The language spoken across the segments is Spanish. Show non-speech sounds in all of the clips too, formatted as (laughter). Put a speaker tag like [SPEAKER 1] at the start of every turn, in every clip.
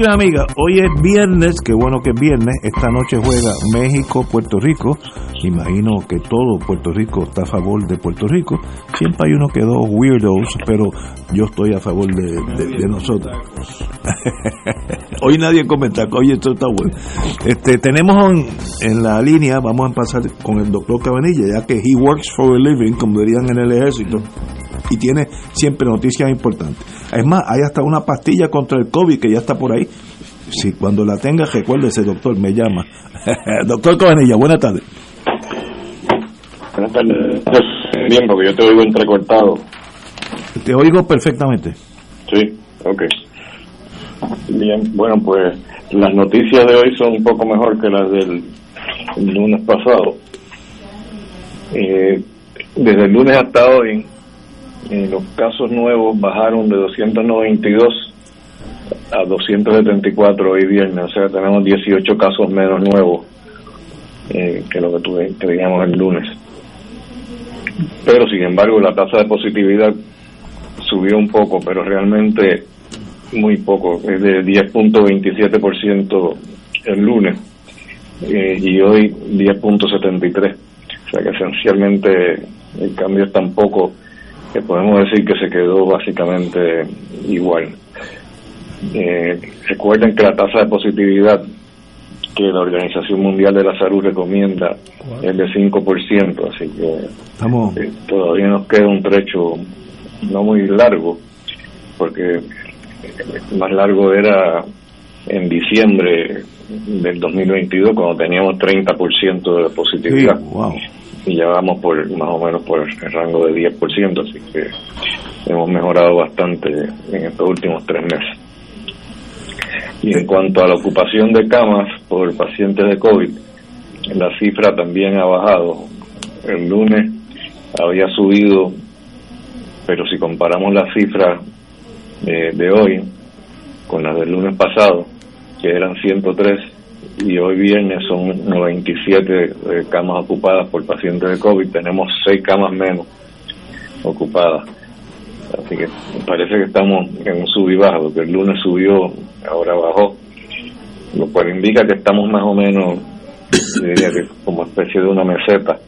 [SPEAKER 1] Y amigas, hoy es viernes, qué bueno que es viernes, esta noche juega México-Puerto Rico, imagino que todo Puerto Rico está a favor de Puerto Rico, siempre hay uno que dos weirdos, pero yo estoy a favor de, de- de nosotros. (laughs) hoy nadie comenta, oye, esto está bueno. Este, tenemos en, en la línea, vamos a empezar con el doctor Cabanilla, ya que he works for a living, como dirían en el ejército, y tiene siempre noticias importantes. Es más, hay hasta una pastilla contra el COVID que ya está por ahí. Si cuando la tenga, recuérdese, doctor, me llama. (laughs) doctor Cabanilla, buenas tardes.
[SPEAKER 2] Buenas tardes. Bien, porque yo te oigo entrecortado.
[SPEAKER 1] Te oigo perfectamente.
[SPEAKER 2] Sí, ok. Bien, bueno, pues las noticias de hoy son un poco mejor que las del lunes pasado. Eh, desde el lunes hasta hoy, eh, los casos nuevos bajaron de 292 a 274 hoy viernes, o sea, tenemos 18 casos menos nuevos eh, que lo que tuve, teníamos el lunes. Pero, sin embargo, la tasa de positividad subió un poco, pero realmente muy poco, es de 10.27% el lunes eh, y hoy 10.73%. O sea que esencialmente el cambio es tan poco que podemos decir que se quedó básicamente igual. Eh, recuerden que la tasa de positividad que la Organización Mundial de la Salud recomienda es de 5%, así que
[SPEAKER 1] Estamos.
[SPEAKER 2] eh, todavía nos queda un trecho no muy largo, porque más largo era en diciembre del 2022, cuando teníamos 30% de positividad.
[SPEAKER 1] Sí, wow.
[SPEAKER 2] Y ya vamos por más o menos por el rango de 10%, así que hemos mejorado bastante en estos últimos tres meses. Y en cuanto a la ocupación de camas por pacientes de COVID, la cifra también ha bajado. El lunes había subido, pero si comparamos las cifras de, de hoy con las del lunes pasado, que eran 103, y hoy viernes son 97 eh, camas ocupadas por pacientes de COVID, tenemos 6 camas menos ocupadas. Así que parece que estamos en un sub y baja, porque el lunes subió, ahora bajó, lo cual indica que estamos más o menos, diría que como especie de una meseta,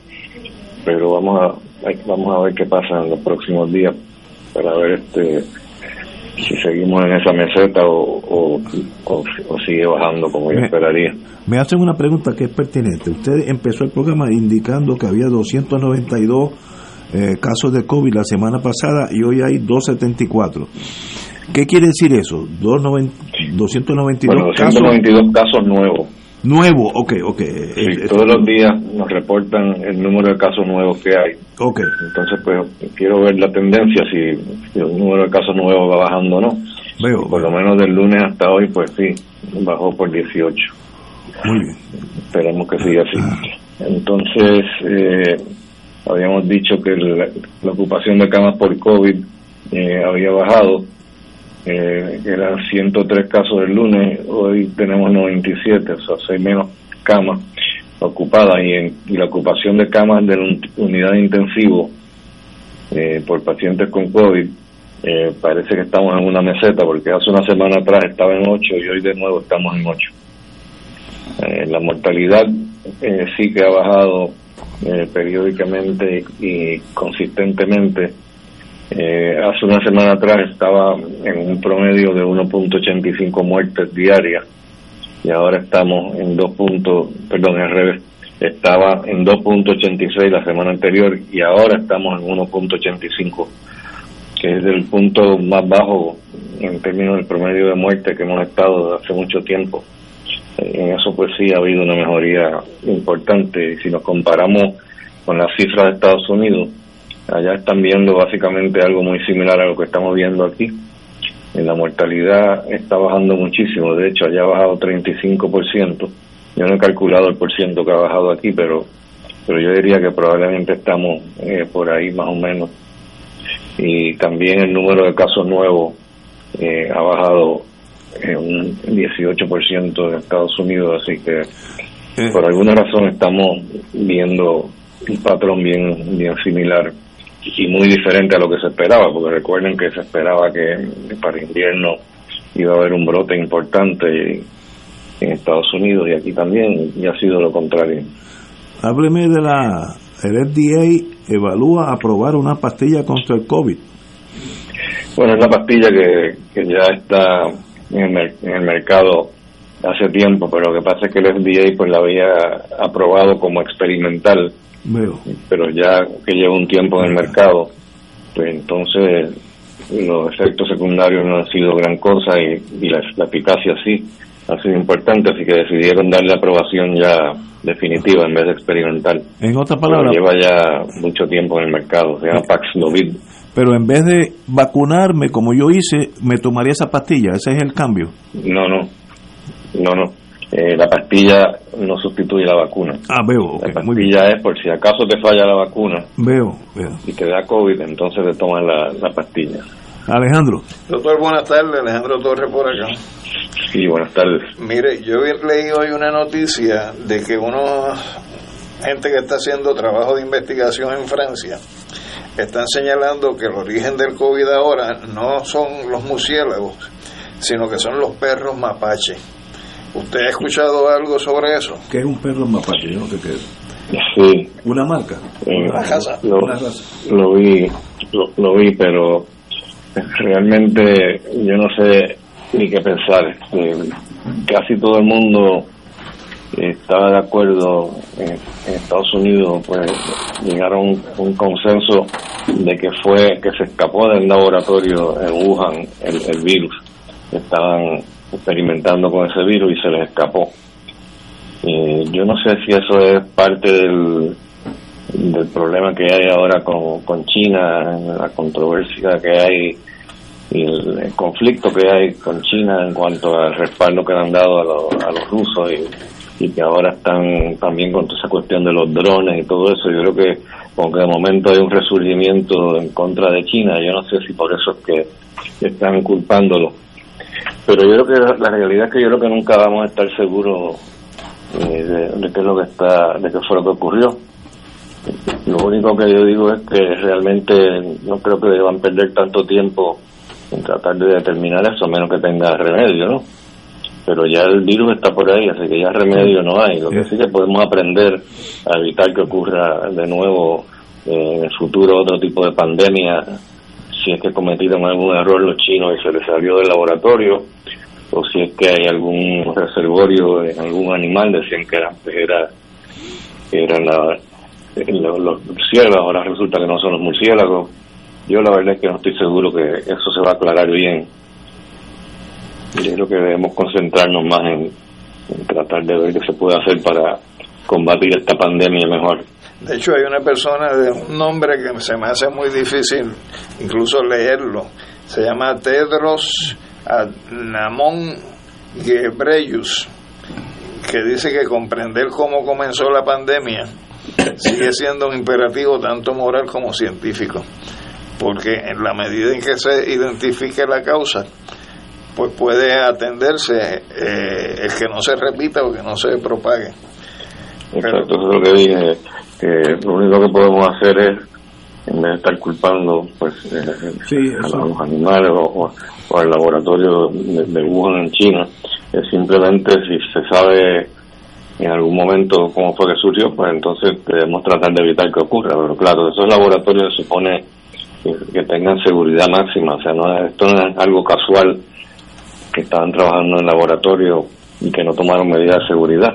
[SPEAKER 2] pero vamos a vamos a ver qué pasa en los próximos días para ver este si seguimos en esa meseta o, o, o- o sigue bajando como yo esperaría.
[SPEAKER 1] Me hacen una pregunta que es pertinente. Usted empezó el programa indicando que había 292 eh, casos de COVID la semana pasada y hoy hay 274. ¿Qué quiere decir eso? 290 292
[SPEAKER 2] Bueno,
[SPEAKER 1] casos
[SPEAKER 2] 292 casos nuevos.
[SPEAKER 1] Nuevos. Ok, ok.
[SPEAKER 2] Sí, todos los días nos reportan el número de casos nuevos que hay.
[SPEAKER 1] Ok.
[SPEAKER 2] Entonces, pues quiero ver la tendencia, si, si el número de casos nuevos va bajando o no.
[SPEAKER 1] Veo.
[SPEAKER 2] Por lo menos del lunes hasta hoy, pues sí, bajó por 18.
[SPEAKER 1] Muy bien.
[SPEAKER 2] Esperemos que siga así. Entonces, eh, habíamos dicho que la, la ocupación de camas por COVID eh, había bajado. Eh, eran 103 casos el lunes, hoy tenemos 97, o sea, 6 menos camas ocupadas y, en- y la ocupación de camas de la un- unidad de intensivo eh, por pacientes con COVID eh, parece que estamos en una meseta porque hace una semana atrás estaba en 8 y hoy de nuevo estamos en 8. Eh, la mortalidad eh, sí que ha bajado eh, periódicamente y consistentemente. Eh, hace una semana atrás estaba en un promedio de 1.85 muertes diarias y ahora estamos en 2. perdón, al revés, estaba en 2.86 la semana anterior y ahora estamos en 1.85, que es el punto más bajo en términos del promedio de muerte que hemos estado hace mucho tiempo. En eso pues sí ha habido una mejoría importante si nos comparamos con las cifras de Estados Unidos, allá están viendo básicamente algo muy similar a lo que estamos viendo aquí. En la mortalidad está bajando muchísimo, de hecho allá ha bajado 35%. Yo no he calculado el porciento que ha bajado aquí, pero pero yo diría que probablemente estamos eh, por ahí más o menos. Y también el número de casos nuevos eh, ha bajado en un 18% en Estados Unidos, así que eh. por alguna razón estamos viendo un patrón bien, bien similar y muy diferente a lo que se esperaba, porque recuerden que se esperaba que para invierno iba a haber un brote importante en Estados Unidos y aquí también, y ha sido lo contrario.
[SPEAKER 1] Hábleme de la. El FDA evalúa aprobar una pastilla contra el COVID.
[SPEAKER 2] Bueno, es la pastilla que, que ya está en el, en el mercado hace tiempo, pero lo que pasa es que el FDA pues la había aprobado como experimental, pero ya que lleva un tiempo en el mercado, pues entonces los efectos secundarios no han sido gran cosa y, la, eficacia sí ha sido importante, así que decidieron darle aprobación ya definitiva en vez de experimental.
[SPEAKER 1] En otras palabras,
[SPEAKER 2] lleva ya mucho tiempo en el mercado, se llama Paxlovid
[SPEAKER 1] pero en vez de vacunarme como yo hice, me tomaría esa pastilla. Ese es el cambio.
[SPEAKER 2] No, no, no, no. Eh, la pastilla no sustituye la vacuna.
[SPEAKER 1] Ah, veo.
[SPEAKER 2] la pastilla es por si acaso te falla la vacuna.
[SPEAKER 1] Veo, veo.
[SPEAKER 2] Y te da COVID, entonces te toman la, la pastilla.
[SPEAKER 1] Alejandro.
[SPEAKER 3] Doctor, buenas tardes. Alejandro Torres por acá.
[SPEAKER 2] Sí, buenas tardes.
[SPEAKER 3] Mire, yo leí hoy una noticia de que uno, gente que está haciendo trabajo de investigación en Francia, están señalando que el origen del COVID ahora no son los murciélagos, sino que son los perros mapache. ¿Usted ha escuchado algo sobre eso?
[SPEAKER 1] ¿Qué es un perro mapache? Yo no sé qué es.
[SPEAKER 2] Sí.
[SPEAKER 1] ¿Una marca?
[SPEAKER 2] Eh, una raza. Lo, lo vi, lo, vi, pero realmente yo no sé ni qué pensar. Eh, casi todo el mundo estaba de acuerdo en, Estados Unidos, pues llegaron a un consenso de que fue que se escapó del laboratorio en Wuhan el, virus. Estaban experimentando con ese virus y se les escapó. yo no sé si eso es parte del, del problema que hay ahora con, con China, la controversia que hay y el, conflicto que hay con China en cuanto al respaldo que han dado a, a los rusos y y que ahora están también con toda esa cuestión de los drones y todo eso. Yo creo que, aunque de momento hay un resurgimiento en contra de China, yo no sé si por eso es que están culpándolo. Pero yo creo que la realidad es que yo creo que nunca vamos a estar seguros eh, de, qué es lo que está, de qué fue lo que ocurrió. Lo único que yo digo es que realmente no creo que deban perder tanto tiempo en tratar de determinar eso, a menos que tenga remedio, ¿no? pero ya el virus está por ahí, así que ya remedio no hay. Lo que sí que podemos aprender a evitar que ocurra de nuevo eh, en el futuro otro tipo de pandemia, si es que cometieron algún error los chinos y se les salió del laboratorio, o si es que hay algún reservorio en algún animal, decían que era, era, eran los murciélagos, ahora resulta que no son los murciélagos. Yo la verdad es que no estoy seguro que eso se va a aclarar bien yo creo que debemos concentrarnos más en, tratar de ver qué se puede hacer para combatir esta pandemia mejor.
[SPEAKER 3] De hecho, hay una persona de un nombre que se me hace muy difícil incluso leerlo. Se llama Tedros Adnamon Ghebreyesus, que dice que comprender cómo comenzó la pandemia sigue siendo un imperativo tanto moral como científico, porque en la medida en que se identifique la causa, pues puede atenderse eh, el que no se repita o que no se propague.
[SPEAKER 2] Exacto, eso es lo que dije, que lo único que podemos hacer es, en vez de estar culpando pues eh, a los animales o, al laboratorio de, Wuhan en China, es simplemente si se sabe en algún momento cómo fue que surgió, pues entonces debemos tratar de evitar que ocurra. Pero claro, esos laboratorios se supone que, tengan seguridad máxima, o sea, no esto no es algo casual que estaban trabajando en laboratorio y que no tomaron medidas de seguridad.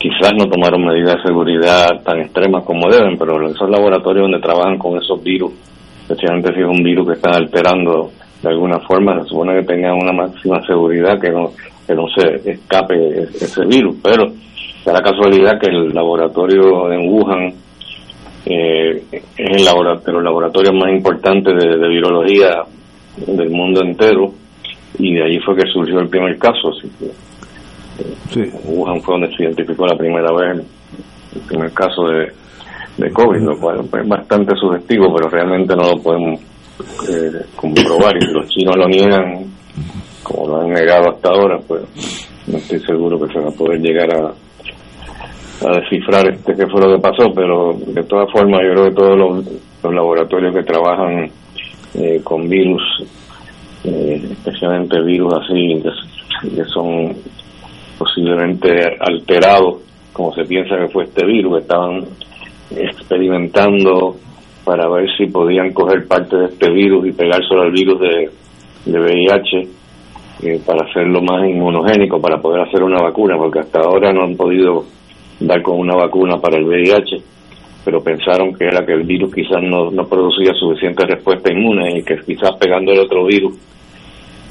[SPEAKER 2] Quizás no tomaron medidas de seguridad tan extremas como deben, pero esos laboratorios donde trabajan con esos virus, especialmente si es un virus que están alterando de alguna forma, se supone que tengan una máxima seguridad, que no, que no se escape ese virus, pero da la casualidad que el laboratorio en Wuhan eh, es el laboratorio, los laboratorios más importantes de, virología del mundo entero y de ahí fue que surgió el primer caso. Así que, eh, Wuhan fue donde se identificó la primera vez el primer caso de, de COVID, lo cual es bastante sugestivo, pero realmente no lo podemos eh, comprobar y si los chinos lo niegan, como lo han negado hasta ahora, pues no estoy seguro que se va a poder llegar a, a descifrar este qué fue lo que pasó, pero de todas formas yo creo que todos los, laboratorios que trabajan eh, con virus, eh, especialmente virus así que, son posiblemente alterados, como se piensa que fue este virus, estaban experimentando para ver si podían coger parte de este virus y pegárselo al virus de, de VIH eh, para hacerlo más inmunogénico, para poder hacer una vacuna, porque hasta ahora no han podido dar con una vacuna para el VIH, pero pensaron que era que el virus quizás no, no producía suficiente respuesta inmune y que quizás pegando el otro virus,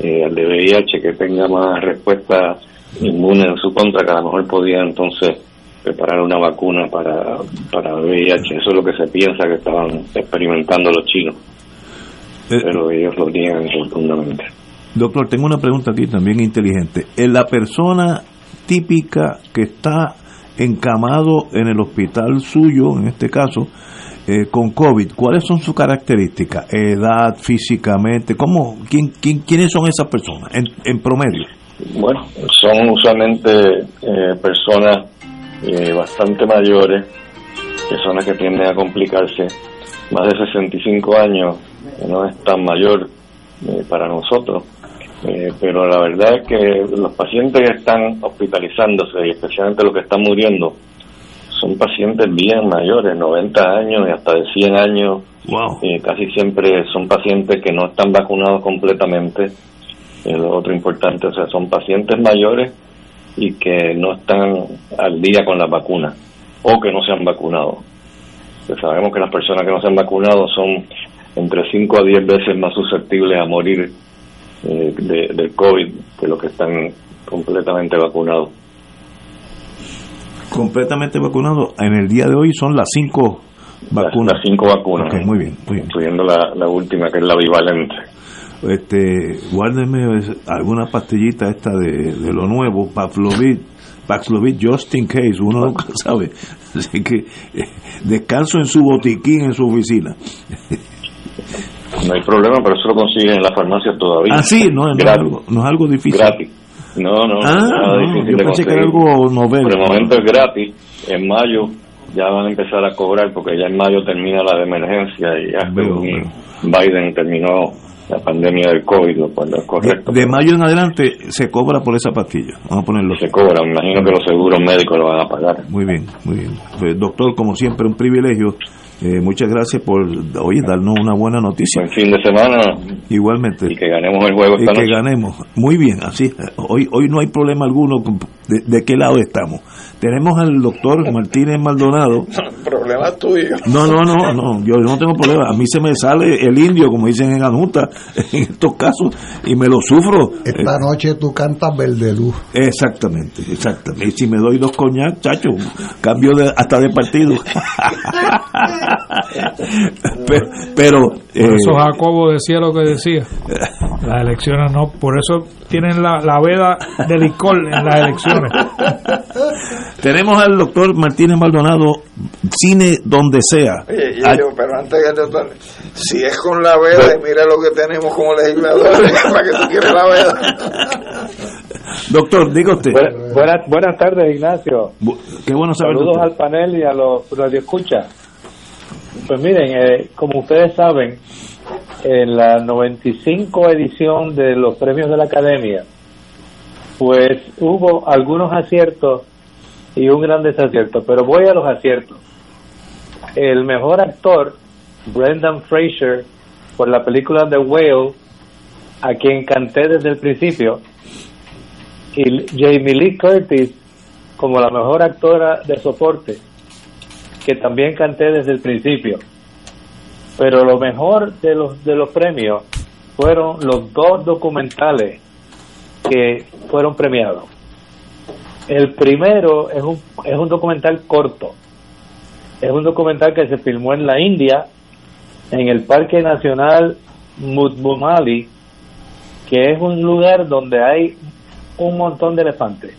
[SPEAKER 2] eh, al de VIH, que tenga más respuesta inmune en su contra, que a lo mejor podía entonces preparar una vacuna para, para VIH. Eso es lo que se piensa que estaban experimentando los chinos. Eh, pero ellos lo niegan rotundamente.
[SPEAKER 1] Doctor, tengo una pregunta aquí también inteligente. ¿Es la persona típica que está encamado en el hospital suyo, en este caso, eh, con COVID, ¿cuáles son sus características? Edad, físicamente, ¿cómo, quién, quién, ¿quiénes son esas personas en, en promedio?
[SPEAKER 2] Bueno, son usualmente eh, personas eh, bastante mayores, personas que tienden a complicarse. Más de 65 años no es tan mayor para nosotros eh, pero la verdad es que los pacientes que están hospitalizándose y especialmente los que están muriendo son pacientes bien mayores, 90 años y hasta de 100 años. Eh, casi siempre son pacientes que no están vacunados completamente. Es lo otro importante, o sea, son pacientes mayores y que no están al día con la vacuna o que no se han vacunado. Pues sabemos que las personas que no se han vacunado son entre 5 a 10 veces más susceptibles a morir eh, de, del COVID que los que están completamente vacunados.
[SPEAKER 1] Completamente vacunados. En el día de hoy son las cinco vacunas.
[SPEAKER 2] Las, cinco vacunas.
[SPEAKER 1] muy bien,
[SPEAKER 2] Incluyendo la, la, última, que es la bivalente.
[SPEAKER 1] Este, guárdeme alguna pastillita esta de, de lo nuevo, Paxlovid, Paxlovid just in case, uno nunca (laughs) sabe. Así que eh, descanso en su botiquín, en su oficina.
[SPEAKER 2] No hay problema, pero eso lo consiguen en la farmacia todavía.
[SPEAKER 1] Ah, sí, no, es, algo, no es algo difícil.
[SPEAKER 2] Gratis. No, no,
[SPEAKER 1] ah, nada difícil yo pensé que era algo novel.
[SPEAKER 2] Por el momento es gratis. En mayo ya van a empezar a cobrar porque ya en mayo termina la de emergencia y ya Biden terminó la pandemia del COVID, lo cual es correcto.
[SPEAKER 1] De, mayo en adelante se cobra por esa pastilla. Vamos a ponerlo.
[SPEAKER 2] Se cobra, me imagino que los seguros médicos lo van a pagar.
[SPEAKER 1] Muy bien, muy bien. Pues, doctor, como siempre, un privilegio eh, muchas gracias por, oye, darnos una buena noticia.
[SPEAKER 2] Buen fin de semana.
[SPEAKER 1] Igualmente.
[SPEAKER 2] Y que ganemos el juego esta
[SPEAKER 1] Y que ganemos. Muy bien, así. Hoy, hoy no hay problema alguno de, de qué lado estamos. Tenemos al doctor Martínez Maldonado. (laughs)
[SPEAKER 3] problema tuyo.
[SPEAKER 1] No, no, no, no, yo no tengo problema. A mí se me sale el indio, como dicen en Anuta, (laughs) en estos casos, y me lo sufro.
[SPEAKER 4] Esta eh, noche tú cantas verde luz.
[SPEAKER 1] Exactamente, exactamente. Y si me doy dos coñac, chacho, cambio de, hasta de partido. (laughs) pero,
[SPEAKER 5] por eso eh, Jacobo decía lo que decía. Las elecciones no, por eso tienen la, la veda de licor en las elecciones. (laughs)
[SPEAKER 1] Tenemos al doctor Martínez Maldonado, cine donde sea.
[SPEAKER 3] pero antes que doctor, si es con la veda, mira lo que tenemos como legisladores, (laughs) para que tú quieras la veda.
[SPEAKER 1] Doctor, diga usted.
[SPEAKER 6] Buenas, buenas, tardes, Ignacio.
[SPEAKER 1] Qué bueno saber.
[SPEAKER 6] Saludos al panel y a los radioescuchas. Pues miren, eh, como ustedes saben, en la 95 edición de los premios de la Academia, pues hubo algunos aciertos y un gran desacierto. Pero voy a los aciertos. El mejor actor, Brendan Fraser, por la película The Whale, a quien canté desde el principio, y Jamie Lee Curtis como la mejor actora de soporte, que también canté desde el principio. Pero lo mejor de los de los premios fueron los dos documentales que fueron premiados. El primero es un, es un documental corto. Es un documental que se filmó en la India, en el Parque Nacional Mudbumali, que es un lugar donde hay un montón de elefantes.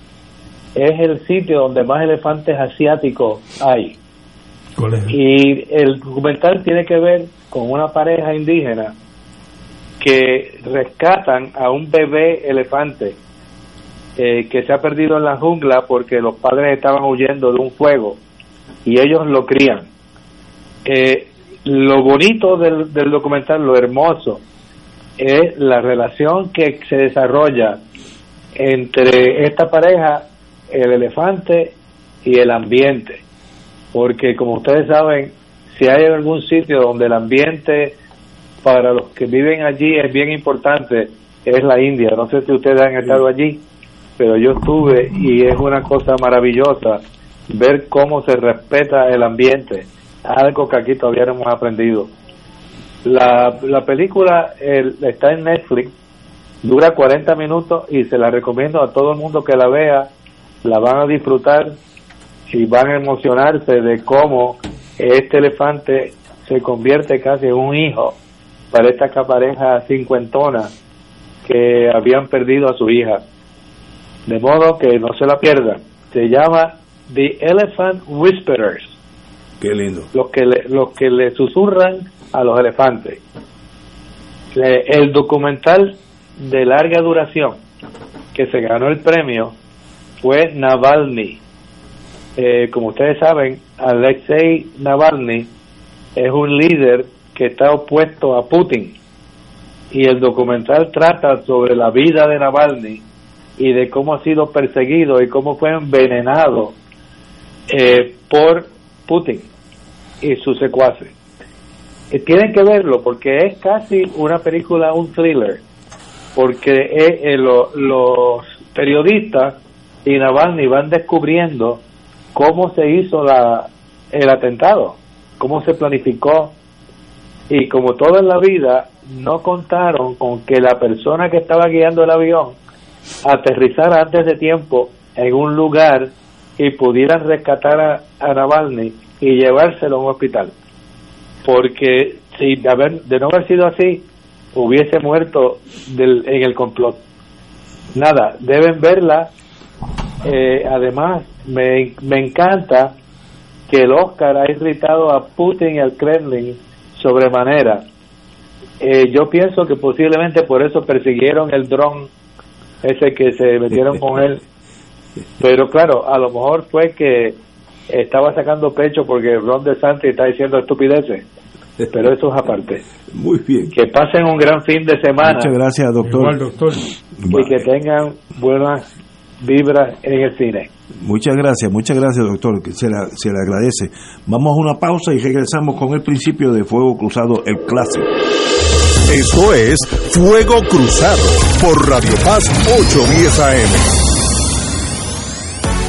[SPEAKER 6] Es el sitio donde más elefantes asiáticos hay. Y el documental tiene que ver con una pareja indígena que rescatan a un bebé elefante eh, que se ha perdido en la jungla porque los padres estaban huyendo de un fuego y ellos lo crían. Eh, lo bonito del, del documental, lo hermoso, es la relación que se desarrolla entre esta pareja, el elefante y el ambiente. Porque como ustedes saben, si hay algún sitio donde el ambiente para los que viven allí es bien importante, es la India. No sé si ustedes han estado allí, pero yo estuve y es una cosa maravillosa ver cómo se respeta el ambiente, algo que aquí todavía no hemos aprendido. La, la película está en Netflix, dura 40 minutos y se la recomiendo a todo el mundo que la vea, la van a disfrutar y van a emocionarse de cómo este elefante se convierte casi en un hijo para esta pareja cincuentona que habían perdido a su hija. De modo que no se la pierdan. Se llama The Elephant Whisperers.
[SPEAKER 1] Qué lindo.
[SPEAKER 6] Los que le, los que le susurran a los elefantes. El documental de larga duración que se ganó el premio fue Navalny. Eh, como ustedes saben, Alexei Navalny es un líder que está opuesto a Putin. Y el documental trata sobre la vida de Navalny y de cómo ha sido perseguido y cómo fue envenenado eh, por Putin y sus secuaces. Y tienen que verlo porque es casi una película, un thriller, porque eh, los periodistas y Navalny van descubriendo cómo se hizo la, el atentado, cómo se planificó, y como todo en la vida, no contaron con que la persona que estaba guiando el avión aterrizara antes de tiempo en un lugar y pudieran rescatar a, Navalny y llevárselo a un hospital. Porque si de, haber, de no haber sido así, hubiese muerto del, en el complot. Nada, deben verla. Eh, además, me, me encanta que el Oscar ha irritado a Putin y al Kremlin sobremanera. Eh, yo pienso que posiblemente por eso persiguieron el dron ese que se metieron con él. Pero claro, a lo mejor fue que estaba sacando pecho porque Ron DeSantis está diciendo estupideces. Pero eso es aparte.
[SPEAKER 1] Muy bien.
[SPEAKER 6] Que pasen un gran fin de semana.
[SPEAKER 1] Muchas gracias, doctor.
[SPEAKER 5] doctor.
[SPEAKER 6] Y que tengan buenas vibras en el cine.
[SPEAKER 1] Muchas gracias, muchas gracias, doctor, que se le, se le agradece. Vamos a una pausa y regresamos con el principio de Fuego Cruzado, el clásico.
[SPEAKER 7] Esto es Fuego Cruzado por Radio Paz 810 AM.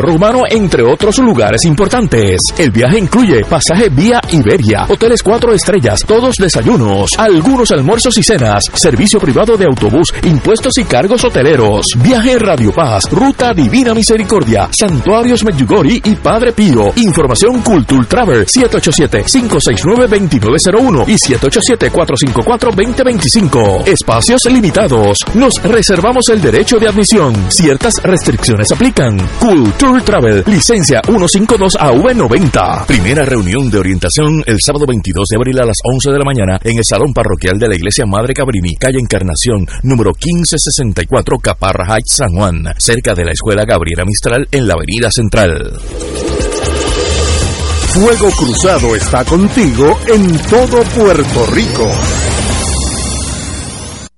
[SPEAKER 8] Romano, entre otros lugares importantes. El viaje incluye pasaje vía Iberia, hoteles cuatro estrellas, todos desayunos, algunos almuerzos y cenas, servicio privado de autobús, impuestos y cargos hoteleros. Viaje Radio Paz, Ruta Divina Misericordia, Santuarios Medjugorje y Padre Pío. Información Cultul Travel 787-569-2901 y 787-454-2025. Espacios limitados. Nos reservamos el derecho de admisión. Ciertas restricciones aplican. Cultul Tour Travel, licencia 152AV90. Primera reunión de orientación el sábado 22 de abril a las 11 de la mañana en el Salón Parroquial de la Iglesia Madre Cabrini, calle Encarnación, número 1564, Caparra Heights, San Juan, cerca de la Escuela Gabriela Mistral en la Avenida Central.
[SPEAKER 7] Fuego Cruzado está contigo en todo Puerto Rico.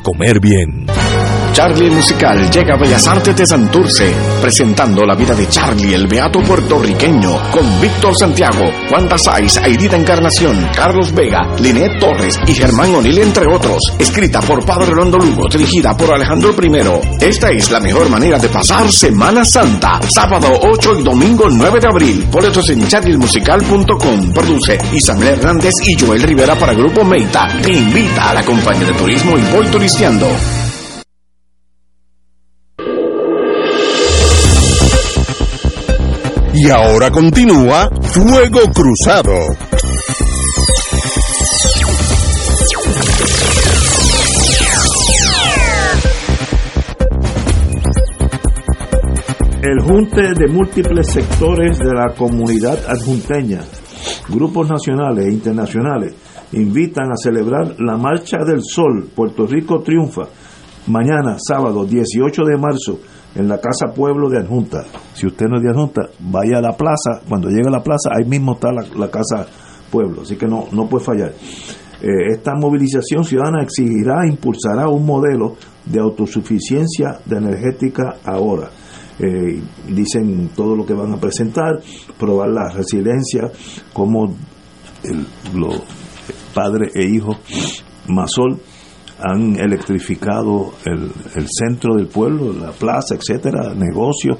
[SPEAKER 8] comer bien.
[SPEAKER 9] Charlie Musical llega a Bellas Artes de Santurce, presentando la vida de Charlie el Beato puertorriqueño, con Víctor Santiago, Juan Saiz, Aidita Encarnación, Carlos Vega, Linet Torres y Germán O'Neill, entre otros. Escrita por Padre Rolando Lugo, dirigida por Alejandro I. Esta es la mejor manera de pasar Semana Santa, sábado 8 y domingo 9 de abril. Boletos en charlielmusical.com. Produce Isabel Hernández y Joel Rivera para Grupo Meita. Te invita a la compañía de turismo y voy turisteando.
[SPEAKER 7] Y ahora continúa Fuego Cruzado.
[SPEAKER 1] El junte de múltiples sectores de la comunidad adjunteña, grupos nacionales e internacionales, invitan a celebrar la Marcha del Sol. Puerto Rico triunfa. Mañana, sábado 18 de marzo, en la Casa Pueblo de Adjunta. Si usted no es de Adjunta, vaya a la plaza. Cuando llegue a la plaza, ahí mismo está la, Casa Pueblo. Así que no, no puede fallar. Eh, esta movilización ciudadana exigirá impulsará un modelo de autosuficiencia de energética ahora. Eh, dicen todo lo que van a presentar, probar la resiliencia, como el, los padre e hijo Masol han electrificado el, centro del pueblo, la plaza, etcétera, negocios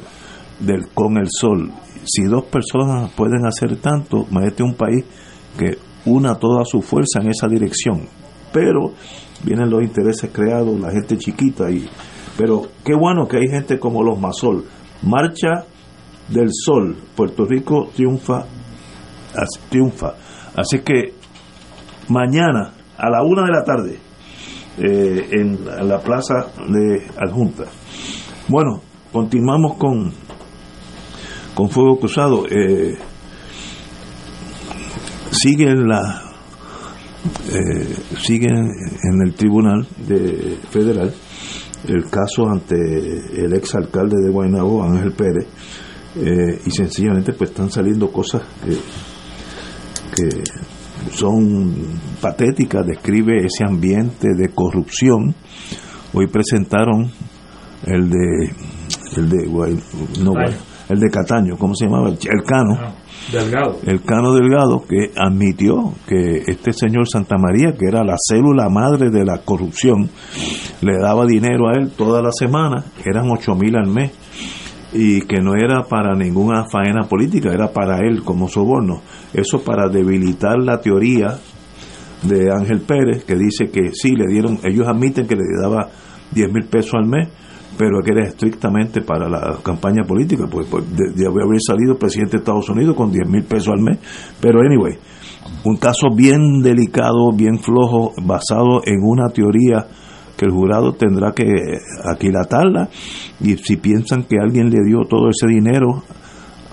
[SPEAKER 1] con el sol. Si dos personas pueden hacer tanto, imagínate un país que una toda su fuerza en esa dirección. Pero vienen los intereses creados, la gente chiquita y pero qué bueno que hay gente como los Masol. Marcha del Sol, Puerto Rico triunfa, triunfa. Así que mañana a la una de la tarde eh, en la plaza de Adjunta. Bueno, continuamos con con Fuego Cruzado. Eh, siguen la eh, siguen en el Tribunal de Federal el caso ante el ex alcalde de Guaynabo, Ángel Pérez, eh, y sencillamente pues están saliendo cosas que, que son patéticas, describe ese ambiente de corrupción. Hoy presentaron el de el de no, el de Cataño, ¿cómo se llamaba? El Cano.
[SPEAKER 5] Delgado.
[SPEAKER 1] El Cano Delgado que admitió que este señor Santa María, que era la célula madre de la corrupción, le daba dinero a él toda la semana, eran ocho mil al mes, y que no era para ninguna faena política, era para él como soborno. Eso para debilitar la teoría de Ángel Pérez, que dice que sí, le dieron, ellos admiten que le daba 10 mil pesos al mes, pero que era estrictamente para la campaña política, pues, pues debe haber salido presidente de Estados Unidos con 10 mil pesos al mes. Pero anyway, un caso bien delicado, bien flojo, basado en una teoría que el jurado tendrá que aquilatarla y si piensan que alguien le dio todo ese dinero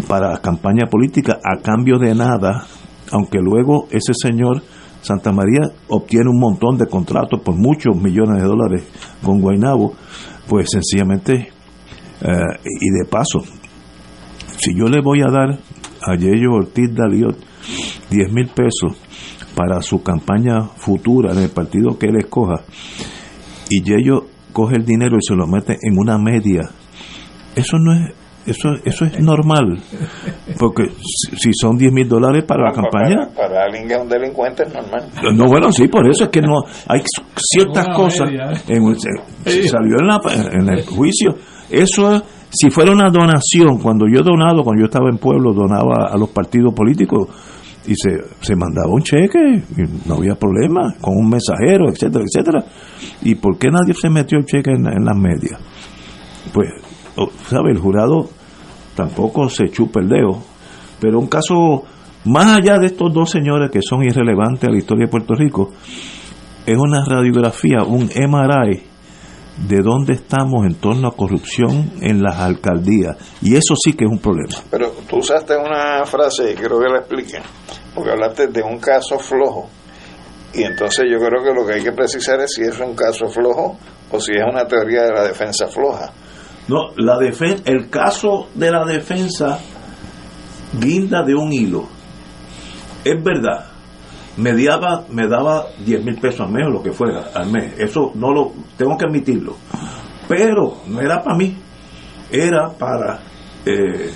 [SPEAKER 1] para campaña política a cambio de nada, aunque luego ese señor Santa María obtiene un montón de contratos por muchos millones de dólares con Guainabo, pues sencillamente, eh, y de paso, si yo le voy a dar a Yello Ortiz Daliot 10 mil pesos para su campaña futura en el partido que él escoja, y Yello coge el dinero y se lo mete en una media, eso no es eso eso es normal porque si son 10 mil dólares para la campaña.
[SPEAKER 3] para, para, alguien que es un delincuente es normal.
[SPEAKER 1] No bueno sí por eso es que no hay ciertas cosas en, se, salió en, la, en el juicio. Eso Si fuera una donación, cuando yo he donado, cuando yo estaba en pueblo, donaba a los partidos políticos y se, se mandaba un cheque, y no había problema, con un mensajero, etcétera, etcétera. ¿Y por qué nadie se metió el cheque en, en las medias? Pues, ¿sabe? El jurado tampoco se chupa el dedo, pero un caso más allá de estos dos señores que son irrelevantes a la historia de Puerto Rico, es una radiografía, un MRI de dónde estamos en torno a corrupción en las alcaldías. Y eso sí que es un problema.
[SPEAKER 3] Pero tú usaste una frase creo que la expliqué, porque hablaste de un caso flojo. Y entonces yo creo que lo que hay que precisar es si es un caso flojo o si es una teoría de la defensa floja.
[SPEAKER 1] No, la defen el caso de la defensa guinda de un hilo. Es verdad, me daba, me daba 10 mil pesos al mes o lo que fuera al mes. Eso no lo tengo que admitirlo. Pero no era para mí, era para eh,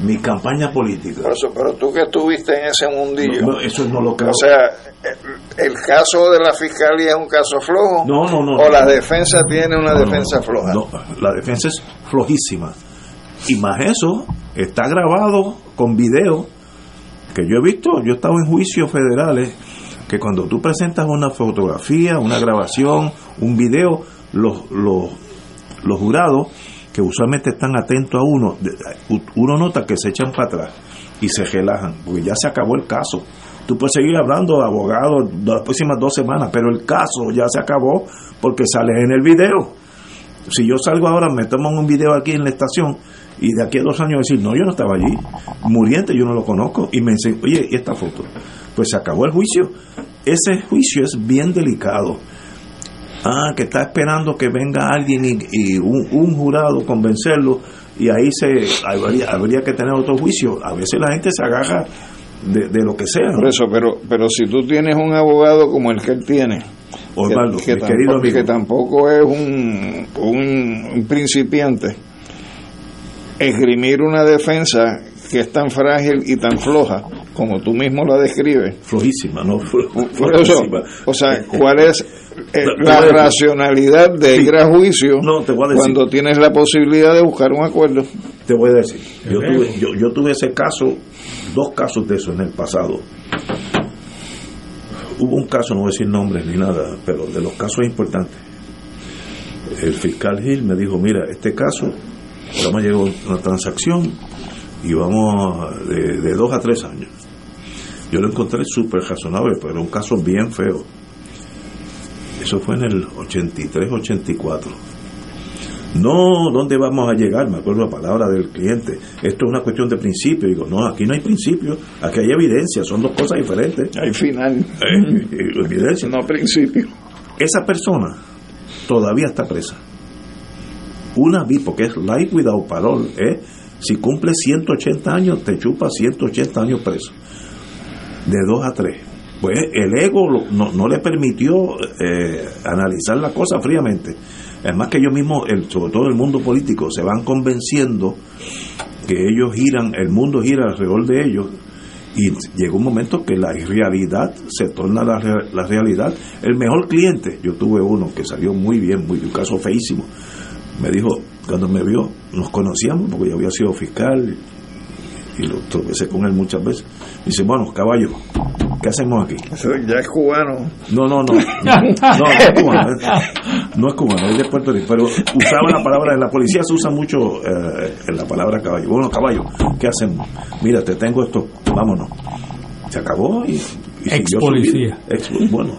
[SPEAKER 1] mi campaña política.
[SPEAKER 3] Por eso, pero tú que estuviste en ese mundillo.
[SPEAKER 1] No, no, eso no lo creo.
[SPEAKER 3] O sea, el, el caso de la fiscalía es un caso flojo.
[SPEAKER 1] No, no, no.
[SPEAKER 3] O la defensa tiene una defensa floja.
[SPEAKER 1] No, la defensa es flojísima. Y más eso, está grabado con video que yo he visto, yo he estado en juicios federales, que cuando tú presentas una fotografía, una grabación, un video, los, los, los jurados, que usualmente están atentos a uno, uno nota que se echan para atrás y se relajan, porque ya se acabó el caso. Tú puedes seguir hablando de las próximas dos semanas, pero el caso ya se acabó porque sales en el video. Si yo salgo ahora, me toman un video aquí en la estación y de aquí a dos años decir, no, yo no estaba allí, muriente, yo no lo conozco, y me dicen, oye, ¿y esta foto? Pues se acabó el juicio. Ese juicio es bien delicado. Ah, que está esperando que venga alguien y, y un, un jurado convencerlo y ahí se habría, habría que tener otro juicio. A veces la gente se agarra de, de lo que sea. ¿no?
[SPEAKER 3] Por eso, pero, pero si tú tienes un abogado como el que él tiene,
[SPEAKER 1] Osvaldo,
[SPEAKER 3] que, que
[SPEAKER 1] mi querido amigo.
[SPEAKER 3] que tampoco es un, un, un principiante, esgrimir una defensa que es tan frágil y tan floja como tú mismo la describes.
[SPEAKER 1] Flojísima, ¿no? Flojísima.
[SPEAKER 3] o sea, ¿cuál es eh, la racionalidad de
[SPEAKER 1] Sí.
[SPEAKER 3] ir a juicio
[SPEAKER 1] No, te voy a decir.
[SPEAKER 3] cuando tienes la posibilidad de buscar un acuerdo?
[SPEAKER 1] Te voy a decir, yo tuve, yo, yo tuve ese caso, dos casos de eso en el pasado. Hubo un caso, no voy a decir nombres ni nada, pero de los casos importantes. El fiscal Gil me dijo, mira, este caso, vamos a llegar a una transacción y vamos a- de, de dos a tres años. Yo lo encontré súper razonable, pero era un caso bien feo. Eso fue en el 83-84. No, ¿dónde vamos a llegar? Me acuerdo la palabra del cliente. Esto es una cuestión de principio. Digo, no, aquí no hay principio, aquí hay evidencia, son dos cosas diferentes.
[SPEAKER 3] Hay final,
[SPEAKER 1] Eh, eh, evidencia.
[SPEAKER 3] no principio.
[SPEAKER 1] Esa persona todavía está presa. Una vi, porque es life without parole, ¿eh? Si cumple 180 años, te chupa 180 años preso. De 2 a 3. Pues el ego no, no le permitió eh, analizar la cosa fríamente. Además que ellos mismos, el, sobre todo el mundo político, se van convenciendo que ellos giran, el mundo gira alrededor de ellos y llega un momento que la irrealidad se torna la, la realidad. El mejor cliente, yo tuve uno que salió muy bien, muy un caso feísimo. Me dijo, cuando me vio, nos conocíamos porque yo había sido fiscal y lo tropecé con él muchas veces. Dice, bueno, caballo, ¿qué hacemos aquí?
[SPEAKER 3] Eso ya es cubano.
[SPEAKER 1] No, no, (laughs) no. No, no es cubano. es- No es cubano, es de Puerto Rico. Pero usaba la palabra, en la policía se usa mucho eh, en la palabra caballo. Bueno, caballo, ¿qué hacemos? Mira, te tengo esto, vámonos. Se acabó y. y
[SPEAKER 5] Ex policía.
[SPEAKER 1] Ex, bueno,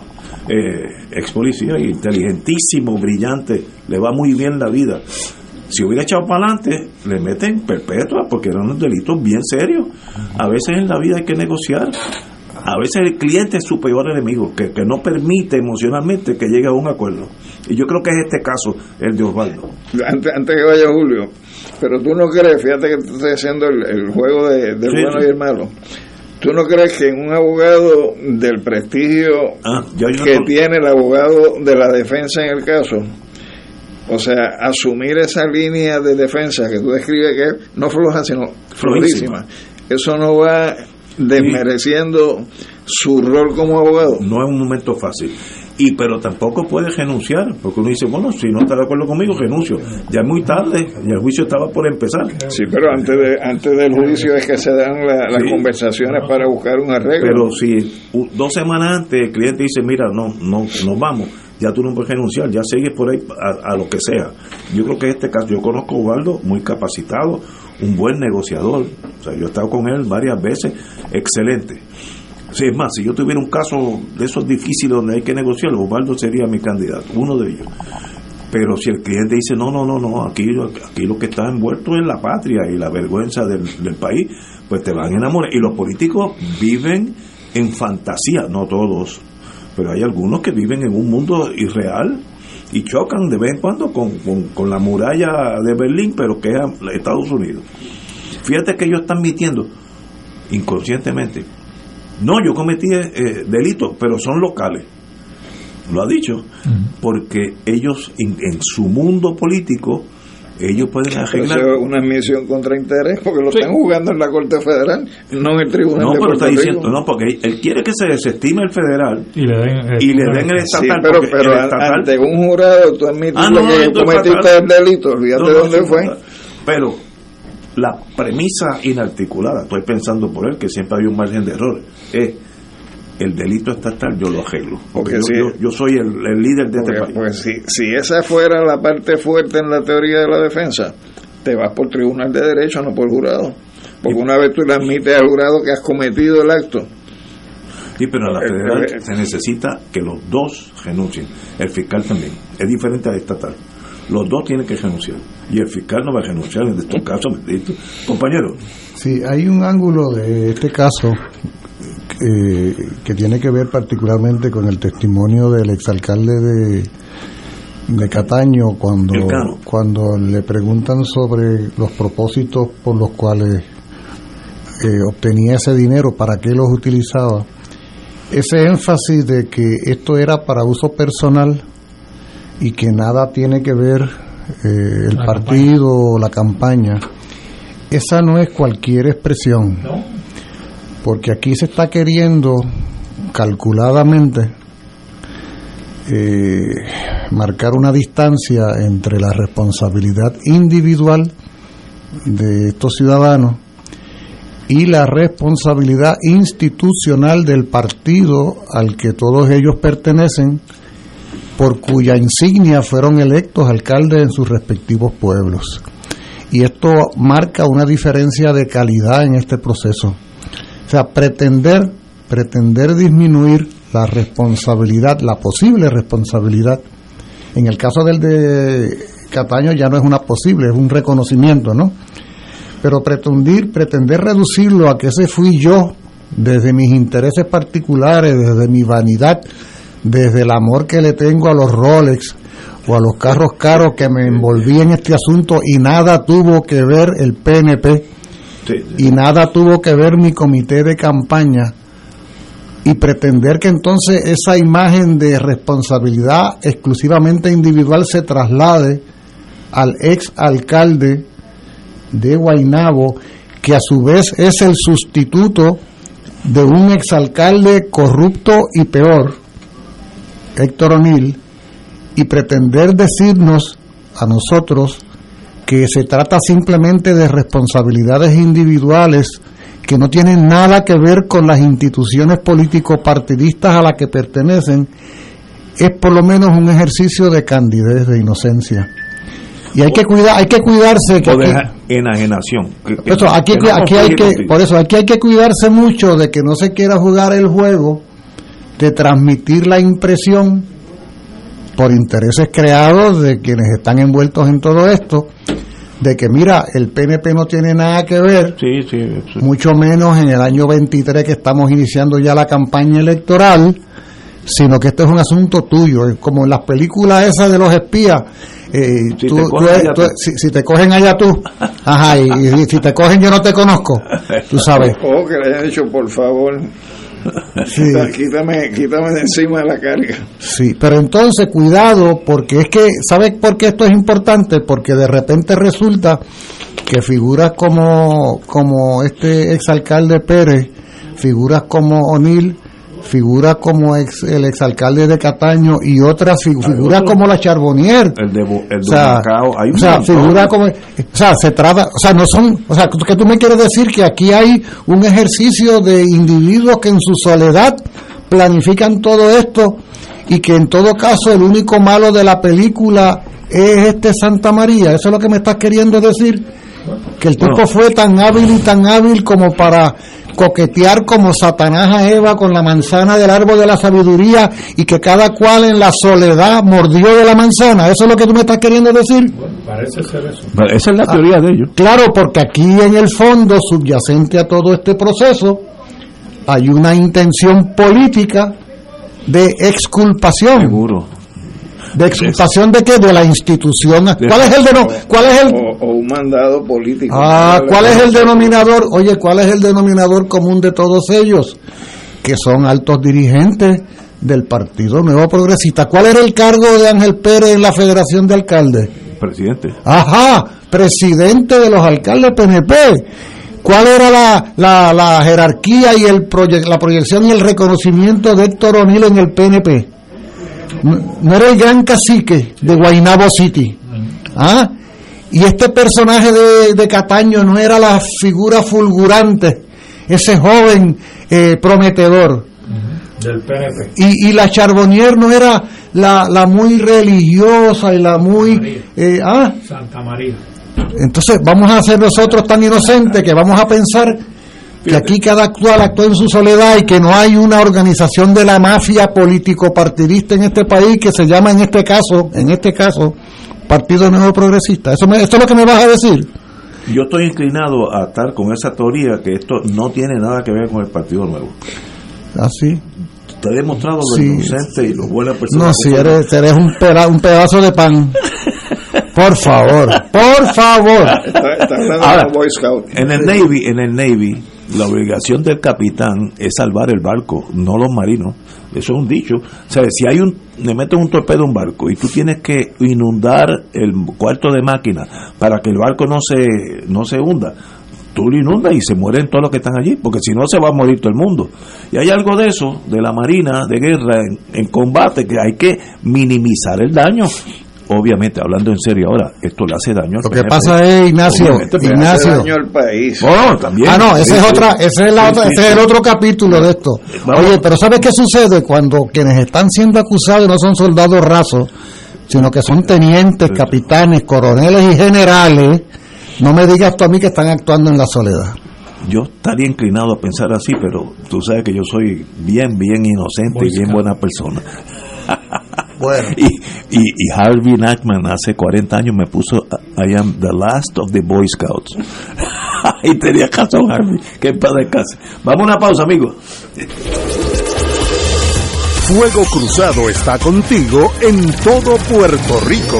[SPEAKER 1] eh, ex policía, inteligentísimo, brillante, le va muy bien la vida. Si hubiera echado para adelante, le meten perpetua porque eran unos delitos bien serios. A veces en la vida hay que negociar. A veces el cliente es su peor enemigo, que, que no permite emocionalmente que llegue a un acuerdo. Y yo creo que es este caso, el de Osvaldo.
[SPEAKER 3] Antes, antes que vaya Julio, pero tú no crees, fíjate que tú estás haciendo el, el juego de, del
[SPEAKER 1] Sí,
[SPEAKER 3] bueno
[SPEAKER 1] sí.
[SPEAKER 3] y el malo. ¿Tú no crees que en un abogado del prestigio
[SPEAKER 1] Ah, yo
[SPEAKER 3] que tiene el abogado de la defensa en el caso, o sea, asumir esa línea de defensa que tú describes que es no floja, sino
[SPEAKER 1] Flojísima.
[SPEAKER 3] flojísima, eso no va desmereciendo su rol como abogado?
[SPEAKER 1] no es un momento fácil. y pero tampoco puede renunciar porque uno dice bueno si no está de acuerdo conmigo renuncio ya es muy tarde y el juicio estaba por empezar
[SPEAKER 3] sí pero antes de antes del juicio es que se dan la- las conversaciones para buscar un arreglo
[SPEAKER 1] pero si dos semanas antes el cliente dice mira no no nos vamos ya tú no puedes renunciar ya sigues por ahí a, lo que sea yo creo que en este caso yo conozco a Ubaldo muy capacitado un buen negociador o sea yo he estado con él varias veces excelente Sí, es más, si yo tuviera un caso de esos difíciles donde hay que negociar, Osvaldo sería mi candidato, uno de ellos. Pero si el cliente dice, no, no, no, no, aquí, aquí lo que está envuelto es la patria y la vergüenza del, del país, pues te van a enamorar. Y los políticos viven en fantasía, no todos, pero hay algunos que viven en un mundo irreal y chocan de vez en cuando con, con, con la muralla de Berlín, pero que es Estados Unidos. Fíjate que ellos están mintiendo inconscientemente. No, yo cometí eh, delitos, pero son locales. Lo ha dicho. Porque ellos, en, en su mundo político, ellos pueden
[SPEAKER 3] Pero
[SPEAKER 1] arreglar.
[SPEAKER 3] eso es una admisión contra interés porque lo están jugando en la Corte Federal, no en el Tribunal
[SPEAKER 1] No,
[SPEAKER 3] de
[SPEAKER 1] pero está diciendo,
[SPEAKER 3] Rico.
[SPEAKER 1] no, porque él- quiere que se desestime el federal
[SPEAKER 5] Y le den, eh,
[SPEAKER 1] y le den el
[SPEAKER 3] Sí,
[SPEAKER 1] estatal.
[SPEAKER 3] pero, pero
[SPEAKER 1] el estatal-
[SPEAKER 3] ante un jurado tú admites
[SPEAKER 1] Ah,
[SPEAKER 3] lo
[SPEAKER 1] no,
[SPEAKER 3] que cometiste el delito, olvídate
[SPEAKER 1] No, no,
[SPEAKER 3] dónde fue.
[SPEAKER 1] Pero la premisa inarticulada, estoy pensando por él que siempre hay un margen de error, es el delito estatal yo lo arreglo. Porque
[SPEAKER 3] Porque
[SPEAKER 1] yo, yo- yo soy el, el líder de este país.
[SPEAKER 3] pues, si, si esa fuera la parte fuerte en la teoría de la defensa, te vas por tribunal de derecho, no por jurado. Porque una vez tú le admites al jurado que has cometido el acto,
[SPEAKER 1] Sí, pero en la
[SPEAKER 3] Eh,
[SPEAKER 1] federal
[SPEAKER 3] eh,
[SPEAKER 1] se necesita que los dos renuncien. El fiscal también. Es diferente al estatal. Los dos tienen que renunciar. Y el fiscal no va a renunciar en estos casos. Compañero,
[SPEAKER 4] Sí, hay un ángulo de este caso eh, que tiene que ver particularmente con el testimonio del exalcalde de, de Cataño cuando, cuando le preguntan sobre los propósitos por los cuales eh, obtenía ese dinero, para qué los utilizaba. Ese énfasis de que esto era para uso personal y que nada tiene que ver eh, el
[SPEAKER 5] La
[SPEAKER 4] partido o la campaña, esa no es cualquier expresión, porque aquí se está queriendo calculadamente eh, marcar una distancia entre la responsabilidad individual de estos ciudadanos y la responsabilidad institucional del partido al que todos ellos pertenecen, por cuya insignia fueron electos alcaldes en sus respectivos pueblos. Y esto marca una diferencia de calidad en este proceso. O sea, pretender, pretender disminuir la responsabilidad, la posible responsabilidad, en el caso del de Cataño ya no es una posible, es un reconocimiento, ¿no? Pero pretender, pretender reducirlo a que ese fui yo, desde mis intereses particulares, desde mi vanidad, desde el amor que le tengo a los Rolex o a los carros caros que me envolví en este asunto y nada tuvo que ver el PNP y nada tuvo que ver mi comité de campaña y pretender que entonces esa imagen de responsabilidad exclusivamente individual se traslade al ex alcalde de Guainabo, que a su vez es el sustituto de un exalcalde corrupto y peor, Héctor O'Neill, y pretender decirnos a nosotros que se trata simplemente de responsabilidades individuales que no tienen nada que ver con las instituciones político-partidistas a las que pertenecen, es por lo menos un ejercicio de candidez, de inocencia. Y hay que cuidar, hay que cuidarse que aquí-
[SPEAKER 1] enajenación. Que-
[SPEAKER 4] eso, aquí,
[SPEAKER 1] que no
[SPEAKER 4] aquí hay que, por eso aquí hay que cuidarse mucho de que no se quiera jugar el juego de transmitir la impresión por intereses creados de quienes están envueltos en todo esto de que mira, el PNP no tiene nada que ver,
[SPEAKER 1] Sí, sí, sí.
[SPEAKER 4] mucho menos en el año 23 que estamos iniciando ya la campaña electoral, sino que esto es un asunto tuyo, es como en las películas esas de los espías, eh,
[SPEAKER 1] Si
[SPEAKER 4] tú-
[SPEAKER 1] te
[SPEAKER 4] tú tú. si, si te cogen allá tú, ajá, y, y si te cogen yo no te conozco, tú sabes.
[SPEAKER 3] o que le hayan dicho, por favor,
[SPEAKER 4] Sí.
[SPEAKER 3] quítame, quítame de encima de la carga.
[SPEAKER 4] Sí, pero entonces cuidado, porque es que, ¿sabes por qué esto es importante? Porque de repente resulta que figuras como, como este exalcalde Pérez, figuras como O'Neill, figuras como ex, el exalcalde de Cataño y otras figuras como la Charbonnier.
[SPEAKER 1] El de, el
[SPEAKER 4] o sea,
[SPEAKER 1] hay
[SPEAKER 4] o sea figuras como, o sea, se trata, o sea, no son, o sea, que tú me quieres decir que aquí hay un ejercicio de individuos que en su soledad planifican todo esto y que en todo caso el único malo de la película es este Santa María, eso es lo que me estás queriendo decir, que el tipo fue tan hábil y tan hábil como para coquetear como Satanás a Eva con la manzana del árbol de la sabiduría y que cada cual en la soledad mordió de la manzana. ¿Eso es lo que tú me estás queriendo decir?
[SPEAKER 5] parece ser eso.
[SPEAKER 1] esa es la teoría de ellos.
[SPEAKER 4] Claro, porque aquí en el fondo, subyacente a todo este proceso, hay una intención política de exculpación.
[SPEAKER 1] Seguro.
[SPEAKER 4] ¿De exculpación de qué? De la institución. ¿Cuál es el de cuál es el
[SPEAKER 3] o, un mandado político?
[SPEAKER 4] Ah, ¿cuál es el denominador? Oye, ¿cuál es el denominador común de todos ellos? Que son altos dirigentes del Partido Nuevo Progresista. ¿Cuál era el cargo de Ángel Pérez en la Federación de Alcaldes?
[SPEAKER 1] Presidente.
[SPEAKER 4] Ajá, presidente de los alcaldes PNP. ¿Cuál era la, la, la jerarquía y el la proyección y el reconocimiento de Héctor O'Neill en el PNP? No era el gran cacique de Guaynabo City. ¿Ah? Y este personaje de, Cataño no era la figura fulgurante, ese joven eh, prometedor.
[SPEAKER 5] Del PNP.
[SPEAKER 4] Y, la Charbonnier no era la, la muy religiosa y la muy...
[SPEAKER 5] Eh, ¿ah? Santa María.
[SPEAKER 4] Entonces vamos a ser nosotros tan inocentes que vamos a pensar que aquí cada actual actúa en su soledad y que no hay una organización de la mafia político partidista en este país que se llama en este caso, en este caso, Partido Nuevo Progresista. Eso, me, esto es lo que me vas a decir.
[SPEAKER 1] Yo estoy inclinado a estar con esa teoría que esto no tiene nada que ver con el Partido Nuevo.
[SPEAKER 4] ¿Ah, sí?
[SPEAKER 1] Te he demostrado lo inocente y lo buena persona.
[SPEAKER 4] No, si eres, eres un, un pedazo de pan. Por favor, por favor.
[SPEAKER 1] en el Navy, en el Navy, la obligación del capitán es salvar el barco, no los marinos. Eso es un dicho. O sea, si hay un, le meten un torpedo a un barco y tú tienes que inundar el cuarto de máquina para que el barco no se, no se hunda, tú lo inundas y se mueren todos los que están allí, porque si no se va a morir todo el mundo. Y hay algo de eso, de la marina, de guerra, en combate, que hay que minimizar el daño obviamente, hablando en serio ahora, esto le hace daño
[SPEAKER 4] al Lo que pasa es, Ignacio, Ignacio.
[SPEAKER 3] Hace daño al país.
[SPEAKER 4] Oh, también. Ah, no, ese es, otra, ese es, la otra, ese es el otro capítulo de esto. Oye, pero ¿sabes qué sucede cuando quienes están siendo acusados no son soldados rasos, sino que son tenientes, capitanes, coroneles y generales? No me digas tú a mí que están actuando en la soledad.
[SPEAKER 1] Yo estaría inclinado a pensar así, pero tú sabes que yo soy bien, bien inocente y bien buena persona. Y, y, Harvey Nachman hace 40 años me puso I am the last of the Boy Scouts. (laughs) y tenía razón Harvey, que padre casi. Vamos a una pausa, amigos.
[SPEAKER 7] Fuego Cruzado está contigo en todo Puerto Rico.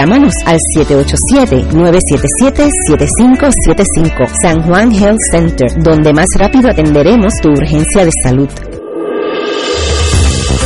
[SPEAKER 10] Llámanos al 787-977-7575 San Juan Health Center, donde más rápido atenderemos tu urgencia de salud.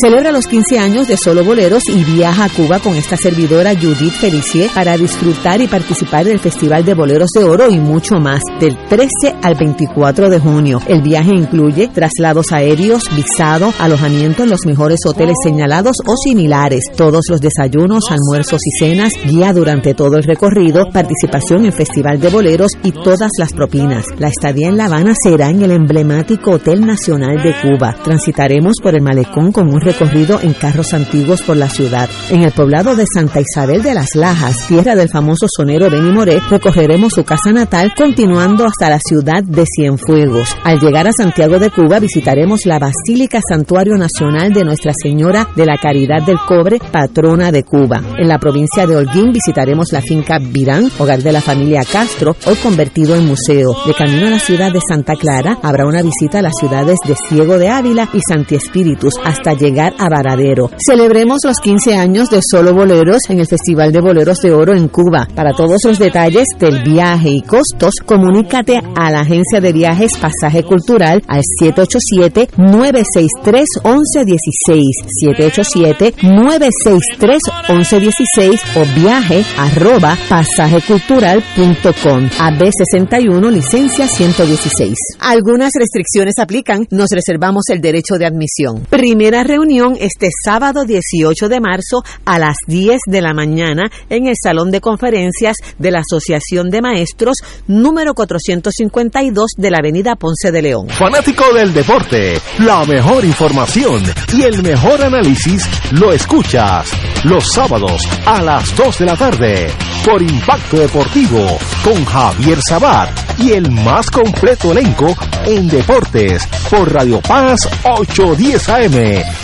[SPEAKER 10] Celebra los 15 años de Solo Boleros y viaja a Cuba con esta servidora Judith Felicier para disfrutar y participar del Festival de Boleros de Oro y mucho más del 13 al 24 de junio. El viaje incluye traslados aéreos, visado, alojamiento en los mejores hoteles señalados o similares, todos los desayunos, almuerzos y cenas, guía durante todo el recorrido, participación en Festival de Boleros y todas las propinas. La estadía en La Habana será en el emblemático Hotel Nacional de Cuba. Transitaremos por el malecón con un
[SPEAKER 11] recorrido en carros antiguos por la ciudad. En el poblado de Santa Isabel de las Lajas, tierra del famoso sonero Benny Moré, recorreremos su casa natal continuando hasta la ciudad de Cienfuegos. Al llegar a Santiago de Cuba visitaremos la Basílica Santuario Nacional de Nuestra Señora de la Caridad del Cobre, patrona de Cuba. En la provincia de Holguín visitaremos la finca Virán, hogar de la familia Castro, hoy convertido en museo. De camino a la ciudad de Santa Clara habrá una visita a las ciudades de Ciego de Ávila y Santi Espíritus hasta a Varadero. Celebremos los 15 años de Solo Boleros en el Festival de Boleros de Oro en Cuba. Para todos los detalles del viaje y costos, comunícate a la agencia de viajes Pasaje Cultural al 787-963-1116, 787-963-1116 o viaje arroba pasajecultural.com. AB61, licencia 116. Algunas restricciones aplican. Nos reservamos el derecho de admisión. Primera reunión este sábado 18 de marzo a las 10 de la mañana en el Salón de Conferencias de la Asociación de Maestros número 452 de la Avenida Ponce de León.
[SPEAKER 12] Fanático del deporte, la mejor información y el mejor análisis lo escuchas los sábados a las 2 de la tarde por Impacto Deportivo con Javier Sabat y el más completo elenco en deportes por Radio Paz 810 AM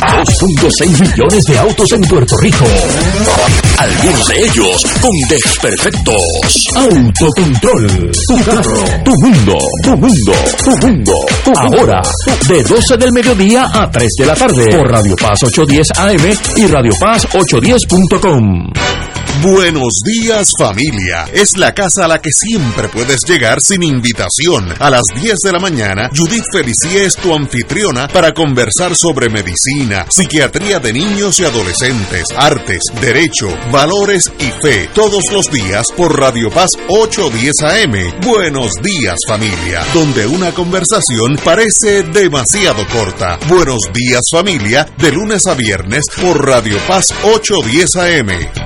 [SPEAKER 8] 2.6 millones de autos en Puerto Rico. Algunos de ellos con desperfectos. Autocontrol. Tu carro. Tu mundo. Tu mundo. Tu mundo. Ahora, de 12 del mediodía a 3 de la tarde. Por Radio Paz 810 AM y Radio Paz 810.com.
[SPEAKER 7] Buenos días familia. Es la casa a la que siempre puedes llegar sin invitación. A las 10 de la mañana, Judith Felicie es tu anfitriona para conversar sobre medicina, psiquiatría de niños y adolescentes, artes, derecho, valores y fe. Todos los días por Radio Paz 810 AM. Buenos días familia. Donde una conversación parece demasiado corta. Buenos días familia. De lunes a viernes por Radio Paz 810 AM.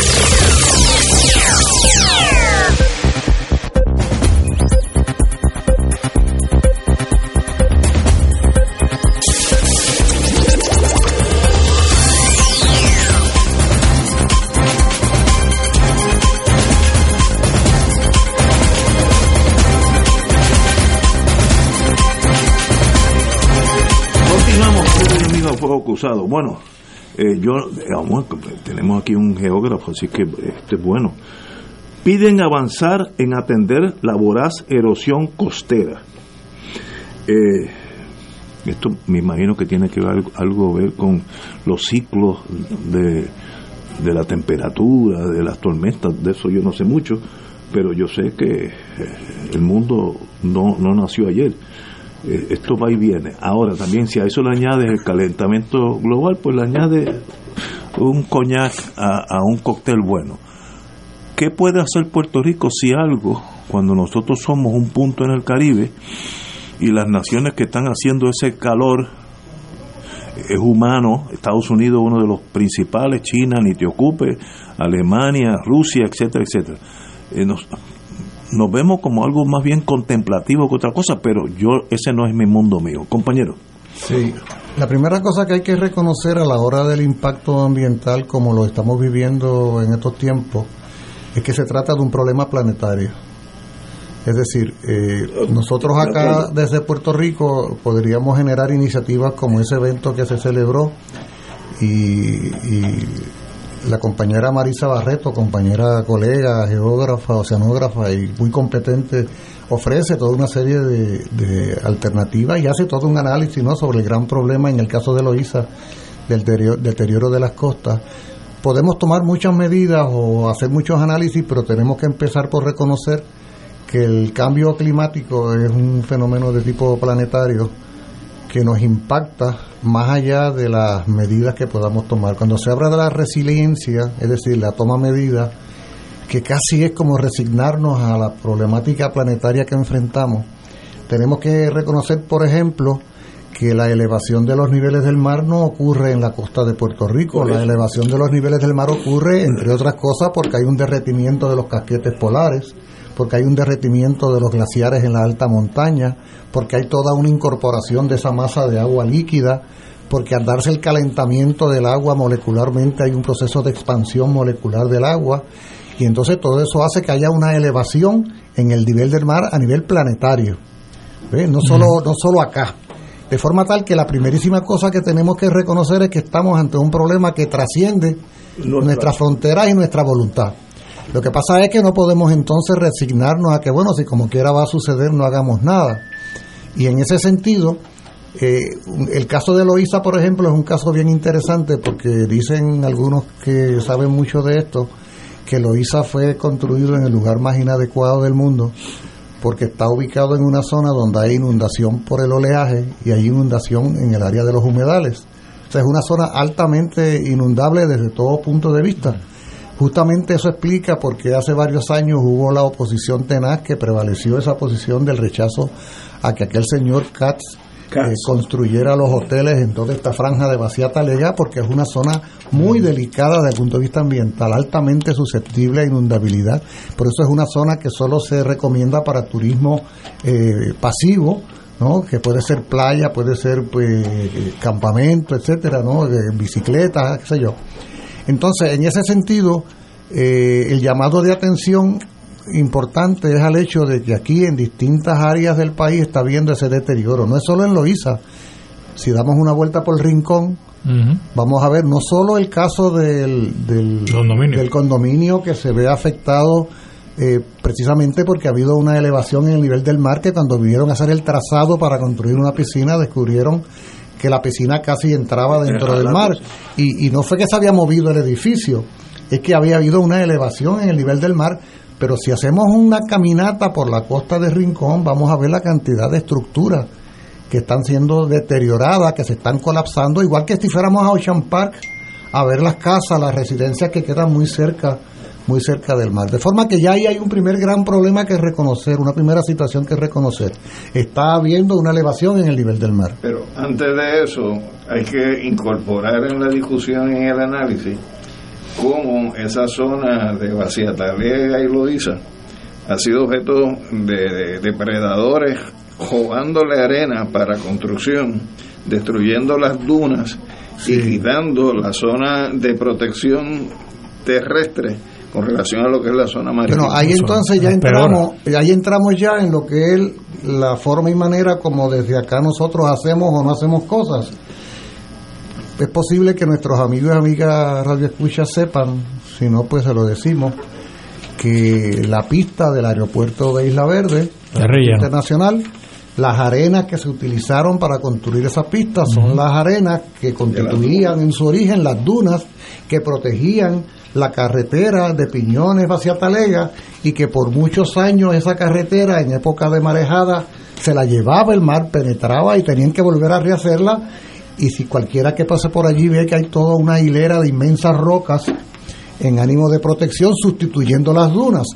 [SPEAKER 1] Cruzado. Bueno, eh, yo, vamos, tenemos aquí un geógrafo, así que este es bueno. Piden avanzar en atender la voraz erosión costera. Eh, esto me imagino que tiene que ver algo ver con los ciclos de, de la temperatura, de las tormentas, de eso yo no sé mucho, pero yo sé que eh, el mundo no, no nació ayer eh, esto va y viene. Ahora también si a eso le añades el calentamiento global, pues le añade un coñac a, un cóctel bueno. ¿Qué puede hacer Puerto Rico si algo, cuando nosotros somos un punto en el Caribe y las naciones que están haciendo ese calor es humano, Estados Unidos uno de los principales, China, ni te ocupe, Alemania, Rusia, etcétera, etcétera. Eh, vemos como algo más bien contemplativo que otra cosa, pero yo ese no es mi mundo mío. Compañero.
[SPEAKER 4] Sí, la primera cosa que hay que reconocer a la hora del impacto ambiental como lo estamos viviendo en estos tiempos es que se trata de un problema planetario. Es decir, eh, nosotros acá desde Puerto Rico podríamos generar iniciativas como ese evento que se celebró y, y la compañera Marisa Barreto, compañera colega, geógrafa, oceanógrafa y muy competente, ofrece toda una serie de, alternativas y hace todo un análisis sobre el gran problema en el caso de Loíza del deterioro de las costas. Podemos tomar muchas medidas o hacer muchos análisis, pero tenemos que empezar por reconocer que el cambio climático es un fenómeno de tipo planetario que nos impacta más allá de las medidas que podamos tomar. Cuando se habla de la resiliencia, es decir, la toma medida, que casi es como resignarnos a la problemática planetaria que enfrentamos, tenemos que reconocer, por ejemplo, que la elevación de los niveles del mar no ocurre en la costa de Puerto Rico. La elevación de los niveles del mar ocurre, entre otras cosas, porque hay un derretimiento de los casquetes polares, porque hay un derretimiento de los glaciares en la alta montaña, porque hay toda una incorporación de esa masa de agua líquida, porque al darse el calentamiento del agua molecularmente hay un proceso de expansión molecular del agua, y entonces todo eso hace que haya una elevación en el nivel del mar a nivel planetario. ¿Ve? No, solo, no solo acá. De forma tal que la primerísima cosa que tenemos que reconocer es que estamos ante un problema que trasciende nuestras fronteras y nuestra voluntad. Lo que pasa es que no podemos entonces resignarnos a que, bueno, si como quiera va a suceder, no hagamos nada. Y en ese sentido, eh, el caso de Loíza, por ejemplo, es un caso bien interesante porque dicen algunos que saben mucho de esto, que Loíza fue construido en el lugar más inadecuado del mundo porque está ubicado en una zona donde hay inundación por el oleaje y hay inundación en el área de los humedales. O sea, es una zona altamente inundable desde todo punto de vista. Justamente eso explica por qué hace varios años hubo la oposición tenaz que prevaleció esa posición del rechazo a que aquel señor Katz, eh, construyera los hoteles en toda esta franja de vacía talega, porque es una zona muy delicada desde el punto de vista ambiental, altamente susceptible a inundabilidad. Por eso es una zona que solo se recomienda para turismo eh, pasivo, ¿no? que puede ser playa, puede ser pues, campamento, etcétera, ¿no? bicicletas, qué sé yo. Entonces, en ese sentido, eh, el llamado de atención importante es al hecho de que aquí en distintas áreas del país está viendo ese deterioro. No es solo en Loíza. Si damos una vuelta por el rincón, vamos a ver no solo el caso del, del,
[SPEAKER 5] Condominio.
[SPEAKER 4] del condominio que se ve afectado eh, precisamente porque ha habido una elevación en el nivel del mar que cuando vinieron a hacer el trazado para construir una piscina descubrieron que la piscina casi entraba dentro del mar. Y, y no fue que se había movido el edificio, es que había habido una elevación en el nivel del mar, pero si hacemos una caminata por la costa de Rincón vamos a ver la cantidad de estructuras que están siendo deterioradas, que se están colapsando, igual que si fuéramos a Ocean Park a ver las casas, las residencias que quedan muy cerca muy cerca del mar. De forma que ya ahí hay un primer gran problema que reconocer, una primera situación que reconocer. Está habiendo una elevación en el nivel del mar.
[SPEAKER 3] Pero antes de eso, hay que incorporar en la discusión y en el análisis cómo esa zona de Vaciatalega y Loíza ha sido objeto de, de depredadores jugándole arena para construcción, destruyendo las dunas y quitando la zona de protección terrestre con relación a lo que es la zona marítima.
[SPEAKER 4] Bueno, ahí entonces ya entramos, ahí entramos ya en lo que es la forma y manera como desde acá nosotros hacemos o no hacemos cosas. Es posible que nuestros amigos y amigas Radio Escucha sepan, si no pues se lo decimos, que la pista del aeropuerto de Isla Verde,
[SPEAKER 5] De relleno.
[SPEAKER 4] internacional, las arenas que se utilizaron para construir esas pistas son las arenas que constituían en su origen las dunas que protegían la carretera de Piñones hacia Talega y que por muchos años esa carretera en época de marejada se la llevaba el mar, penetraba y tenían que volver a rehacerla y si cualquiera que pase por allí ve que hay toda una hilera de inmensas rocas en ánimo de protección sustituyendo las dunas.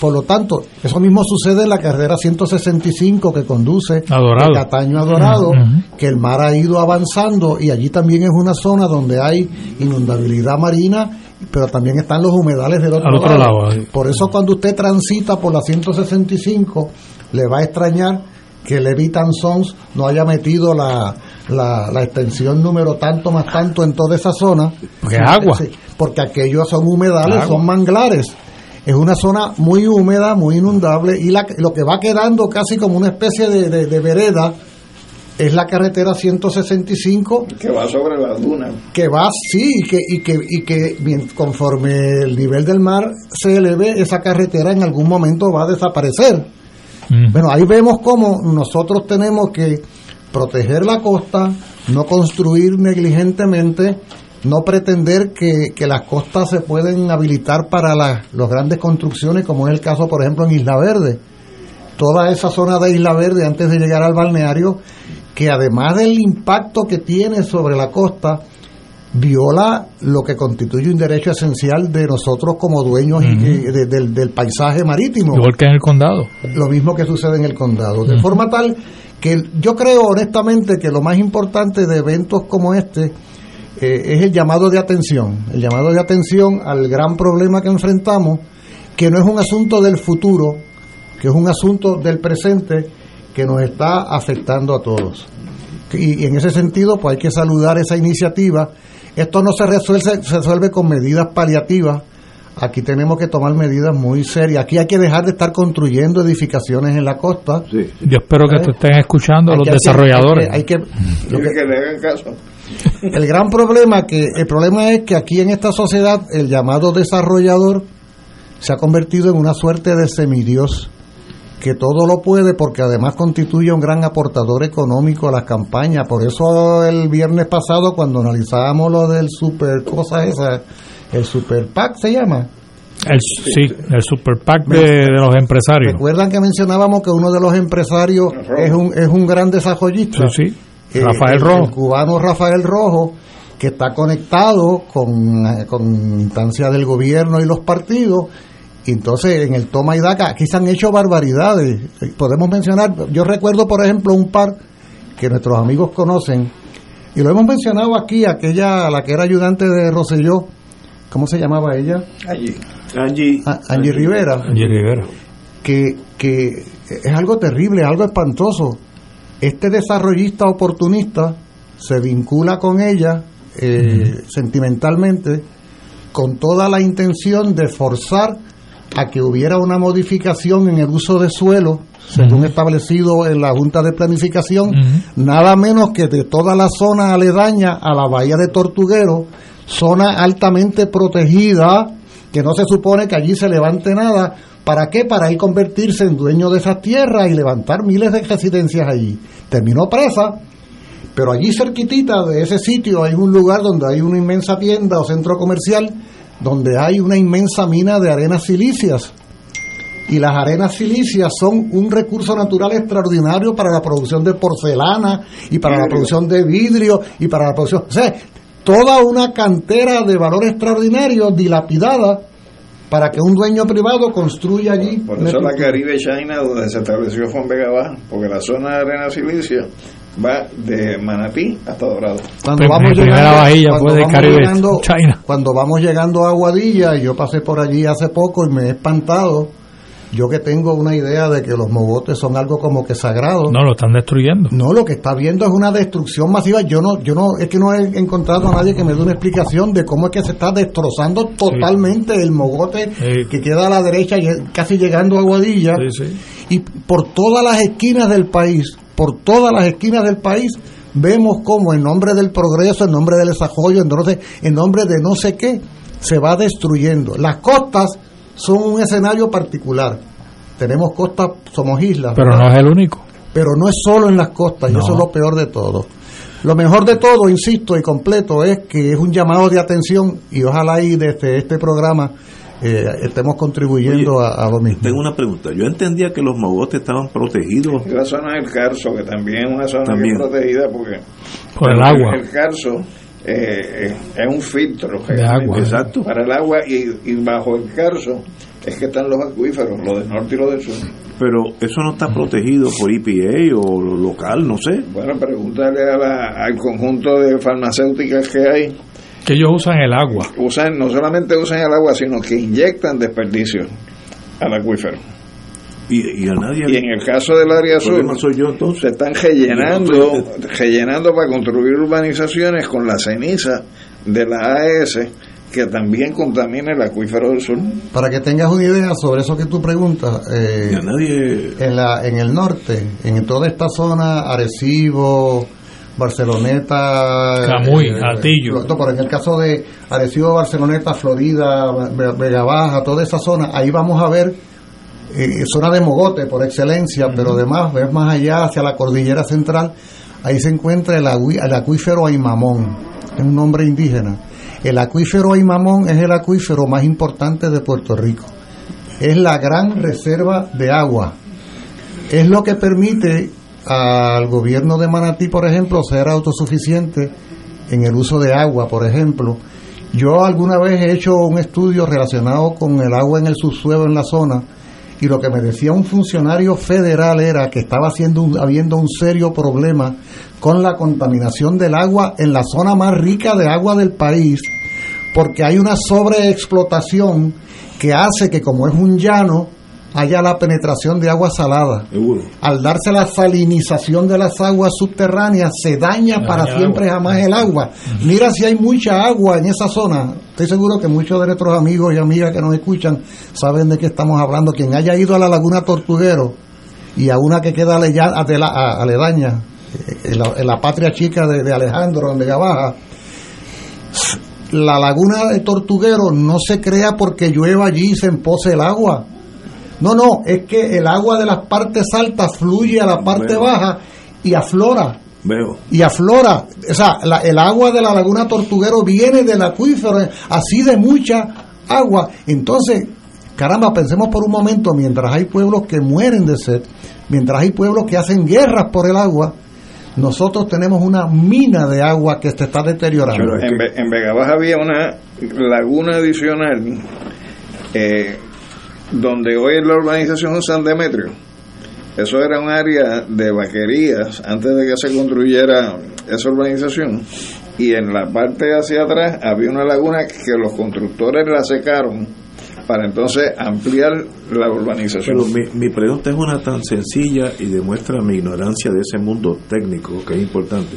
[SPEAKER 4] Por lo tanto, eso mismo sucede en la carrera 165 que conduce
[SPEAKER 5] A Dorado.
[SPEAKER 4] de Cataño a Dorado, que el mar ha ido avanzando y allí también es una zona donde hay inundabilidad marina, pero también están los humedales del otro,
[SPEAKER 5] Al otro lado.
[SPEAKER 4] Por eso cuando usted transita por la 165, le va a extrañar que Levitan Sons no haya metido la, la, la extensión número tanto más tanto en toda esa zona.
[SPEAKER 5] Porque es agua.
[SPEAKER 4] Sí, porque aquellos son humedales,
[SPEAKER 5] Agua.
[SPEAKER 4] son manglares. Es una zona muy húmeda, muy inundable y la, lo que va quedando casi como una especie de, de- de vereda es la carretera 165
[SPEAKER 3] que va sobre las dunas.
[SPEAKER 4] que va sí y que y que y que bien, conforme el nivel del mar se eleve esa carretera en algún momento va a desaparecer. Bueno ahí vemos cómo nosotros tenemos que proteger la costa no construir negligentemente no pretender que, que las costas se pueden habilitar para las las grandes construcciones como es el caso por ejemplo en Isla Verde. Toda esa zona de Isla Verde antes de llegar al balneario que además del impacto que tiene sobre la costa, viola lo que constituye un derecho esencial de nosotros como dueños de- del paisaje marítimo.
[SPEAKER 5] Igual que en el condado.
[SPEAKER 4] Lo mismo que sucede en el condado. De forma tal que yo creo honestamente que lo más importante de eventos como este eh, es el llamado de atención, el llamado de atención al gran problema que enfrentamos, que no es un asunto del futuro, que es un asunto del presente que nos está afectando a todos. Y, y en ese sentido, pues hay que saludar esa iniciativa. Esto no se resuelve, se resuelve con medidas paliativas. Aquí tenemos que tomar medidas muy serias. Aquí hay que dejar de estar construyendo edificaciones en la costa.
[SPEAKER 5] Yo espero que te estén escuchando
[SPEAKER 4] Hay
[SPEAKER 5] los
[SPEAKER 4] que
[SPEAKER 5] desarrolladores.
[SPEAKER 4] hay que- hay que- lo
[SPEAKER 3] Quiere
[SPEAKER 4] que-
[SPEAKER 3] que le hagan caso. (laughs)
[SPEAKER 4] el gran problema que el problema es que aquí en esta sociedad el llamado desarrollador se ha convertido en una suerte de semidios que todo lo puede porque además constituye un gran aportador económico a las campañas. Por eso el viernes pasado cuando analizábamos lo del super cosa esa, el super PAC se llama.
[SPEAKER 5] El, sí, el super PAC de, de los empresarios.
[SPEAKER 4] Recuerdan que mencionábamos que uno de los empresarios es un, es un gran desarrollista.
[SPEAKER 5] Sí, sí.
[SPEAKER 4] Eh,
[SPEAKER 5] Rafael
[SPEAKER 4] el-
[SPEAKER 5] Rojo.
[SPEAKER 4] El cubano Rafael Rojo, que está conectado con, con instancias del gobierno y los partidos. Y entonces en el toma y daca, aquí se han hecho barbaridades. Eh, Podemos mencionar, yo recuerdo por ejemplo un par que nuestros amigos conocen, y lo hemos mencionado aquí, aquella, la que era ayudante de Roselló, ¿cómo se llamaba ella?
[SPEAKER 3] Allí.
[SPEAKER 13] Angie,
[SPEAKER 4] A- Angie Rivera
[SPEAKER 5] Angie Rivera.
[SPEAKER 4] que, que es algo terrible, algo espantoso. Este desarrollista oportunista se vincula con ella eh, sentimentalmente con toda la intención de forzar a que hubiera una modificación en el uso de suelo, según establecido en la Junta de Planificación, nada menos que de toda la zona aledaña a la bahía de Tortuguero, zona altamente protegida, que no se supone que allí se levante nada. ¿Para qué? Para ir convertirse en dueño de esas tierras y levantar miles de residencias allí. Terminó presa, pero allí cerquitita de ese sitio hay un lugar donde hay una inmensa tienda o centro comercial donde hay una inmensa mina de arenas silicias. Y las arenas silicias son un recurso natural extraordinario para la producción de porcelana y para la producción de vidrio y para la producción... O sea, toda una cantera de valor extraordinario dilapidada para que un dueño privado construya allí...
[SPEAKER 3] Por eso la. Caribe China, donde se estableció Baja, porque la zona de arena silicia va de Manatí hasta Dorado.
[SPEAKER 4] Cuando
[SPEAKER 5] Prim-
[SPEAKER 4] vamos llegando,
[SPEAKER 5] bahía
[SPEAKER 4] cuando vamos
[SPEAKER 5] Caribe,
[SPEAKER 4] llegando- (laughs)
[SPEAKER 5] China.
[SPEAKER 4] cuando vamos llegando a Aguadilla, y yo pasé por allí hace poco y me he espantado, yo que tengo una idea de que los mogotes son algo como que sagrados.
[SPEAKER 5] No, lo están destruyendo.
[SPEAKER 4] No, lo que está viendo es una destrucción masiva. Yo no, yo no, es que no he encontrado a nadie que me dé una explicación de cómo es que se está destrozando totalmente el mogote
[SPEAKER 5] Sí.
[SPEAKER 4] que queda a la derecha, y casi llegando a Aguadilla.
[SPEAKER 5] Sí, sí.
[SPEAKER 4] Y por todas las esquinas del país, por todas las esquinas del país, vemos cómo en nombre del progreso, en nombre del desarrollo, en nombre, en nombre de no sé qué, se va destruyendo. Las costas son un escenario particular. Tenemos costas, somos islas.
[SPEAKER 5] Pero
[SPEAKER 4] ¿verdad?
[SPEAKER 5] no es el único.
[SPEAKER 4] pero no es solo en las costas, y eso es lo peor de todo. Lo mejor de todo, insisto y completo, es que es un llamado de atención y ojalá y desde este programa eh, estemos contribuyendo a, a lo mismo.
[SPEAKER 13] tengo una pregunta. Yo entendía que los mogotes estaban protegidos.
[SPEAKER 3] La zona del Carso, que también es una zona
[SPEAKER 13] También.
[SPEAKER 3] bien protegida porque
[SPEAKER 5] Por el agua.
[SPEAKER 3] el Carso eh, es un filtro
[SPEAKER 5] De agua.
[SPEAKER 13] Exacto.
[SPEAKER 3] para el agua y, y bajo el Carso es que están los acuíferos, los del norte y los del sur.
[SPEAKER 13] Pero eso no está protegido por EPA o lo local, no sé.
[SPEAKER 3] Bueno, pregúntale a la- al conjunto de farmacéuticas que hay.
[SPEAKER 5] Que ellos usan el agua.
[SPEAKER 3] Usan, no solamente usan el agua, sino que inyectan desperdicios al acuífero.
[SPEAKER 13] Y, y a nadie.
[SPEAKER 3] Y en el caso del área
[SPEAKER 13] ¿El
[SPEAKER 3] sur,
[SPEAKER 13] soy yo entonces?
[SPEAKER 3] se están rellenando, rellenando para construir urbanizaciones con la ceniza de la AES que también contamina el acuífero del sur.
[SPEAKER 4] Para que tengas una idea sobre eso que tú preguntas, eh,
[SPEAKER 13] Y a nadie.
[SPEAKER 4] en, la, en el norte, en toda esta zona, Arecibo, Barceloneta,
[SPEAKER 5] Camuy, Atillo.
[SPEAKER 4] no, pero en el caso de Arecibo, Barceloneta, Florida, Ve- Vega Baja, toda esa zona, ahí vamos a ver eh, zona de mogote por excelencia, pero además ver más allá hacia la cordillera central, ahí se encuentra el, agui- el acuífero Aymamón, es un nombre indígena. El acuífero Aymamón es el acuífero más importante de Puerto Rico. Es la gran reserva de agua. Es lo que permite al gobierno de Manatí, por ejemplo, ser autosuficiente en el uso de agua, por ejemplo. Yo alguna vez he hecho un estudio relacionado con el agua en el subsuelo en la zona y lo que me decía un funcionario federal era que estaba haciendo un- habiendo un serio problema con la contaminación del agua en la zona más rica de agua del país porque hay una sobreexplotación que hace que como es un llano haya la penetración de agua salada. Al darse la salinización de las aguas subterráneas se daña para siempre
[SPEAKER 5] agua.
[SPEAKER 4] jamás el agua. Mira si hay mucha agua en esa zona. Estoy seguro que muchos de nuestros amigos y amigas que nos escuchan saben de qué estamos hablando. Quien haya ido a la laguna Tortuguero y a una que queda aledaña, en la, en la patria chica de, de Alejandro, en Vega Baja, la laguna de Tortuguero no se crea porque llueva allí y se empose el agua. No, no, es que el agua de las partes altas fluye a la parte
[SPEAKER 13] Veo.
[SPEAKER 4] baja y aflora.
[SPEAKER 13] Veo.
[SPEAKER 4] Y aflora. O sea, la- el agua de la laguna Tortuguero viene del acuífero, eh, así de mucha agua. Entonces, caramba, pensemos por un momento, mientras hay pueblos que mueren de sed, mientras hay pueblos que hacen guerras por el agua, nosotros tenemos una mina de agua que se está deteriorando.
[SPEAKER 3] Pero en, en Vega Baja había una laguna adicional eh, donde hoy es la urbanización San Demetrio. Eso era un área de vaquerías antes de que se construyera esa urbanización. Y en la parte hacia atrás había una laguna que los constructores la secaron para entonces ampliar la urbanización.
[SPEAKER 13] Pero mi, mi pregunta es una tan sencilla y demuestra mi ignorancia de ese mundo técnico que es importante.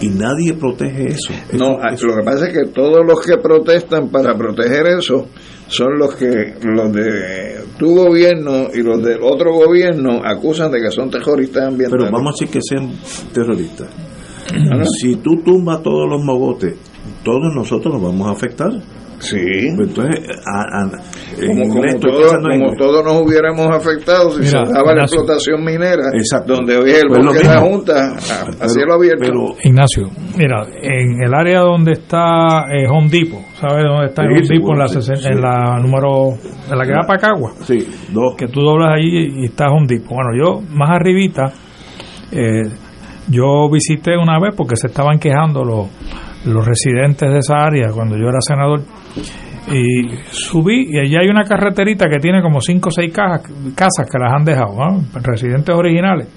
[SPEAKER 13] Y nadie protege eso.
[SPEAKER 3] No, lo que pasa es que todos los que protestan para proteger eso son los que los de tu gobierno y los del otro gobierno acusan de que son terroristas ambientales.
[SPEAKER 13] Pero vamos a decir que sean terroristas.
[SPEAKER 3] Ah.
[SPEAKER 13] Si tú tumbas todos los mogotes, todos nosotros nos vamos a afectar.
[SPEAKER 3] Sí.
[SPEAKER 13] Entonces, a- a- en
[SPEAKER 3] como,
[SPEAKER 13] en
[SPEAKER 3] como todos nos hubiéramos afectado si
[SPEAKER 13] Mira,
[SPEAKER 3] se daba la
[SPEAKER 5] Ignacio.
[SPEAKER 3] explotación minera,
[SPEAKER 13] Exacto.
[SPEAKER 3] donde hoy es el
[SPEAKER 5] Pues
[SPEAKER 3] de la. Junta, a, a cielo abierto.
[SPEAKER 5] Ignacio, mira, en el área donde está eh, Home Depot, ¿sabes dónde está
[SPEAKER 13] Sí,
[SPEAKER 5] Home Depot? En la,
[SPEAKER 13] sí,
[SPEAKER 5] sesen-
[SPEAKER 13] sí.
[SPEAKER 5] en la número, en la que va para Cagua.
[SPEAKER 13] Sí, dos.
[SPEAKER 5] Que tú doblas allí y está Home Depot. Bueno, yo más arribita, eh, yo visité una vez porque se estaban quejando los, los residentes de esa área cuando yo era senador. Y subí y allí hay una carreterita que tiene como cinco o seis cajas, casas que las han dejado, residentes originales.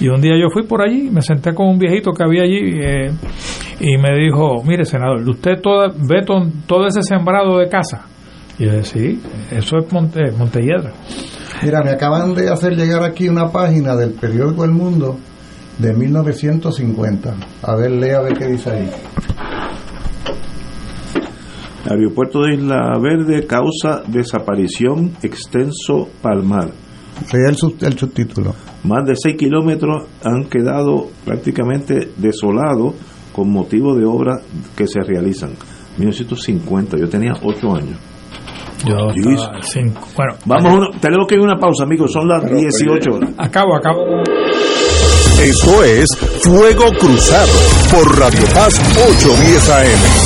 [SPEAKER 5] Y un día yo fui por allí, me senté con un viejito que había allí eh, y me dijo, mire senador, ¿usted toda, ve to- todo ese sembrado de casa? Y yo dije, sí, eso es Monte, Montelledra.
[SPEAKER 4] Mira, me acaban de hacer llegar aquí una página del periódico El Mundo de 1950. A ver, lea a ver qué dice ahí.
[SPEAKER 13] Aeropuerto de Isla Verde causa desaparición extenso palmar.
[SPEAKER 4] Lea el, el subtítulo.
[SPEAKER 13] Más de 6 kilómetros han quedado prácticamente desolados con motivo de obras que se realizan. 1950, yo tenía 8 años.
[SPEAKER 5] Yo cinco. Bueno,
[SPEAKER 13] Vamos, a una- tenemos que ir a una pausa, amigos. Son las 18 horas.
[SPEAKER 5] acabo, acabo.
[SPEAKER 7] Esto es Fuego Cruzado por Radio Paz 810 AM.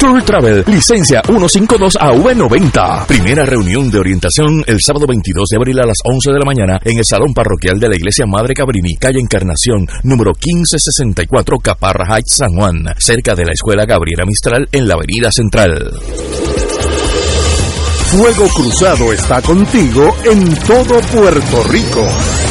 [SPEAKER 8] Culture Travel, licencia 152AV90. Primera reunión de orientación el sábado 22 de abril a las 11 de la mañana en el Salón Parroquial de la Iglesia Madre Cabrini, calle Encarnación, número 1564, Caparra Heights, San Juan, cerca de la Escuela Gabriela Mistral en la Avenida Central.
[SPEAKER 7] Fuego Cruzado está contigo en todo Puerto Rico.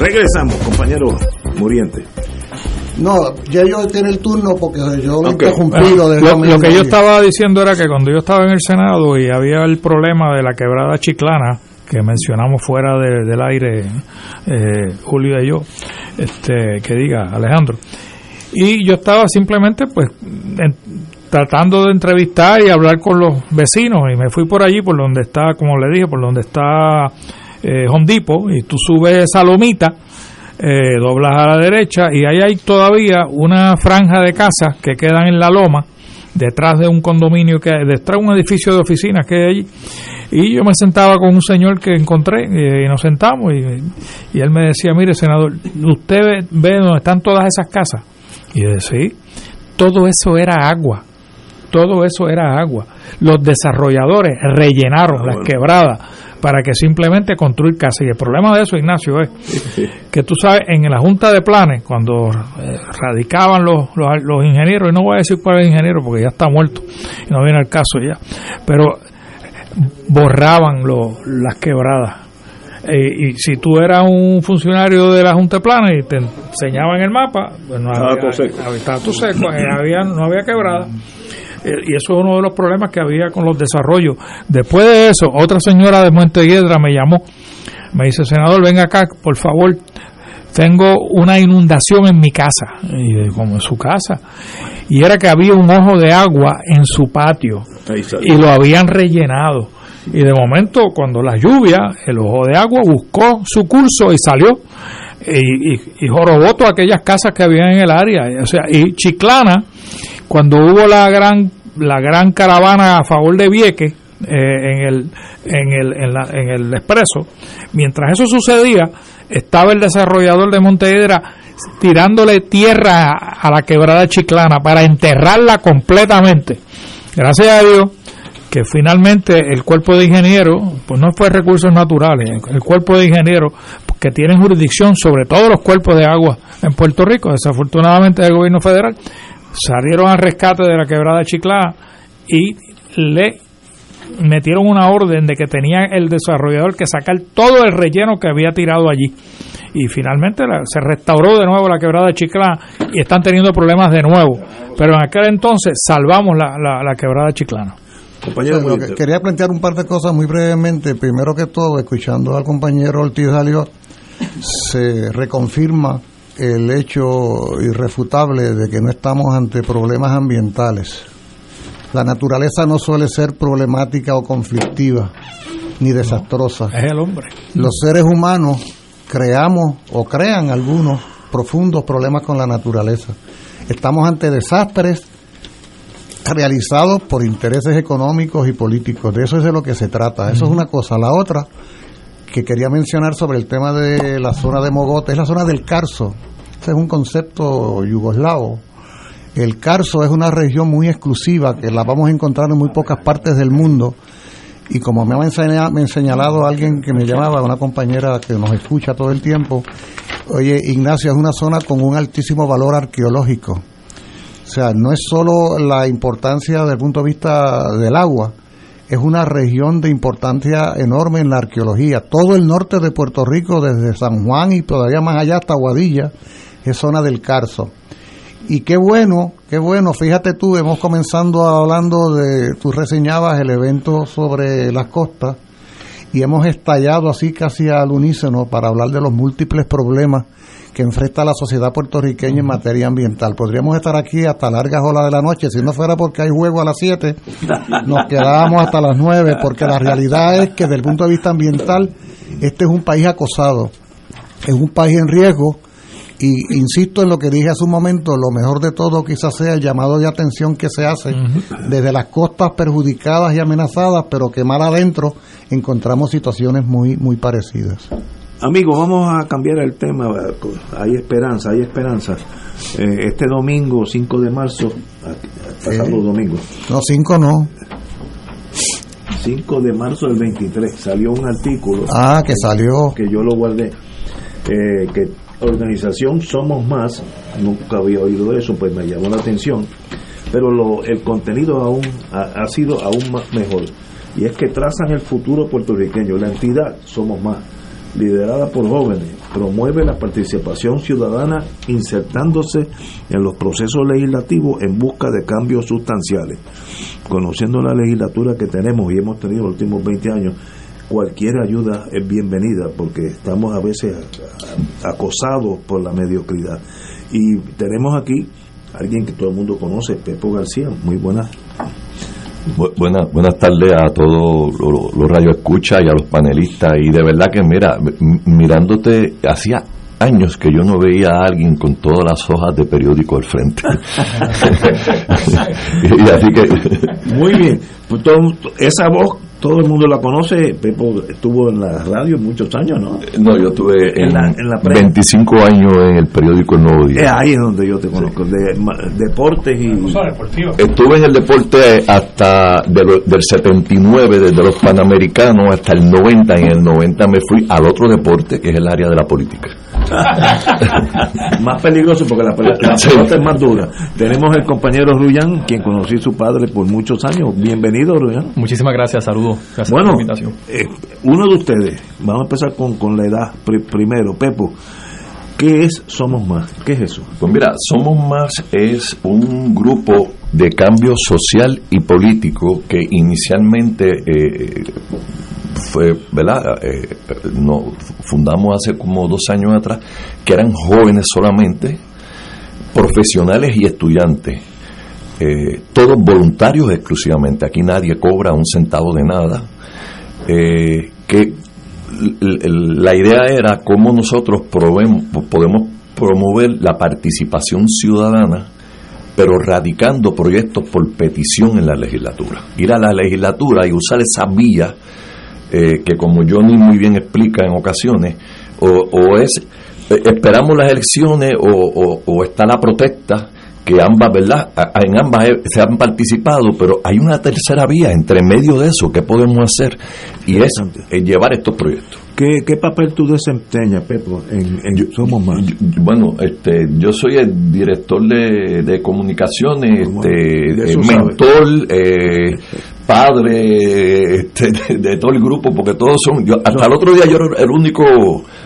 [SPEAKER 13] Regresamos, compañero Muriente.
[SPEAKER 4] No, ya yo tiene el turno porque yo me he
[SPEAKER 13] Ok.
[SPEAKER 4] interrumpido de
[SPEAKER 5] lo,
[SPEAKER 4] lo
[SPEAKER 5] que yo estaba diciendo era que cuando yo estaba en el Senado y había el problema de la quebrada chiclana que mencionamos fuera de- del aire eh, Julio y yo este que diga Alejandro y yo estaba simplemente pues en- tratando de entrevistar y hablar con los vecinos y me fui por allí por donde está como le dije por donde está eh, Hondipo y tú subes esa lomita eh, doblas a la derecha y ahí hay todavía una franja de casas que quedan en la loma detrás de un condominio que detrás de un edificio de oficinas que hay allí. Y yo me sentaba con un señor que encontré eh, y nos sentamos y, y él me decía mire senador usted ve, ve dónde están todas esas casas y yo decía sí todo eso era agua todo eso era agua. Los desarrolladores rellenaron las quebradas para que simplemente construir casas. Y el problema de eso, Ignacio, es que tú sabes, en la Junta de Planes, cuando eh, radicaban los, los, los ingenieros, y no voy a decir cuál es el ingeniero porque ya está muerto y no viene al caso ya, pero borraban lo- las quebradas. Eh, y si tú eras un funcionario de la Junta de Planes y te enseñaban el mapa, pues no había, estaba todo seco, había, no había quebrada. Eh, y eso es uno de los problemas que había con los desarrollos. Después de eso, otra señora de Montelledra me llamó, me dice, senador, venga acá, por favor, tengo una inundación en mi casa. Y como en su casa. Y era que había un ojo de agua en su patio y lo habían rellenado. Y de momento, cuando la lluvia, el ojo de agua buscó su curso y salió. Y, y, y jorobó todas aquellas casas que había en el área. O sea, y Chiclana, cuando hubo la gran la gran caravana a favor de Vieques eh, en el en el en, la- en el expreso mientras eso sucedía estaba el desarrollador de Monteedra tirándole tierra a la quebrada chiclana para enterrarla completamente. Gracias a Dios que finalmente el cuerpo de ingenieros, pues no fue recursos naturales, el cuerpo de ingenieros que tienen jurisdicción sobre todos los cuerpos de agua en Puerto Rico, desafortunadamente del gobierno federal, salieron al rescate de la quebrada Chiclana y le metieron una orden de que tenía el desarrollador que sacar todo el relleno que había tirado allí. Y finalmente la- se restauró de nuevo la quebrada de Chiclana y están teniendo problemas de nuevo. Pero en aquel entonces salvamos la, la, la quebrada Chiclana.
[SPEAKER 13] Compañero
[SPEAKER 4] Lo que
[SPEAKER 13] Muriente.
[SPEAKER 4] quería plantear un par de cosas muy brevemente. Primero que todo, escuchando al compañero Ortiz Aliot, se reconfirma el hecho irrefutable de que no estamos ante problemas ambientales. La naturaleza no suele ser problemática o conflictiva, ni desastrosa.
[SPEAKER 5] Es el hombre.
[SPEAKER 4] Los seres humanos creamos o crean algunos profundos problemas con la naturaleza. Estamos ante desastres realizados por intereses económicos y políticos. De eso es de lo que se trata. Eso es una cosa. La otra que quería mencionar sobre el tema de la zona de Mogote es la zona del Carso. Ese es un concepto yugoslavo. El Carso es una región muy exclusiva que la vamos a encontrar en muy pocas partes del mundo. Y como me ha enseñado, me ha señalado alguien que me llamaba, una compañera que nos escucha todo el tiempo, oye, Ignacio, es una zona con un altísimo valor arqueológico. O sea, no es solo la importancia desde el punto de vista del agua, es una región de importancia enorme en la arqueología. Todo el norte de Puerto Rico, desde San Juan y todavía más allá hasta Guadilla, es zona del Carso. Y qué bueno, qué bueno, fíjate tú, hemos comenzado hablando de, tú reseñabas el evento sobre las costas y hemos estallado así casi al unísono para hablar de los múltiples problemas que enfrenta la sociedad puertorriqueña en materia ambiental. Podríamos estar aquí hasta largas horas de la noche, si no fuera porque hay juego a las 7, (laughs) nos quedábamos hasta las 9, porque la realidad es que desde el punto de vista ambiental, este es un país acosado, es un país en riesgo, y insisto en lo que dije hace un momento, lo mejor de todo quizás sea el llamado de atención que se hace desde las costas perjudicadas y amenazadas, pero que mal adentro encontramos situaciones muy, muy parecidas.
[SPEAKER 1] Amigos, vamos a cambiar el tema. Hay esperanza, hay esperanza. Eh, este domingo, 5 de marzo, pasado
[SPEAKER 4] Eh.
[SPEAKER 1] domingo,
[SPEAKER 4] No, cinco no.
[SPEAKER 1] 5 de marzo del 23, salió un artículo.
[SPEAKER 4] Ah, que salió.
[SPEAKER 1] Que yo lo guardé. eh, que organización Somos Más, nunca había oído eso, pues me llamó la atención. Pero lo, el contenido aún ha, ha sido aún más mejor. Y es que trazan el futuro puertorriqueño. La entidad Somos Más liderada por jóvenes, promueve la participación ciudadana insertándose en los procesos legislativos en busca de cambios sustanciales. Conociendo la legislatura que tenemos y hemos tenido los últimos 20 años, cualquier ayuda es bienvenida porque estamos a veces acosados por la mediocridad. Y tenemos aquí alguien que todo el mundo conoce, Pepo García, muy buenas
[SPEAKER 14] Bu- Buenas, buenas tardes a todos los, los radioescuchas y a los panelistas. Y de verdad que, mira, mirándote, hacía años que yo no veía a alguien con todas las hojas de periódico al frente. (laughs) (laughs) y así que.
[SPEAKER 1] Muy bien, pues todo- esa voz todo el mundo la conoce, Pepo estuvo en la radio muchos años, ¿no?
[SPEAKER 14] No, yo estuve
[SPEAKER 1] En
[SPEAKER 14] en,
[SPEAKER 1] la- en la prensa.
[SPEAKER 14] 25 años en el periódico El Nuevo Día.
[SPEAKER 1] Es ahí es donde yo te conozco, de ma- deportes y...
[SPEAKER 14] Estuve en el deporte hasta de lo- del 79, desde los Panamericanos hasta el 90. Y en el 90 me fui al otro deporte, que es el área de la política. (laughs)
[SPEAKER 1] más peligroso porque la, la
[SPEAKER 14] Sí.
[SPEAKER 1] pelota es más dura. Tenemos el compañero Ruyán, quien conocí su padre por muchos años. Bienvenido, Ruyán.
[SPEAKER 15] Muchísimas gracias, saludos.
[SPEAKER 1] Bueno,
[SPEAKER 15] por la invitación.
[SPEAKER 1] eh, uno de ustedes, vamos a empezar con, con la edad pri- primero. Pepo, ¿qué es Somos Más? ¿Qué es eso?
[SPEAKER 14] Pues mira, Somos Más es un grupo de cambio social y político que inicialmente eh, fue, ¿verdad? Eh, no, fundamos hace como dos años atrás, que eran jóvenes solamente, profesionales y estudiantes, eh, todos voluntarios exclusivamente. Aquí nadie cobra un centavo de nada. Eh, que la idea era cómo nosotros probemos- podemos promover la participación ciudadana, pero radicando proyectos por petición en la legislatura. Ir a la legislatura y usar esa vía eh, que como Johnny muy bien explica en ocasiones, o, o eh, esperamos las elecciones o- o está la protesta, que ambas, ¿verdad? En ambas se han participado, pero hay una tercera vía entre medio de eso que podemos hacer y es, eh, llevar estos proyectos.
[SPEAKER 1] ¿Qué, qué papel tú desempeñas, Pepo, en, en Somos Más?
[SPEAKER 14] Bueno, este, yo soy el director de, de comunicaciones, este,
[SPEAKER 1] de
[SPEAKER 14] eh, mentor, eh, padre este, de, de todo el grupo, porque todos son. Yo, hasta el otro día yo era el único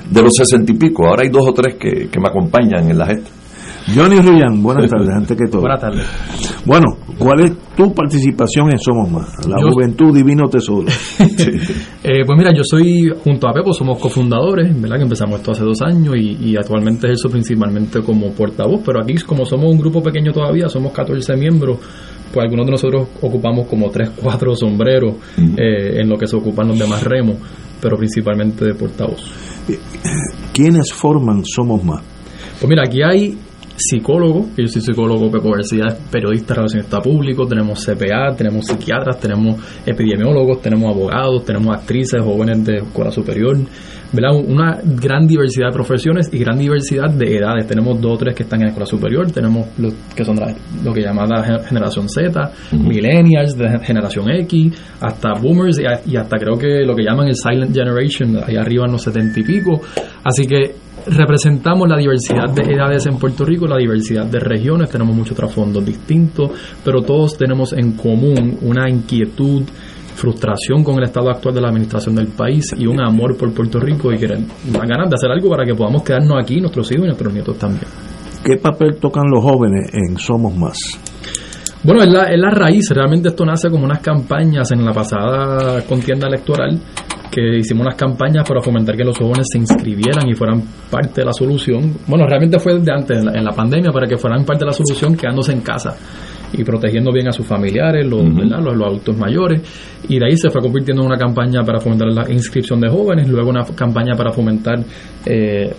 [SPEAKER 14] de los sesenta y pico. Ahora hay dos o tres que, que me acompañan en la gesta.
[SPEAKER 13] Johnny Ruyan, buenas tardes, (laughs) antes que todo.
[SPEAKER 15] Buenas tardes.
[SPEAKER 13] Bueno, ¿cuál es tu participación en Somos Más? La
[SPEAKER 15] Yo-
[SPEAKER 13] Juventud Divino Tesoro. (laughs)
[SPEAKER 15] Eh, pues mira, yo soy, junto a Pepo, somos cofundadores, ¿verdad? Que empezamos esto hace dos años y, y actualmente ejerzo principalmente como portavoz, pero aquí como somos un grupo pequeño todavía, somos 14 miembros, pues algunos de nosotros ocupamos como 3, 4 sombreros eh, en lo que se ocupan los demás remos, pero principalmente de portavoz.
[SPEAKER 13] ¿Quiénes forman Somos Más?
[SPEAKER 15] Pues mira, aquí hay psicólogos, que yo soy psicólogo, Pepo García es periodista, relacionista público, tenemos CPA, tenemos psiquiatras, tenemos epidemiólogos, tenemos abogados, tenemos actrices, jóvenes de escuela superior, ¿verdad? Una gran diversidad de profesiones y gran diversidad de edades. Tenemos dos o tres que están en escuela superior, tenemos los que son la- lo que llaman la gen- generación Z, millennials, de generación X, hasta boomers y, y hasta creo que lo que llaman el silent generation, ahí arriba en los setenta y pico. Así que representamos la diversidad de edades en Puerto Rico, la diversidad de regiones, tenemos muchos trasfondos distintos, pero todos tenemos en común una inquietud, frustración con el estado actual de la administración del país y un amor por Puerto Rico y querer- ganas de hacer algo para que podamos quedarnos aquí, nuestros hijos y nuestros nietos también.
[SPEAKER 13] ¿Qué papel tocan los jóvenes en Somos Más?
[SPEAKER 15] Bueno, es la, es la raíz, realmente esto nace como unas campañas en la pasada contienda electoral, que hicimos unas campañas para fomentar que los jóvenes se inscribieran y fueran parte de la solución. Bueno, realmente fue desde antes, en la, en la pandemia, para que fueran parte de la solución quedándose en casa y protegiendo bien a sus familiares, los, los adultos mayores. Y de ahí se fue convirtiendo en una campaña para fomentar la inscripción de jóvenes, luego una campaña para fomentar... Eh,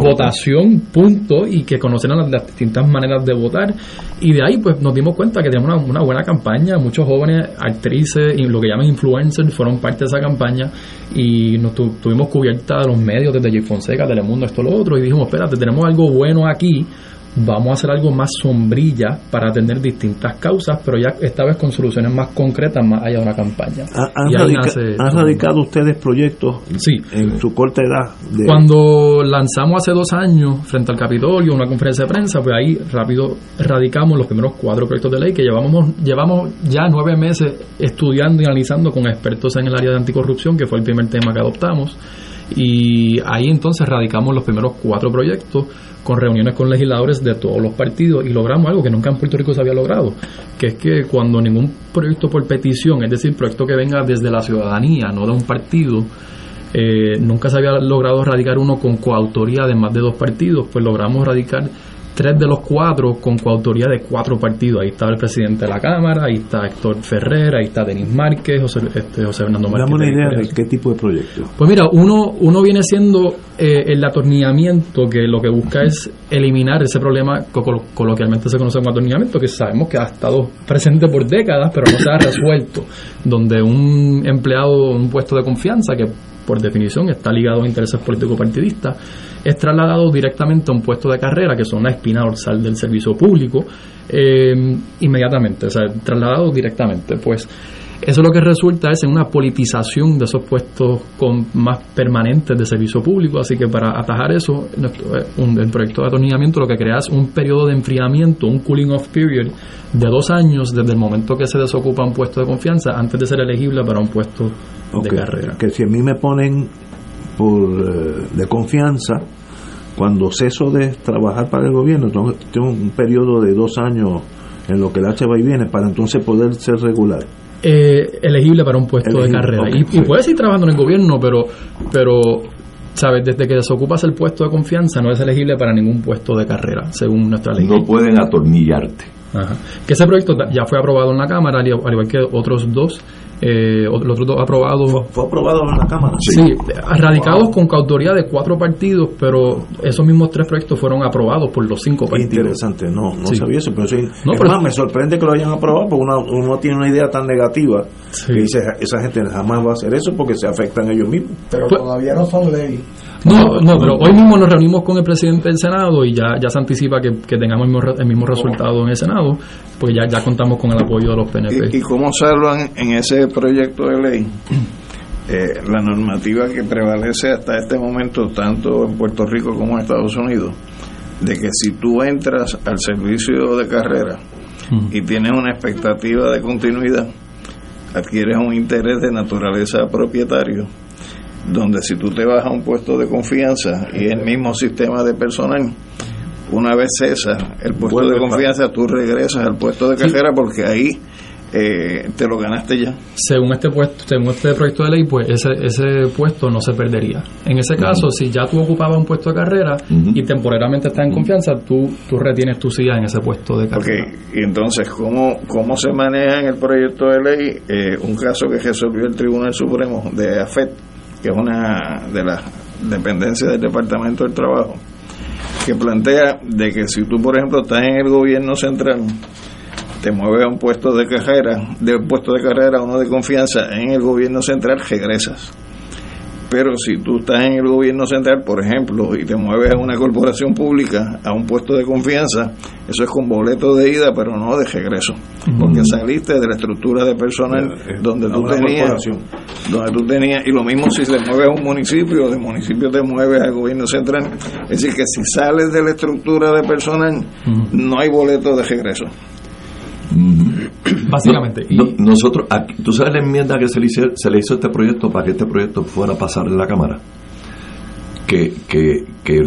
[SPEAKER 15] Votación, punto, y que conocieran las, distintas maneras de votar. Y de ahí, pues, nos dimos cuenta que teníamos una, buena campaña. Muchos jóvenes, actrices y lo que llaman influencers, fueron parte de esa campaña. Y nos tu- tuvimos cubierta de los medios, desde J. Fonseca, Telemundo, esto, lo otro. Y dijimos, espérate, tenemos algo bueno aquí. Vamos a hacer algo más sombrilla para atender distintas causas, pero ya esta vez con soluciones más concretas, más allá de una campaña.
[SPEAKER 13] ¿Han, radica-
[SPEAKER 15] nace-
[SPEAKER 13] radicado ustedes proyectos
[SPEAKER 15] Sí.
[SPEAKER 13] en su corta edad? de-
[SPEAKER 15] Cuando lanzamos hace dos años frente al Capitolio una conferencia de prensa, pues ahí rápido radicamos los primeros cuatro proyectos de ley que llevamos, llevamos ya nueve meses estudiando y analizando con expertos en el área de anticorrupción, que fue el primer tema que adoptamos. Y ahí entonces radicamos los primeros cuatro proyectos con reuniones con legisladores de todos los partidos y logramos algo que nunca en Puerto Rico se había logrado, que es que cuando ningún proyecto por petición, es decir, proyecto que venga desde la ciudadanía, no de un partido, eh, nunca se había logrado radicar uno con coautoría de más de dos partidos, pues logramos radicar tres de los cuatro con coautoría de cuatro partidos. Ahí estaba el presidente de la Cámara, ahí está Héctor Ferrer, ahí está Denis Márquez, José, este, José Fernando Márquez.
[SPEAKER 13] Dame una
[SPEAKER 15] de
[SPEAKER 13] idea de qué tipo de proyecto.
[SPEAKER 15] Pues mira, uno, uno viene siendo eh, el atornillamiento que lo que busca es eliminar ese problema que colo- coloquialmente se conoce como atornillamiento, que sabemos que ha estado presente por décadas, pero no se ha resuelto, donde un empleado un puesto de confianza que por definición está ligado a intereses político-partidistas, es trasladado directamente a un puesto de carrera, que son la espina dorsal del servicio público, eh, inmediatamente, o sea, trasladado directamente. Pues eso lo que resulta es en una politización de esos puestos con más permanentes de servicio público, así que para atajar eso, eh, un- el proyecto de atornillamiento lo que crea es un periodo de enfriamiento, un cooling off period de dos años desde el momento que se desocupa un puesto de confianza antes de ser elegible para un puesto de carrera.
[SPEAKER 13] Que si a mí me ponen por eh, de confianza, cuando ceso de trabajar para el gobierno, tengo, tengo un periodo de dos años en lo que el H va y viene para entonces poder ser regular.
[SPEAKER 15] eh, elegible para un puesto
[SPEAKER 13] Elegible,
[SPEAKER 15] de carrera. y, puedes ir trabajando en el gobierno, pero, pero sabes, desde que desocupas el puesto de confianza no es elegible para ningún puesto de carrera, según nuestra ley.
[SPEAKER 14] No pueden atornillarte.
[SPEAKER 15] Ajá. Que ese proyecto ya fue aprobado en la Cámara, al igual que otros dos, eh, los otros dos aprobados.
[SPEAKER 13] Fue aprobado en la Cámara.
[SPEAKER 15] Sí, radicados con coautoría de cuatro partidos, pero esos mismos tres proyectos fueron aprobados por los cinco partidos.
[SPEAKER 13] interesante, no, no
[SPEAKER 15] Sí.
[SPEAKER 13] sabía eso, pero sí.
[SPEAKER 15] No,
[SPEAKER 13] es
[SPEAKER 15] pero-
[SPEAKER 13] más, me sorprende que lo hayan aprobado porque uno, uno tiene una idea tan negativa que dice esa gente jamás va a hacer eso porque se afectan ellos mismos.
[SPEAKER 4] Pero
[SPEAKER 15] Pues-
[SPEAKER 4] todavía no son ley.
[SPEAKER 15] No, no, pero hoy mismo nos reunimos con el presidente del Senado y ya, ya se anticipa que, que tengamos el mismo, el mismo resultado en el Senado, porque ya, ya contamos con el apoyo de los PNP.
[SPEAKER 3] ¿Y, y cómo salvan en ese proyecto de ley eh, la normativa que prevalece hasta este momento, tanto en Puerto Rico como en Estados Unidos, de que si tú entras al servicio de carrera y tienes una expectativa de continuidad, adquieres un interés de naturaleza propietario, donde si tú te vas a un puesto de confianza y el mismo sistema de personal, una vez cesa el puesto
[SPEAKER 1] Vuelve
[SPEAKER 3] de confianza, tú regresas al puesto de cajera porque ahí eh, te lo ganaste ya.
[SPEAKER 15] según este puesto, según este proyecto de ley, pues ese, ese puesto no se perdería. En ese caso, si ya tú ocupabas un puesto de carrera y temporalmente estás en confianza, tú, tú retienes tu silla en ese puesto de carrera.
[SPEAKER 3] Ok, y entonces, ¿cómo, cómo se maneja en el proyecto de ley eh, un caso que resolvió el Tribunal Supremo de AFET, que es una de las dependencias del Departamento del Trabajo, que plantea de que si tú, por ejemplo, estás en el gobierno central, te mueves a un puesto de carrera, de puesto de carrera a uno de confianza en el gobierno central, regresas. Pero si tú estás en el gobierno central, por ejemplo, y te mueves a una corporación pública, a un puesto de confianza, eso es con boleto de ida, pero no de regreso. Porque saliste de la estructura de personal donde
[SPEAKER 1] a
[SPEAKER 3] tú tenías, donde tú tenías, y lo mismo si te mueves a un municipio, de municipio te mueves al gobierno central. Es decir, que si sales de la estructura de personal, no hay boleto de regreso.
[SPEAKER 15] Básicamente.
[SPEAKER 14] No, nosotros, aquí- ¿tú sabes la enmienda que se le, hizo, se le hizo a este proyecto para que este proyecto fuera a pasar en la Cámara? Que, que, que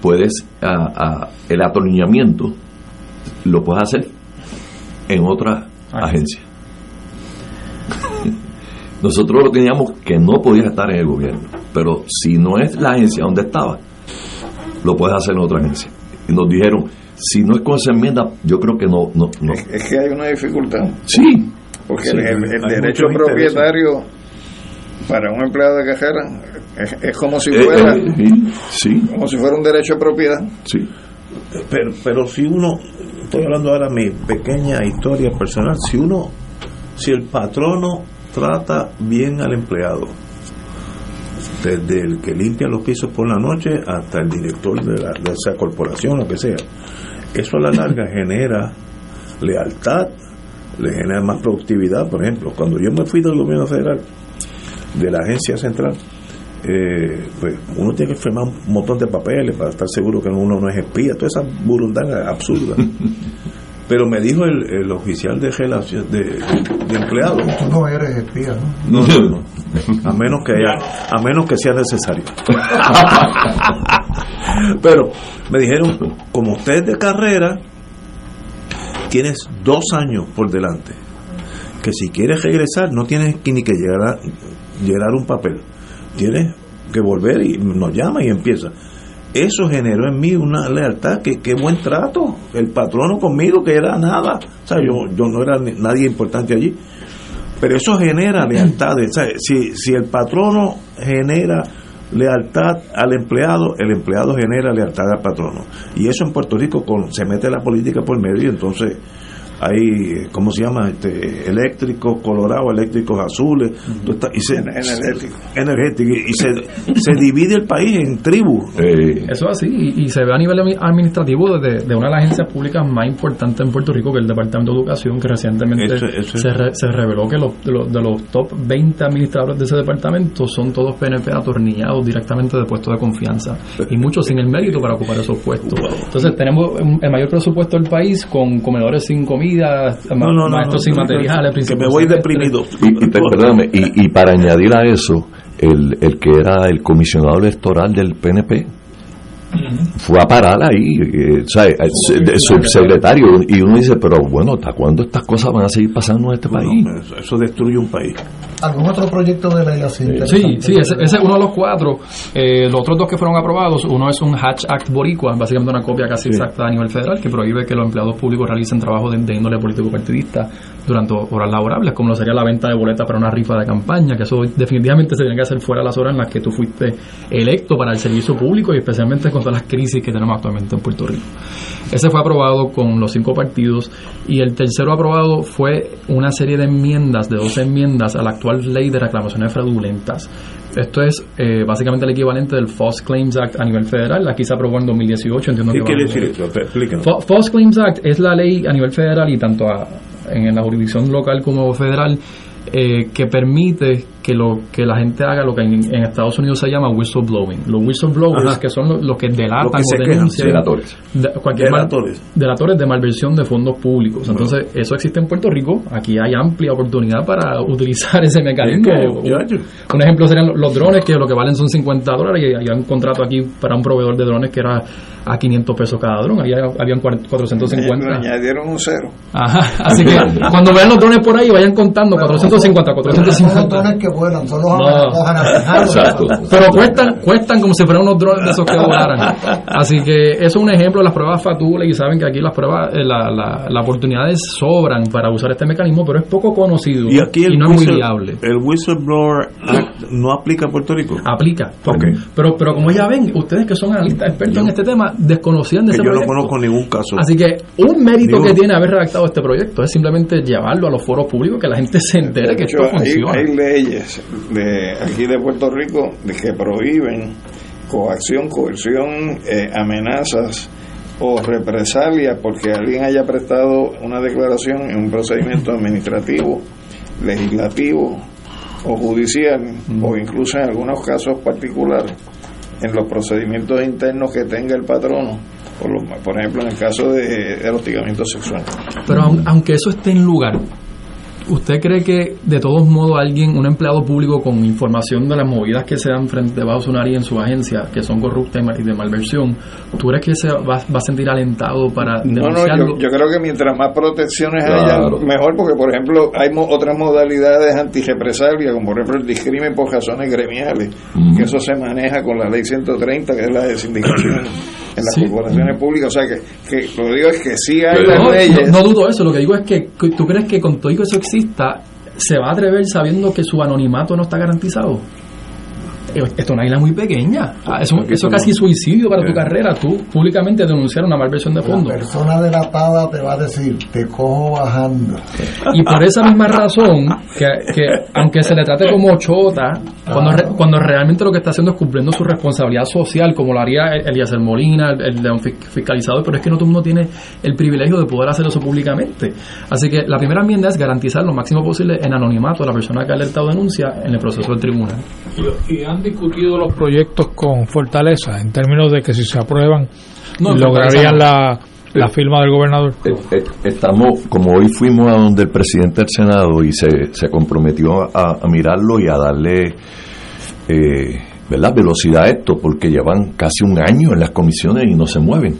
[SPEAKER 14] puedes, a- a- el atornillamiento lo puedes hacer en otra agencia. Nosotros lo teníamos que no podías estar en el gobierno, pero si no es la agencia donde estaba, lo puedes hacer en otra agencia. Y nos dijeron, si no es con esa enmienda, yo creo que no. no, no.
[SPEAKER 3] Es que hay una dificultad.
[SPEAKER 14] Sí.
[SPEAKER 3] Porque
[SPEAKER 14] Sí,
[SPEAKER 3] el, el- el
[SPEAKER 14] hay
[SPEAKER 3] derecho propietario para un empleado de cajera es, es como si
[SPEAKER 1] Eh,
[SPEAKER 3] fuera
[SPEAKER 1] eh,
[SPEAKER 14] sí,
[SPEAKER 3] como si fuera un derecho de propiedad.
[SPEAKER 14] Sí.
[SPEAKER 1] Pero, pero si uno, estoy hablando ahora de mi pequeña historia personal, si uno, si el patrono trata bien al empleado, desde el que limpia los pisos por la noche hasta el director de, la- de esa corporación, lo que sea, eso a la larga genera lealtad, le genera más productividad. Por ejemplo, cuando yo me fui del gobierno federal, de la agencia central, eh, pues uno tiene que firmar un montón de papeles para estar seguro que uno no es espía, toda esa burundanga absurda. Pero me dijo el, el oficial de relación de, de empleado.
[SPEAKER 4] Tú no eres espía, ¿no?
[SPEAKER 1] No, no, no. A menos que haya- a menos que sea necesario. (laughs) (laughs) Pero me dijeron, como usted es de carrera, tienes dos años por delante. Que si quieres regresar, no tienes ni que llegar a, llenar un papel. Tienes que volver y nos llama y empieza. Eso generó en mí una lealtad, que qué buen trato. El patrono conmigo, que era nada. O sea, yo, yo no era nadie importante allí. Pero eso genera lealtades. O si, si el patrono genera lealtad al empleado, el empleado genera lealtad al patrono. Y eso en Puerto Rico con, se mete la política por medio y entonces hay, ¿cómo se llama? Este, eléctricos colorados, eléctricos azules, tú estás- y se,
[SPEAKER 3] Energético.
[SPEAKER 1] energético, y se, se divide el país en tribus.
[SPEAKER 15] Eso es así, y, y se ve a nivel admi- administrativo de, de una de las agencias públicas más importantes en Puerto Rico, que es el Departamento de Educación, que recientemente
[SPEAKER 1] Eso- eso-
[SPEAKER 15] se, re- se reveló que los, de, los, de los top 20 administradores de ese departamento son todos PNP atornillados directamente de puestos de confianza, y muchos sin el mérito para ocupar esos puestos. Entonces tenemos el mayor presupuesto del país con comedores sin comida, ma-
[SPEAKER 1] no, no,
[SPEAKER 15] maestros
[SPEAKER 1] no,
[SPEAKER 15] sin materiales,
[SPEAKER 1] que me voy deprimido.
[SPEAKER 14] Y, y, perdóname, y, y para añadir a eso, el, el que era el comisionado electoral del PNP fue a parar ahí, eh, sea, el, subsecretario, y uno dice, pero bueno, ¿hasta cuándo estas cosas van a seguir pasando en este país?
[SPEAKER 1] Eso, eso destruye un país.
[SPEAKER 4] ¿Algún otro proyecto de ley así?
[SPEAKER 15] Sí, sí, ese, ese es uno de los cuatro. Eh, los otros dos que fueron aprobados, uno es un Hatch Act Boricua, básicamente una copia casi exacta a nivel federal, que prohíbe que los empleados públicos realicen trabajo de, de índole político-partidista durante horas laborables, como lo sería la venta de boletas para una rifa de campaña, que eso definitivamente se tiene que hacer fuera de las horas en las que tú fuiste electo para el servicio público y especialmente con todas las crisis que tenemos actualmente en Puerto Rico. Ese fue aprobado con los cinco partidos y el tercero aprobado fue una serie de enmiendas, de 12 enmiendas a la actual ley de reclamaciones fraudulentas. Esto es eh, básicamente el equivalente del False Claims Act a nivel federal. Aquí se aprobó en 2018. Entiendo
[SPEAKER 1] ¿Qué
[SPEAKER 15] que
[SPEAKER 1] quiere decir esto?
[SPEAKER 15] False Claims Act es la ley a nivel federal y tanto a- en la jurisdicción local como federal eh, que permite que lo que la gente haga lo que en, en Estados Unidos se llama whistleblowing. Los whistleblowers,
[SPEAKER 13] Ajá.
[SPEAKER 15] que son los, los que delatan
[SPEAKER 13] Los que
[SPEAKER 15] o denuncian.
[SPEAKER 14] Delatores.
[SPEAKER 15] de- cualquier mal-
[SPEAKER 13] Delatores.
[SPEAKER 15] de malversión de fondos públicos. Entonces, eso existe en Puerto Rico. Aquí hay amplia oportunidad para (laughs) utilizar ese mecanismo.
[SPEAKER 13] Es que, muchacho.
[SPEAKER 15] Un ejemplo serían los- drones, que lo que valen son 50 dólares. Y hay un contrato aquí para un proveedor de drones que era a 500 pesos cada dron. Ahí habían cuar-
[SPEAKER 3] Le
[SPEAKER 15] 450.
[SPEAKER 3] añadieron un cero.
[SPEAKER 15] Ajá. Así que cuando vean los drones por ahí, vayan contando 450,
[SPEAKER 4] Son los
[SPEAKER 15] 450.
[SPEAKER 4] Vuelan, son los.
[SPEAKER 14] Exacto.
[SPEAKER 15] Pero cuestan, cuestan como si fueran unos drones de esos que volaran. Así que eso es un ejemplo de las pruebas fatulas y saben que aquí las pruebas, eh, la, la, las oportunidades sobran para usar este mecanismo, pero es poco conocido
[SPEAKER 13] Y aquí el,
[SPEAKER 15] no es muy
[SPEAKER 13] whistle-
[SPEAKER 15] viable.
[SPEAKER 13] el Whistleblower Act no aplica a Puerto Rico.
[SPEAKER 15] Aplica.
[SPEAKER 13] Ok.
[SPEAKER 15] Pero, pero como ya ven, ustedes que son analistas expertos en este tema, desconocían de
[SPEAKER 13] Que
[SPEAKER 15] ese
[SPEAKER 13] yo no conozco ningún caso.
[SPEAKER 15] Así que un mérito
[SPEAKER 13] Digo-
[SPEAKER 15] que tiene haber redactado este proyecto es simplemente llevarlo a los foros públicos, que la gente se entere que
[SPEAKER 3] De
[SPEAKER 15] esto
[SPEAKER 3] hecho, hay,
[SPEAKER 15] funciona.
[SPEAKER 3] hay leyes de aquí de Puerto Rico de que prohíben coacción, coerción, eh, amenazas o represalias porque alguien haya prestado una declaración en un procedimiento administrativo, legislativo o judicial o incluso en algunos casos particulares en los procedimientos internos que tenga el patrono, por, lo- por ejemplo en el caso de, del hostigamiento sexual.
[SPEAKER 15] Pero aun- aunque eso esté en lugar, ¿usted cree que de todos modos alguien, un empleado público con información de las movidas que se dan frente debajo de su nariz en su agencia, que son corruptas y de malversión, ¿tú crees que se va, va a sentir alentado para
[SPEAKER 3] No, no,
[SPEAKER 15] denunciarlo?
[SPEAKER 3] yo, yo creo que mientras más protecciones
[SPEAKER 15] Claro.
[SPEAKER 3] haya, mejor, porque por ejemplo hay mo- otras modalidades antirrepresalia, como por ejemplo el discrimen por razones gremiales, que eso se maneja con la ley 130, que es la de sindicación (clears throat) en las
[SPEAKER 15] Sí.
[SPEAKER 3] corporaciones públicas. O sea que, que lo que digo es que sí hay las
[SPEAKER 15] no,
[SPEAKER 3] leyes.
[SPEAKER 15] no- no dudo eso, lo que digo es que tú crees que con todo y que eso exista, se va a atrever sabiendo que su anonimato no está garantizado. Esto es una isla muy pequeña. Ah, Eso, es casi suicidio para tu carrera. Tú públicamente denunciar una malversión de
[SPEAKER 4] La
[SPEAKER 15] fondos.
[SPEAKER 4] persona delatada te va a decir, te cojo bajando.
[SPEAKER 15] Y por esa misma razón, que, que aunque se le trate como chota, cuando, re- cuando realmente lo que está haciendo es cumpliendo su responsabilidad social, como lo haría Eliezer Molina, el, el de un fis- fiscalizador, pero es que no todo el mundo tiene el privilegio de poder hacer eso públicamente. Así que la primera enmienda es garantizar lo máximo posible en anonimato a la persona que ha alertado denuncia en el proceso del tribunal.
[SPEAKER 5] Y, y han discutido los proyectos con Fortaleza en términos de que si se aprueban
[SPEAKER 15] No,
[SPEAKER 5] lograrían la, la firma del gobernador.
[SPEAKER 14] Eh, eh, Estamos, como hoy fuimos a donde el presidente del Senado y se, se comprometió a, a mirarlo y a darle eh, ¿verdad? velocidad a esto, porque llevan casi un año en las comisiones y no se mueven.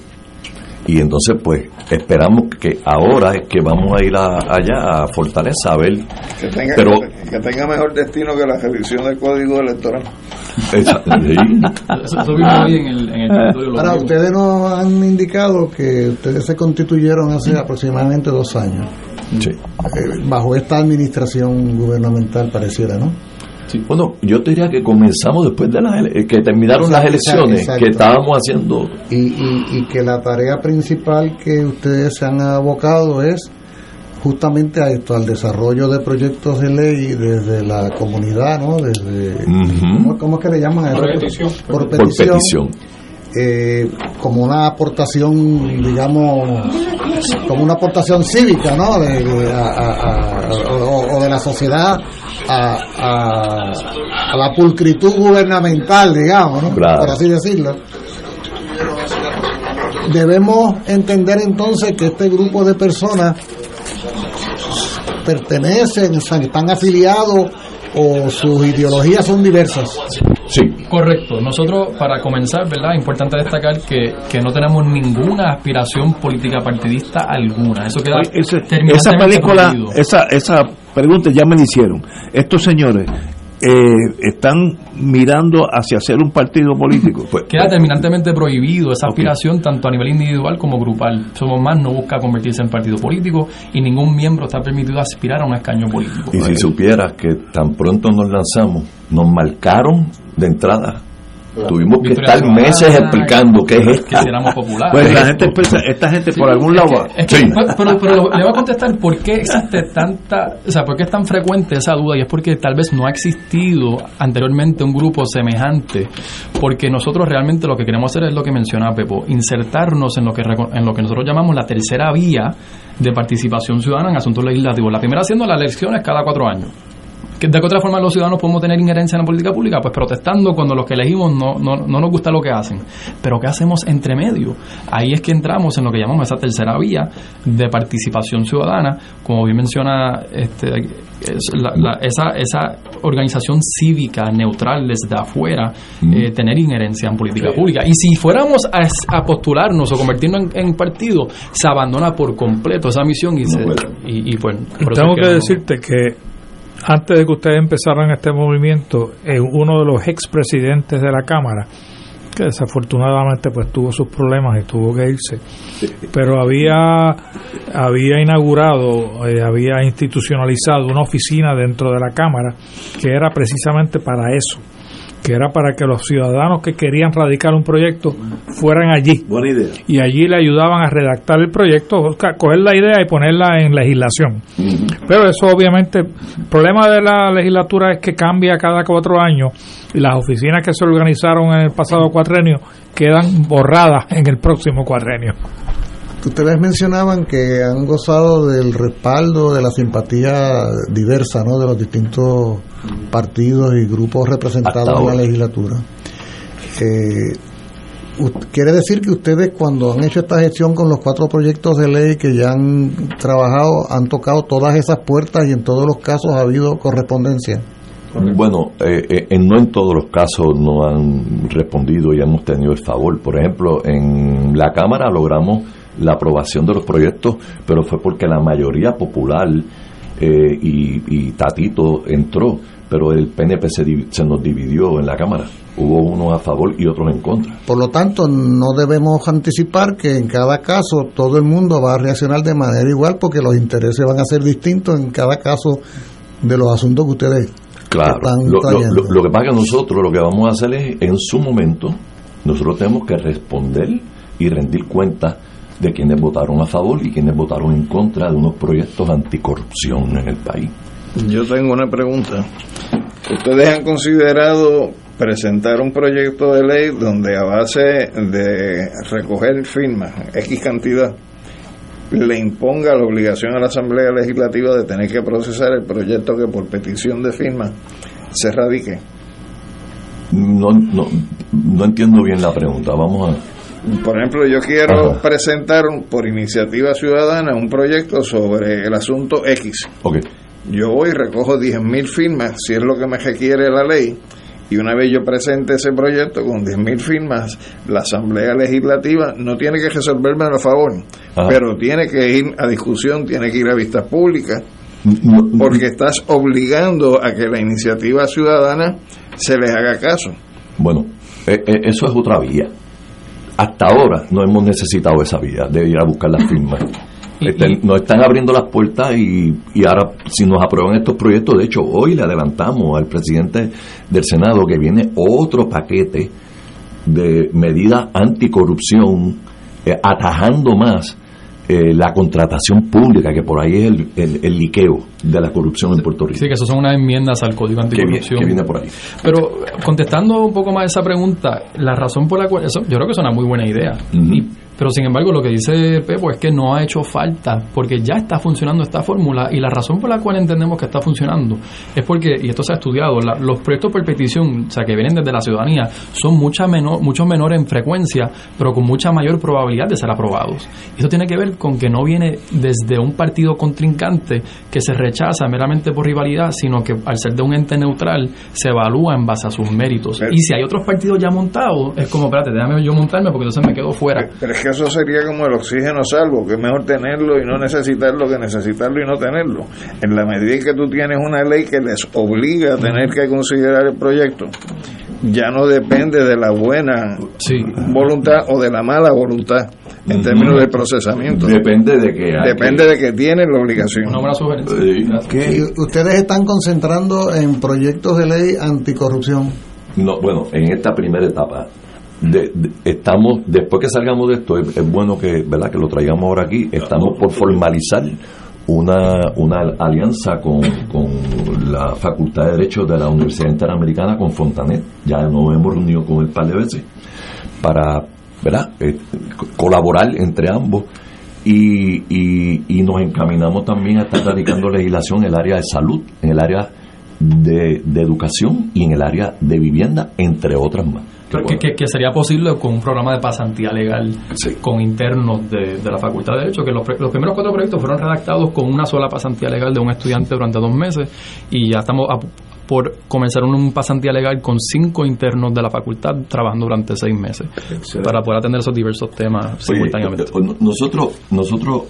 [SPEAKER 14] Y entonces, pues, esperamos que ahora es que vamos a ir a- allá a Fortaleza a ver.
[SPEAKER 3] Que tenga,
[SPEAKER 14] Pero,
[SPEAKER 3] que tenga mejor destino que la revisión del código electoral.
[SPEAKER 14] esa- (laughs) sí.
[SPEAKER 15] Eso, eso vimos hoy en el, en el lo
[SPEAKER 4] Ahora, ustedes nos han indicado que ustedes se constituyeron hace aproximadamente dos años.
[SPEAKER 14] Sí.
[SPEAKER 4] Eh, bajo esta administración gubernamental pareciera, ¿no?
[SPEAKER 14] Bueno, yo te diría que comenzamos después de las ele- que terminaron las elecciones,
[SPEAKER 4] exacto.
[SPEAKER 14] que estábamos haciendo
[SPEAKER 4] Y, y, y que la tarea principal que ustedes se han abocado es justamente a esto, al desarrollo de proyectos de ley desde la comunidad, ¿no? Desde, ¿cómo, cómo es que le llaman? a eso?
[SPEAKER 5] Por petición.
[SPEAKER 4] Por
[SPEAKER 14] por
[SPEAKER 4] petición.
[SPEAKER 14] petición.
[SPEAKER 4] eh, como una aportación, digamos, como una aportación cívica, ¿no? De, de- a- a- a- o, o de la sociedad a, a- a la pulcritud gubernamental, digamos, ¿no?
[SPEAKER 14] Claro.
[SPEAKER 4] Por así decirlo. Debemos entender entonces que este grupo de personas pertenecen, están afiliados o sus ideologías son diversas.
[SPEAKER 15] Correcto. Nosotros, para comenzar, ¿verdad? Es importante destacar que, que no tenemos ninguna aspiración política partidista alguna. Eso queda
[SPEAKER 13] Oye, ese- esa película,
[SPEAKER 15] prohibido.
[SPEAKER 13] esa, esa pregunta ya me la hicieron. Estos señores eh, están mirando hacia ser un partido político.
[SPEAKER 14] Pues,
[SPEAKER 15] Queda terminantemente prohibido esa aspiración tanto a nivel individual como grupal. Somos más no busca convertirse en partido político y ningún miembro está permitido aspirar a un escaño político.
[SPEAKER 14] Y si supieras que tan pronto nos lanzamos, nos marcaron de entrada. Tuvimos que estar meses explicando qué es
[SPEAKER 15] que
[SPEAKER 14] esto.
[SPEAKER 15] si éramos populares.
[SPEAKER 13] Pues la gente esta gente por algún lado
[SPEAKER 15] pero, pero- le voy a contestar por qué existe tanta, o sea, por qué es tan frecuente esa duda y es porque tal vez no ha existido anteriormente un grupo semejante, porque nosotros realmente lo que queremos hacer es lo que menciona Pepo, insertarnos en lo que reco- en lo que nosotros llamamos la tercera vía de participación ciudadana en asuntos legislativos. La primera siendo las elecciones cada cuatro años que ¿De qué otra forma los ciudadanos podemos tener injerencia en la política pública? Pues protestando cuando los que elegimos no, no, no nos gusta lo que hacen. Pero ¿qué hacemos entre medio? Ahí es que entramos en lo que llamamos esa tercera vía de participación ciudadana, como bien menciona este, esa, esa organización cívica neutral desde afuera, eh, tener injerencia en política pública. Y si fuéramos a, postularnos o convertirnos en, partido, se abandona por completo esa misión y, se, y, pues...
[SPEAKER 5] Tengo que, decirte que antes de que ustedes empezaran este movimiento, eh, uno de los expresidentes de la Cámara, que desafortunadamente pues tuvo sus problemas y tuvo que irse, pero había, había inaugurado, eh, había institucionalizado una oficina dentro de la Cámara que era precisamente para eso que era para que los ciudadanos que querían radicar un proyecto fueran allí.
[SPEAKER 13] Buena idea.
[SPEAKER 5] Y allí le ayudaban a redactar el proyecto, coger la idea y ponerla en legislación. Pero eso obviamente, el problema de la legislatura es que cambia cada cuatro años y las oficinas que se organizaron en el pasado cuatrenio quedan borradas en el próximo cuatrenio.
[SPEAKER 4] Ustedes mencionaban que han gozado del respaldo, de la simpatía diversa ¿no? de los distintos partidos y grupos representados en la legislatura. Eh, quiere decir que ustedes cuando han hecho esta gestión con los cuatro proyectos de ley que ya han trabajado, han tocado todas esas puertas y en todos los casos ha habido correspondencia.
[SPEAKER 14] Bueno, eh, eh, no en todos los casos no han respondido y hemos tenido el favor. Por ejemplo, en la Cámara logramos la aprobación de los proyectos, pero fue porque la mayoría popular eh, y, Tatito entró, pero el PNP se, nos dividió en la Cámara. Hubo unos a favor y otros en contra.
[SPEAKER 4] Por lo tanto, no debemos anticipar que en cada caso todo el mundo va a reaccionar de manera igual porque los intereses van a ser distintos en cada caso de los asuntos que ustedes
[SPEAKER 14] claro, lo, lo, que pasa que nosotros lo que vamos a hacer es, en su momento, nosotros tenemos que responder y rendir cuentas de quienes votaron a favor y quienes votaron en contra de unos proyectos anticorrupción en el país.
[SPEAKER 3] Yo tengo una pregunta. ¿Ustedes han considerado presentar un proyecto de ley donde a base de recoger firmas, X cantidad, le imponga la obligación a la Asamblea Legislativa de tener que procesar el proyecto que por petición de firma se radique?
[SPEAKER 14] No, no, no entiendo bien la pregunta. Vamos a
[SPEAKER 3] por ejemplo, yo quiero presentar por iniciativa ciudadana un proyecto sobre el asunto X.
[SPEAKER 14] Okay.
[SPEAKER 3] Yo voy y recojo 10.000 firmas, si es lo que me requiere la ley, y una vez yo presente ese proyecto con 10.000 firmas, la Asamblea Legislativa no tiene que resolverme a favor, pero tiene que ir a discusión, tiene que ir a vistas públicas, porque estás obligando a que la iniciativa ciudadana se les haga caso.
[SPEAKER 14] Bueno, eh, eh, eso es otra vía hasta ahora no hemos necesitado esa vía de ir a buscar las firmas. Este, nos están abriendo las puertas y, y, ahora si nos aprueban estos proyectos, de hecho hoy le adelantamos al presidente del Senado que viene otro paquete de medidas anticorrupción, eh, atajando más eh, la contratación pública, que por ahí es el, el, liqueo de la corrupción en Puerto Rico.
[SPEAKER 15] Sí, que eso son unas enmiendas al Código Anticorrupción.
[SPEAKER 14] Que, viene por ahí.
[SPEAKER 15] Pero contestando un poco más esa pregunta, la razón por la cual, eso, yo creo que es una muy buena idea. Pero sin embargo, lo que dice Pepo es que no ha hecho falta, porque ya está funcionando esta fórmula y la razón por la cual entendemos que está funcionando es porque, y esto se ha estudiado, los proyectos por petición, o sea, que vienen desde la ciudadanía, son mucha menor, mucho menores en frecuencia, pero con mucha mayor probabilidad de ser aprobados. Y eso tiene que ver con que no viene desde un partido contrincante que se rechaza meramente por rivalidad, sino que al ser de un ente neutral se evalúa en base a sus méritos. y si hay otros partidos ya montados, es como, espérate, déjame yo montarme porque entonces me quedo fuera
[SPEAKER 3] eso sería como el oxígeno salvo, que es mejor tenerlo y no necesitarlo que necesitarlo y no tenerlo. En la medida en que tú tienes una ley que les obliga a tener que considerar el proyecto, ya no depende de la buena voluntad o de la mala voluntad en términos de procesamiento.
[SPEAKER 14] Depende de que
[SPEAKER 3] depende de que tienen la obligación.
[SPEAKER 4] ustedes están concentrando en proyectos de ley anticorrupción.
[SPEAKER 14] No, bueno, en esta primera etapa estamos después que salgamos de esto es, bueno que verdad que lo traigamos ahora aquí. Estamos por formalizar una, una alianza con, la Facultad de Derecho de la Universidad Interamericana con Fontanet. Ya nos hemos reunido con el par de veces para verdad eh, colaborar entre ambos. Y, y, nos encaminamos también a estar radicando (coughs) legislación en el área de salud en el área de, de educación y en el área de vivienda, entre otras más.
[SPEAKER 15] Que, que, que, sería posible con un programa de pasantía legal con internos de, de, la Facultad de Derecho, que los, los, primeros cuatro proyectos fueron redactados con una sola pasantía legal de un estudiante durante dos meses y ya estamos a, por comenzar un pasantía legal con cinco internos de la facultad trabajando durante seis meses Excelente. para poder atender esos diversos temas simultáneamente.
[SPEAKER 14] Oye, nosotros, nosotros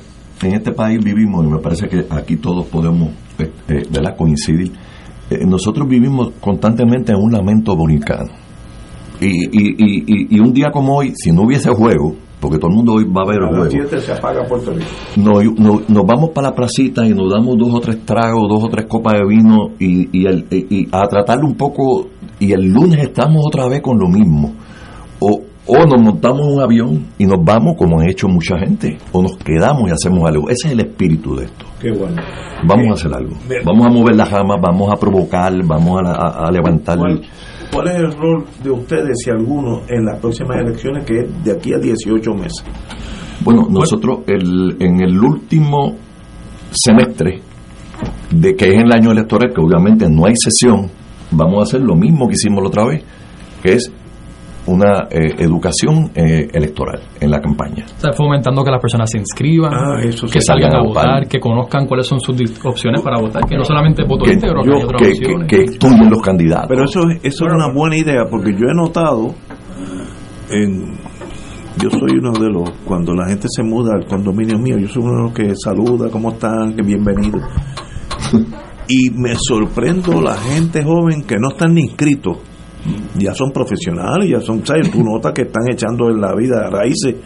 [SPEAKER 14] en este país vivimos, y me parece que aquí todos podemos eh, eh, coincidir, eh, nosotros vivimos constantemente en un lamento bonicano y, y, y, y, un día como hoy, si no hubiese juego, porque todo el mundo hoy va a ver el juego.
[SPEAKER 1] se apaga Puerto Rico.
[SPEAKER 14] No, no, nos vamos para la placita y nos damos dos o tres tragos, dos o tres copas de vino y, el, y, a tratarlo un poco. Y el lunes estamos otra vez con lo mismo. O, o nos montamos un avión y nos vamos, como ha hecho mucha gente, o nos quedamos y hacemos algo. Ese es el espíritu de esto.
[SPEAKER 1] Qué bueno.
[SPEAKER 14] Vamos a hacer algo. Vamos a mover las ramas, vamos a provocar, vamos a, a, a levantar.
[SPEAKER 1] Bueno. ¿Cuál es el rol de ustedes, si alguno, en las próximas elecciones, que es de aquí a 18 meses?
[SPEAKER 14] Bueno, nosotros el, en el último semestre, de que es el año electoral, que obviamente no hay sesión, vamos a hacer lo mismo que hicimos la otra vez, que es una eh, educación eh, electoral en la campaña.
[SPEAKER 15] O sea, fomentando que las personas se inscriban,
[SPEAKER 1] ah, eso
[SPEAKER 15] que salgan a votar, que conozcan cuáles son sus opciones para votar, que no solamente voto
[SPEAKER 14] que,
[SPEAKER 15] íntegro,
[SPEAKER 14] yo,
[SPEAKER 15] que hay otras
[SPEAKER 14] que,
[SPEAKER 15] opciones.
[SPEAKER 14] que, que estudien los candidatos.
[SPEAKER 1] Pero eso, eso es una buena idea, porque yo he notado, en, yo soy uno de los, cuando la gente se muda al condominio mío, yo soy uno de los que saluda, ¿cómo están? Que bienvenido. (laughs) y me sorprendo la gente joven que no están ni inscritos ya son profesionales, ya son, ¿sabes? Tú notas que están echando en la vida raíces,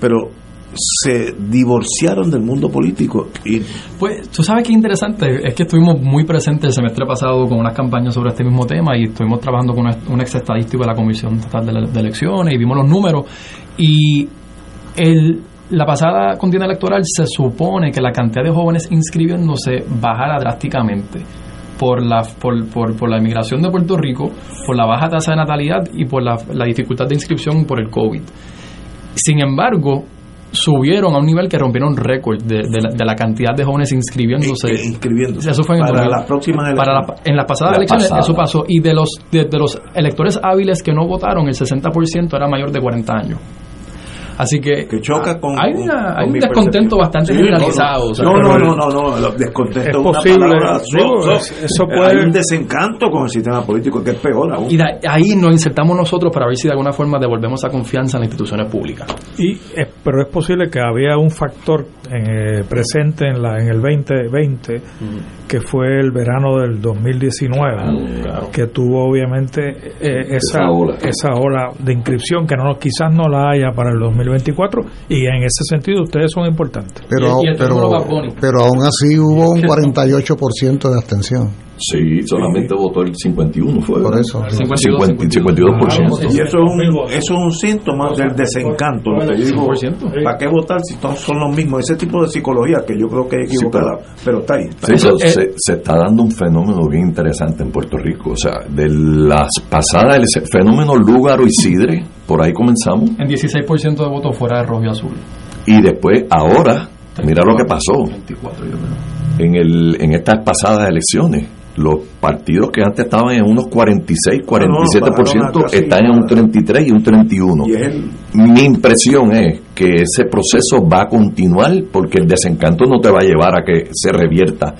[SPEAKER 1] pero se divorciaron del mundo político. y
[SPEAKER 15] Pues tú sabes qué interesante, es que estuvimos muy presentes el semestre pasado con unas campañas sobre este mismo tema y estuvimos trabajando con un ex estadístico de la Comisión Estatal de, de Elecciones y vimos los números y el, la pasada contienda electoral se supone que la cantidad de jóvenes inscribiéndose bajara drásticamente por la, por, por, por, la inmigración de Puerto Rico, por la baja tasa de natalidad y por la, la dificultad de inscripción por el COVID. Sin embargo, subieron a un nivel que rompieron récord de, de, la, de, la, cantidad de jóvenes inscribiéndose.
[SPEAKER 1] Inscribiéndose.
[SPEAKER 15] Eso fue en
[SPEAKER 1] para las próximas elecciones.
[SPEAKER 15] Para la, en las pasadas la elecciones pasada. eso pasó. Y de los, de, de los electores hábiles que no votaron, el 60% era mayor de 40 años. Así que,
[SPEAKER 1] que choca con,
[SPEAKER 15] hay, una,
[SPEAKER 1] con,
[SPEAKER 15] hay
[SPEAKER 1] con
[SPEAKER 15] un descontento bastante
[SPEAKER 1] sí,
[SPEAKER 15] generalizado.
[SPEAKER 1] No, no, no, no, no, no, descontento
[SPEAKER 5] es posible.
[SPEAKER 1] Palabra,
[SPEAKER 5] Digo,
[SPEAKER 1] so,
[SPEAKER 5] so, eso puede...
[SPEAKER 1] Hay un desencanto con el sistema político que es peor aún.
[SPEAKER 15] Y de, ahí nos insertamos nosotros para ver si de alguna forma devolvemos esa confianza en las instituciones públicas.
[SPEAKER 5] Y, eh, pero es posible que había un factor eh, presente en, la, en el 2020 mm. que fue el verano del 2019
[SPEAKER 14] mm, claro.
[SPEAKER 5] que tuvo obviamente eh, esa,
[SPEAKER 14] esa, ola.
[SPEAKER 5] esa ola de inscripción que no quizás no la haya para el 2024 y en ese sentido ustedes son importantes.
[SPEAKER 4] Pero, pero, pero aún así hubo un 48% de abstención.
[SPEAKER 14] Sí, solamente votó el 51, fue.
[SPEAKER 4] Por eso.
[SPEAKER 14] 52, 52%.
[SPEAKER 1] Y eso es, un, eso es un síntoma del desencanto. Lo que yo digo, ¿para qué votar si todos son los mismos? Ese tipo de psicología que yo creo que es equivocada, sí, pero, pero, está ahí. Está
[SPEAKER 14] sí,
[SPEAKER 1] ahí.
[SPEAKER 14] Pero se, se, está dando un fenómeno bien interesante en Puerto Rico. O sea, de las pasadas, el fenómeno Lúgaro y Sidre, por ahí comenzamos.
[SPEAKER 15] En 16% de votos fuera de rojo y azul.
[SPEAKER 14] Y después, ahora, mira lo que pasó.
[SPEAKER 15] 24, yo
[SPEAKER 14] en, el, en estas pasadas elecciones los partidos que antes estaban en unos 46, 47% no, no, están en un 33 y un 31.
[SPEAKER 1] Y el...
[SPEAKER 14] Mi impresión es que ese proceso va a continuar porque el desencanto no te va a llevar a que se revierta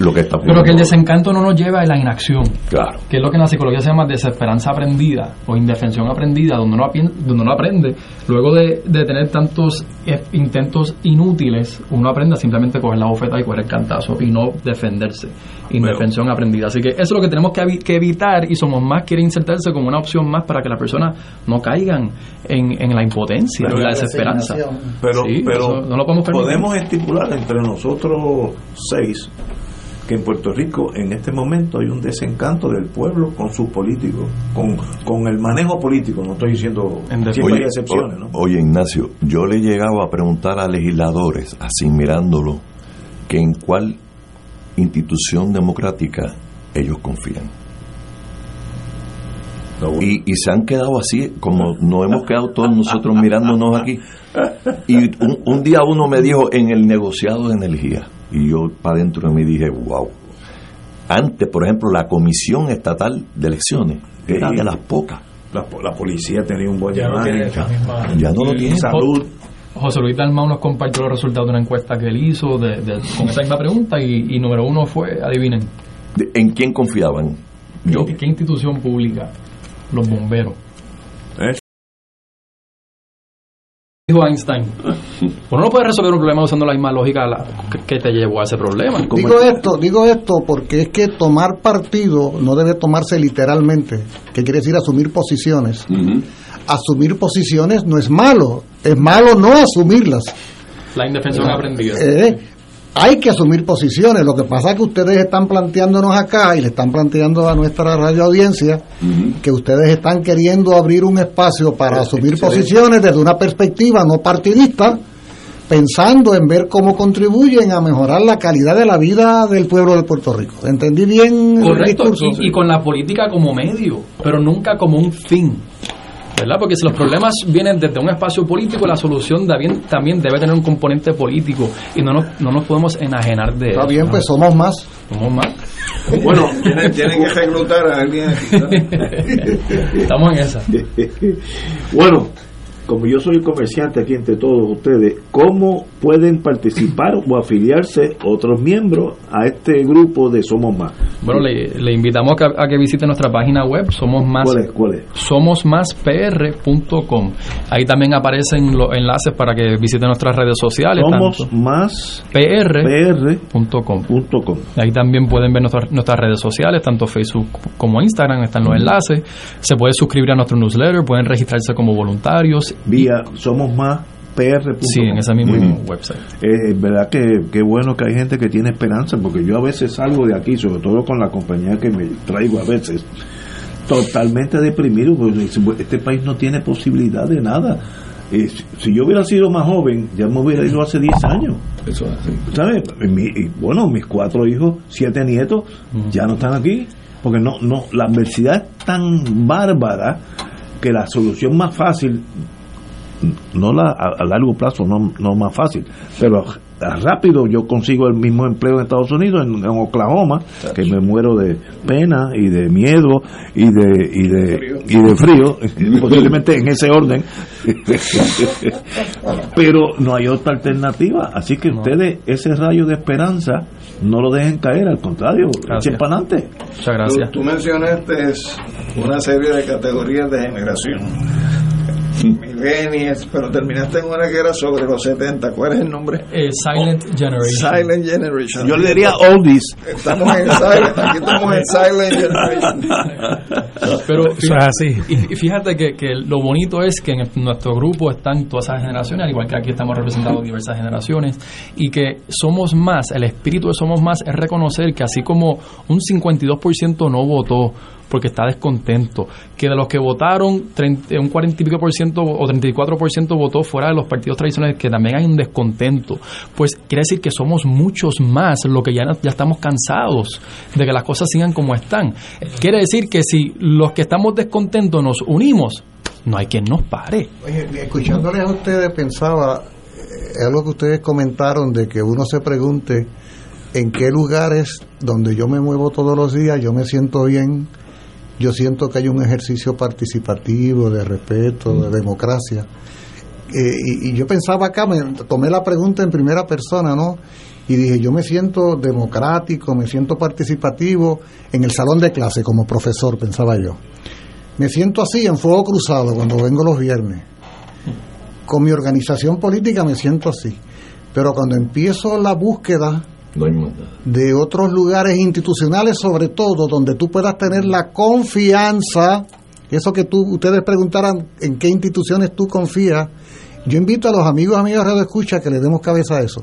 [SPEAKER 14] lo que está
[SPEAKER 15] Pero que el desencanto no nos lleva a la inacción.
[SPEAKER 14] Claro.
[SPEAKER 15] Que es lo que en la psicología se llama desesperanza aprendida o indefensión aprendida, donde uno, donde uno aprende, luego de, de tener tantos intentos inútiles, uno aprende a simplemente coger la bofeta y coger el cantazo y no defenderse. Indefensión Pero, aprendida. Así que eso es lo que tenemos que, que, evitar y somos más quiere insertarse como una opción más para que las personas no caigan en, en la impotencia y la desesperanza.
[SPEAKER 1] Pero,
[SPEAKER 15] sí,
[SPEAKER 1] pero
[SPEAKER 15] no lo podemos,
[SPEAKER 1] podemos estipular entre nosotros seis que en Puerto Rico en este momento hay un desencanto del pueblo con sus políticos, con, con el manejo político, no estoy diciendo siempre hay excepciones. ¿no?
[SPEAKER 14] Oye Ignacio, yo le he llegado a preguntar a legisladores, así mirándolo, que en cuál institución democrática ellos confían. No, bueno. y, y, se han quedado así, como nos hemos quedado todos nosotros mirándonos aquí. Y un, un día uno me dijo en el negociado de energía, y yo para dentro de mí dije, wow. antes, por ejemplo, la Comisión Estatal de Elecciones era de las pocas.
[SPEAKER 1] La, la policía tenía un buen
[SPEAKER 15] Ya no
[SPEAKER 1] imagen.
[SPEAKER 15] tiene esa misma-
[SPEAKER 14] Ya no lo tiene.
[SPEAKER 1] Salud.
[SPEAKER 15] José Luis Dalmau nos compartió los resultados de una encuesta que él hizo de, de- con esa misma pregunta y, y número uno fue, adivinen,
[SPEAKER 14] De- ¿En quién confiaban? Yo.
[SPEAKER 15] ¿qué, qué institución pública? Los bomberos.
[SPEAKER 1] ¿Eh?
[SPEAKER 15] Dijo Einstein, uno no puede resolver un problema usando la misma lógica la- que, te llevó a ese problema.
[SPEAKER 4] Digo esto, digo esto porque es que tomar partido no debe tomarse literalmente, que quiere decir asumir posiciones. Asumir posiciones no es malo, es malo no asumirlas.
[SPEAKER 15] La indefensión aprendida.
[SPEAKER 4] Eh, hay que asumir posiciones. Lo que pasa es que ustedes están planteándonos acá y le están planteando a nuestra radio audiencia que ustedes están queriendo abrir un espacio para asumir
[SPEAKER 1] Excelente.
[SPEAKER 4] posiciones desde una perspectiva no partidista, pensando en ver cómo contribuyen a mejorar la calidad de la vida del pueblo de Puerto Rico. ¿Entendí bien el
[SPEAKER 15] Correcto,
[SPEAKER 4] discurso?
[SPEAKER 15] y, y con la política como medio, pero nunca como un fin. ¿Verdad? Porque si los problemas vienen desde un espacio político, la solución también, también debe tener un componente político y no nos, no nos podemos enajenar de
[SPEAKER 4] Está
[SPEAKER 15] eso.
[SPEAKER 4] bien, pues somos más.
[SPEAKER 15] Somos más.
[SPEAKER 3] Bueno, tienen, tienen que reclutar a alguien aquí. (laughs) ¿no?
[SPEAKER 15] Estamos en esa.
[SPEAKER 1] Bueno, como yo soy el comerciante aquí entre todos ustedes, ¿cómo pueden participar o afiliarse otros miembros a este grupo de Somos Más?
[SPEAKER 15] Bueno, le, le invitamos a que, a que visite nuestra página web, somos más
[SPEAKER 1] ¿Cuál es? ¿Cuál es?
[SPEAKER 15] somosmaspr.com. Ahí también aparecen los enlaces para que visiten nuestras redes sociales.
[SPEAKER 1] Somos más
[SPEAKER 15] pr.com. Ahí también pueden ver nuestras, nuestras redes sociales, tanto Facebook como Instagram, están los enlaces. Se puede suscribir a nuestro newsletter, pueden registrarse como voluntarios.
[SPEAKER 1] Vía Somos Más PR.
[SPEAKER 15] Sí, en ese mismo website.
[SPEAKER 1] Eh, Es verdad que, que bueno que hay gente que tiene esperanza, porque yo a veces salgo de aquí, sobre todo con la compañía que me traigo a veces, totalmente deprimido, porque este país no tiene posibilidad de nada. Eh, si- yo hubiera sido más joven, ya me hubiera ido hace 10 años.
[SPEAKER 15] Eso es así.
[SPEAKER 1] ¿Sabes? Mi- y bueno, mis cuatro hijos, siete nietos, ya no están aquí. Porque no, no, la adversidad es tan bárbara que la solución más fácil, no la a, a largo plazo, no, no más fácil, pero rápido yo consigo el mismo empleo en Estados Unidos, en, en Oklahoma, que me muero de pena y de miedo y de y de, y de frío, (laughs) posiblemente en ese orden. (laughs) pero no hay otra alternativa, así que ustedes ese rayo de esperanza no lo dejen caer, al contrario, echen para adelante.
[SPEAKER 15] Muchas gracias.
[SPEAKER 3] Tú, tú mencionaste una serie de categorías de generación. Millennials, pero terminaste en una que era sobre los 70. ¿Cuál es el nombre?
[SPEAKER 15] Eh, Silent Generation.
[SPEAKER 3] Silent Generation.
[SPEAKER 1] Yo le diría oldies.
[SPEAKER 3] Estamos en silent, aquí estamos en Silent Generation.
[SPEAKER 15] Pero
[SPEAKER 5] Eso es así.
[SPEAKER 15] Y, y fíjate que, que lo bonito es que en nuestro grupo están todas esas generaciones, al igual que aquí estamos representados diversas generaciones, y que somos más, el espíritu de somos más es reconocer que así como un 52% no votó porque está descontento, que de los que votaron, 30 un 40 y pico por ciento o 34 por ciento votó fuera de los partidos tradicionales, que también hay un descontento, pues quiere decir que somos muchos más lo que ya, ya estamos cansados de que las cosas sigan como están. Quiere decir que si los que estamos descontentos nos unimos, no hay quien nos pare.
[SPEAKER 4] Oye, escuchándoles a ustedes pensaba eh, algo que ustedes comentaron de que uno se pregunte en qué lugares donde yo me muevo todos los días yo me siento bien, yo siento que hay un ejercicio participativo, de respeto, de democracia. Eh, y, y yo pensaba acá, me tomé la pregunta en primera persona, ¿no? Y dije, yo me siento democrático, me siento participativo en el salón de clase como profesor, pensaba yo. Me siento así en fuego cruzado cuando vengo los viernes. Con mi organización política me siento así. Pero cuando empiezo la búsqueda De otros lugares institucionales, sobre todo, donde tú puedas tener la confianza, eso que tú, ustedes preguntaran en qué instituciones tú confías, yo invito a los amigos amigas de Radio Escucha que le demos cabeza a eso.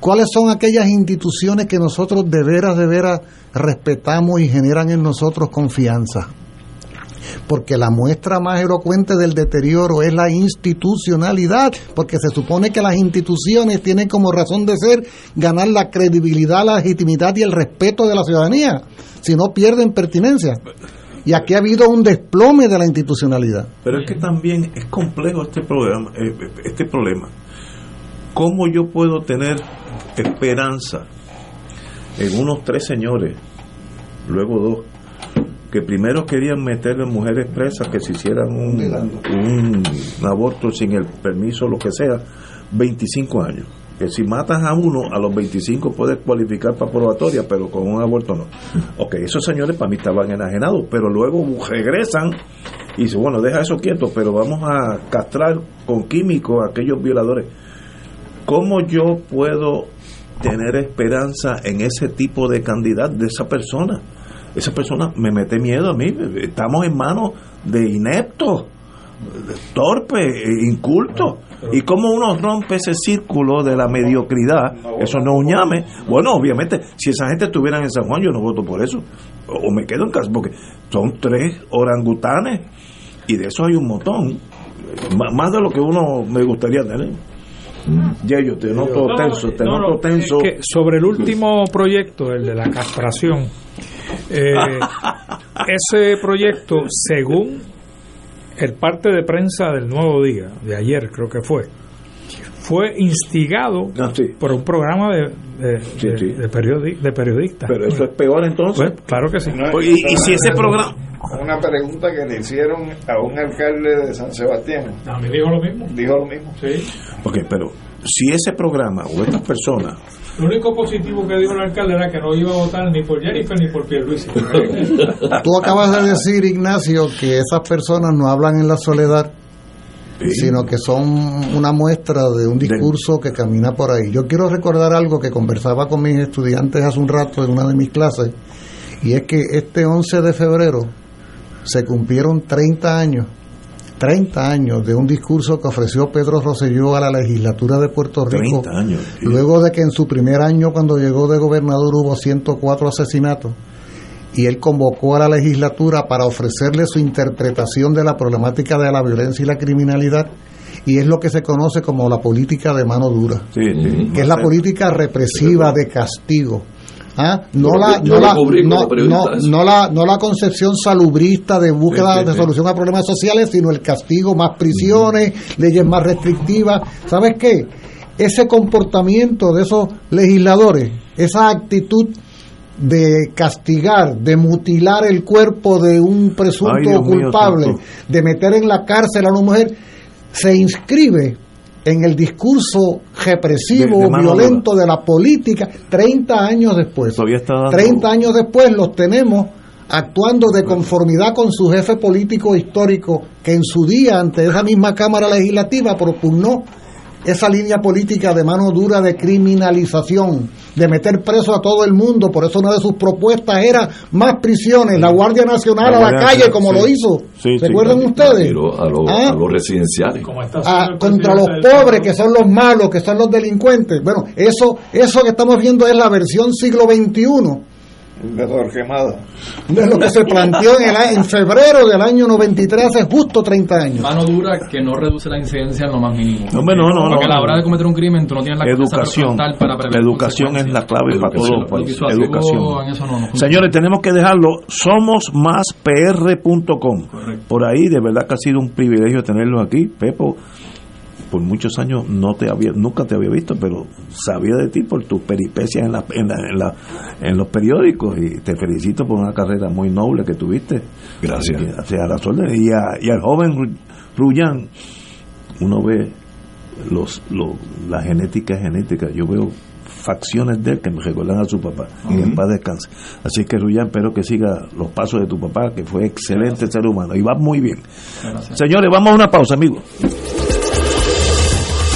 [SPEAKER 4] ¿Cuáles son aquellas instituciones que nosotros de veras, de veras respetamos y generan en nosotros confianza? Porque la muestra más elocuente del deterioro es la institucionalidad, porque se supone que las instituciones tienen como razón de ser ganar la credibilidad, la legitimidad y el respeto de la ciudadanía, si no pierden pertinencia. Y aquí ha habido un desplome de la institucionalidad.
[SPEAKER 1] Pero es que también es complejo este programa, eh, este problema. ¿Cómo yo puedo tener esperanza en unos tres señores luego dos, que primero querían meter a mujeres presas que se hicieran un, un aborto sin el permiso, lo que sea, 25 años. Que si matas a uno, a los 25 puedes cualificar para probatoria, pero con un aborto no. (laughs) Ok, esos señores para mí estaban enajenados, pero luego regresan y dicen, bueno, deja eso quieto, pero vamos a castrar con químicos a aquellos violadores. ¿Cómo yo puedo tener esperanza en ese tipo de candidato, de esa persona? Esa persona me mete miedo a mí. Estamos en manos de ineptos, de torpes, e incultos. ¿Y cómo uno rompe ese círculo de la mediocridad? Eso no es un llame. Bueno, obviamente, si esa gente estuviera en San Juan, yo no voto por eso. O me quedo en casa, porque son tres orangutanes y de eso hay un montón. M- Más de lo que uno me gustaría tener. Ya yo te noto
[SPEAKER 5] No,
[SPEAKER 1] tenso, te
[SPEAKER 5] no,
[SPEAKER 1] noto
[SPEAKER 5] no,
[SPEAKER 1] tenso.
[SPEAKER 5] es que sobre el último proyecto, el de la castración, eh, ese proyecto, según el parte de prensa del Nuevo Día, de ayer creo que fue, fue instigado por un programa de, de, de- de periodi- de periodistas.
[SPEAKER 1] Pero eso es peor entonces.
[SPEAKER 5] Pues, claro que sí.
[SPEAKER 1] Oye, y, y si ese programa...
[SPEAKER 3] Una pregunta que le hicieron a un alcalde de San Sebastián.
[SPEAKER 5] A mí dijo lo mismo.
[SPEAKER 3] Dijo lo mismo.
[SPEAKER 5] Sí.
[SPEAKER 1] Ok, pero si ese programa o estas personas
[SPEAKER 5] Lo único positivo que dijo el alcalde era que no iba a votar ni por Jennifer ni por Pierluisi.
[SPEAKER 4] Tú acabas de decir, Ignacio, que esas personas no hablan en la soledad, sino que son una muestra de un discurso que camina por ahí. Yo quiero recordar algo que conversaba con mis estudiantes hace un rato en una de mis clases, y es que este 11 de febrero se cumplieron 30 años 30 años de un discurso que ofreció Pedro Rosselló a la legislatura de Puerto Rico
[SPEAKER 1] 30 años.
[SPEAKER 4] luego de que en su primer año cuando llegó de gobernador hubo 104 asesinatos y él convocó a la legislatura para ofrecerle su interpretación de la problemática de la violencia y la criminalidad y es lo que se conoce como la política de mano dura, que es la política represiva de castigo. ¿Ah? No, la, no, no, no- no concepción salubrista de búsqueda
[SPEAKER 14] Sí, sí,
[SPEAKER 4] de
[SPEAKER 14] sí.
[SPEAKER 4] solución a problemas sociales, sino el castigo, más prisiones, leyes más restrictivas. ¿Sabes qué? Ese comportamiento de esos legisladores, esa actitud de castigar, de mutilar el cuerpo de un presunto culpable, de meter en la cárcel a una mujer, se inscribe en el discurso represivo,
[SPEAKER 1] De-
[SPEAKER 4] violento de la política 30 años después.
[SPEAKER 1] Dando-
[SPEAKER 4] 30 años después los tenemos actuando de conformidad con su jefe político histórico que en su día ante esa misma Cámara Legislativa propugnó esa línea política de mano dura de criminalización, de meter preso a todo el mundo, por eso una de sus propuestas era más prisiones, la Guardia Nacional
[SPEAKER 14] La
[SPEAKER 4] a la
[SPEAKER 14] Guardia
[SPEAKER 4] calle como
[SPEAKER 14] sí.
[SPEAKER 4] lo hizo.
[SPEAKER 14] Sí,
[SPEAKER 4] ¿Se
[SPEAKER 14] sí,
[SPEAKER 4] acuerdan ustedes?
[SPEAKER 14] A, los-
[SPEAKER 4] Ah,
[SPEAKER 14] a los residenciales.
[SPEAKER 4] Ah, contra los pobres que son los malos, que son los delincuentes. Bueno, eso, eso que estamos viendo es la versión siglo XXI
[SPEAKER 3] De Torquemada.
[SPEAKER 4] de lo que se planteó en, el, en febrero del año 93, hace justo 30 años.
[SPEAKER 15] Mano dura que no reduce la incidencia en lo más mínimo.
[SPEAKER 1] No, hombre, no, no,
[SPEAKER 15] Porque
[SPEAKER 1] no,
[SPEAKER 15] a la hora de cometer un crimen tú no tienes la
[SPEAKER 1] Educación.
[SPEAKER 15] para
[SPEAKER 1] La
[SPEAKER 15] prever
[SPEAKER 1] educación es la clave para.
[SPEAKER 15] Lo visual,
[SPEAKER 1] Educación.
[SPEAKER 15] en eso no, no funciona.
[SPEAKER 1] Señores, tenemos que dejarlo. Somosmaspr.com. Por ahí, de verdad que ha sido un privilegio tenerlos aquí. Pepo, por muchos años no te había, nunca te había visto, pero sabía de ti por tus peripecias en, la, en, la- en, la- en los periódicos y te felicito por una carrera muy noble que tuviste.
[SPEAKER 14] Gracias.
[SPEAKER 1] Sea, a las órdenes. Y, a- y al joven Ru- Rullán, uno ve los, lo- la genética genética. Yo veo facciones de él que me recuerdan a su papá. Y en paz descanse. Así que Rullán, espero que siga los pasos de tu papá, que fue excelente ser humano. Y va muy bien. Señores, vamos a una pausa, amigos.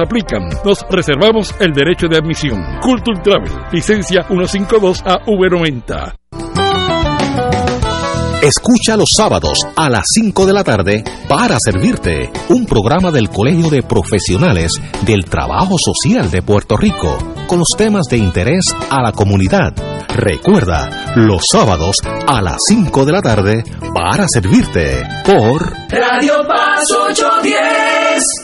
[SPEAKER 16] aplican. Nos reservamos el derecho de admisión. Culture Travel, licencia 152AV90.
[SPEAKER 12] Escucha los sábados a las 5 de la tarde para servirte un programa del Colegio de Profesionales del Trabajo Social de Puerto Rico con los temas de interés a la comunidad. Recuerda, los sábados a las 5 de la tarde para servirte por
[SPEAKER 17] Radio Paz 810.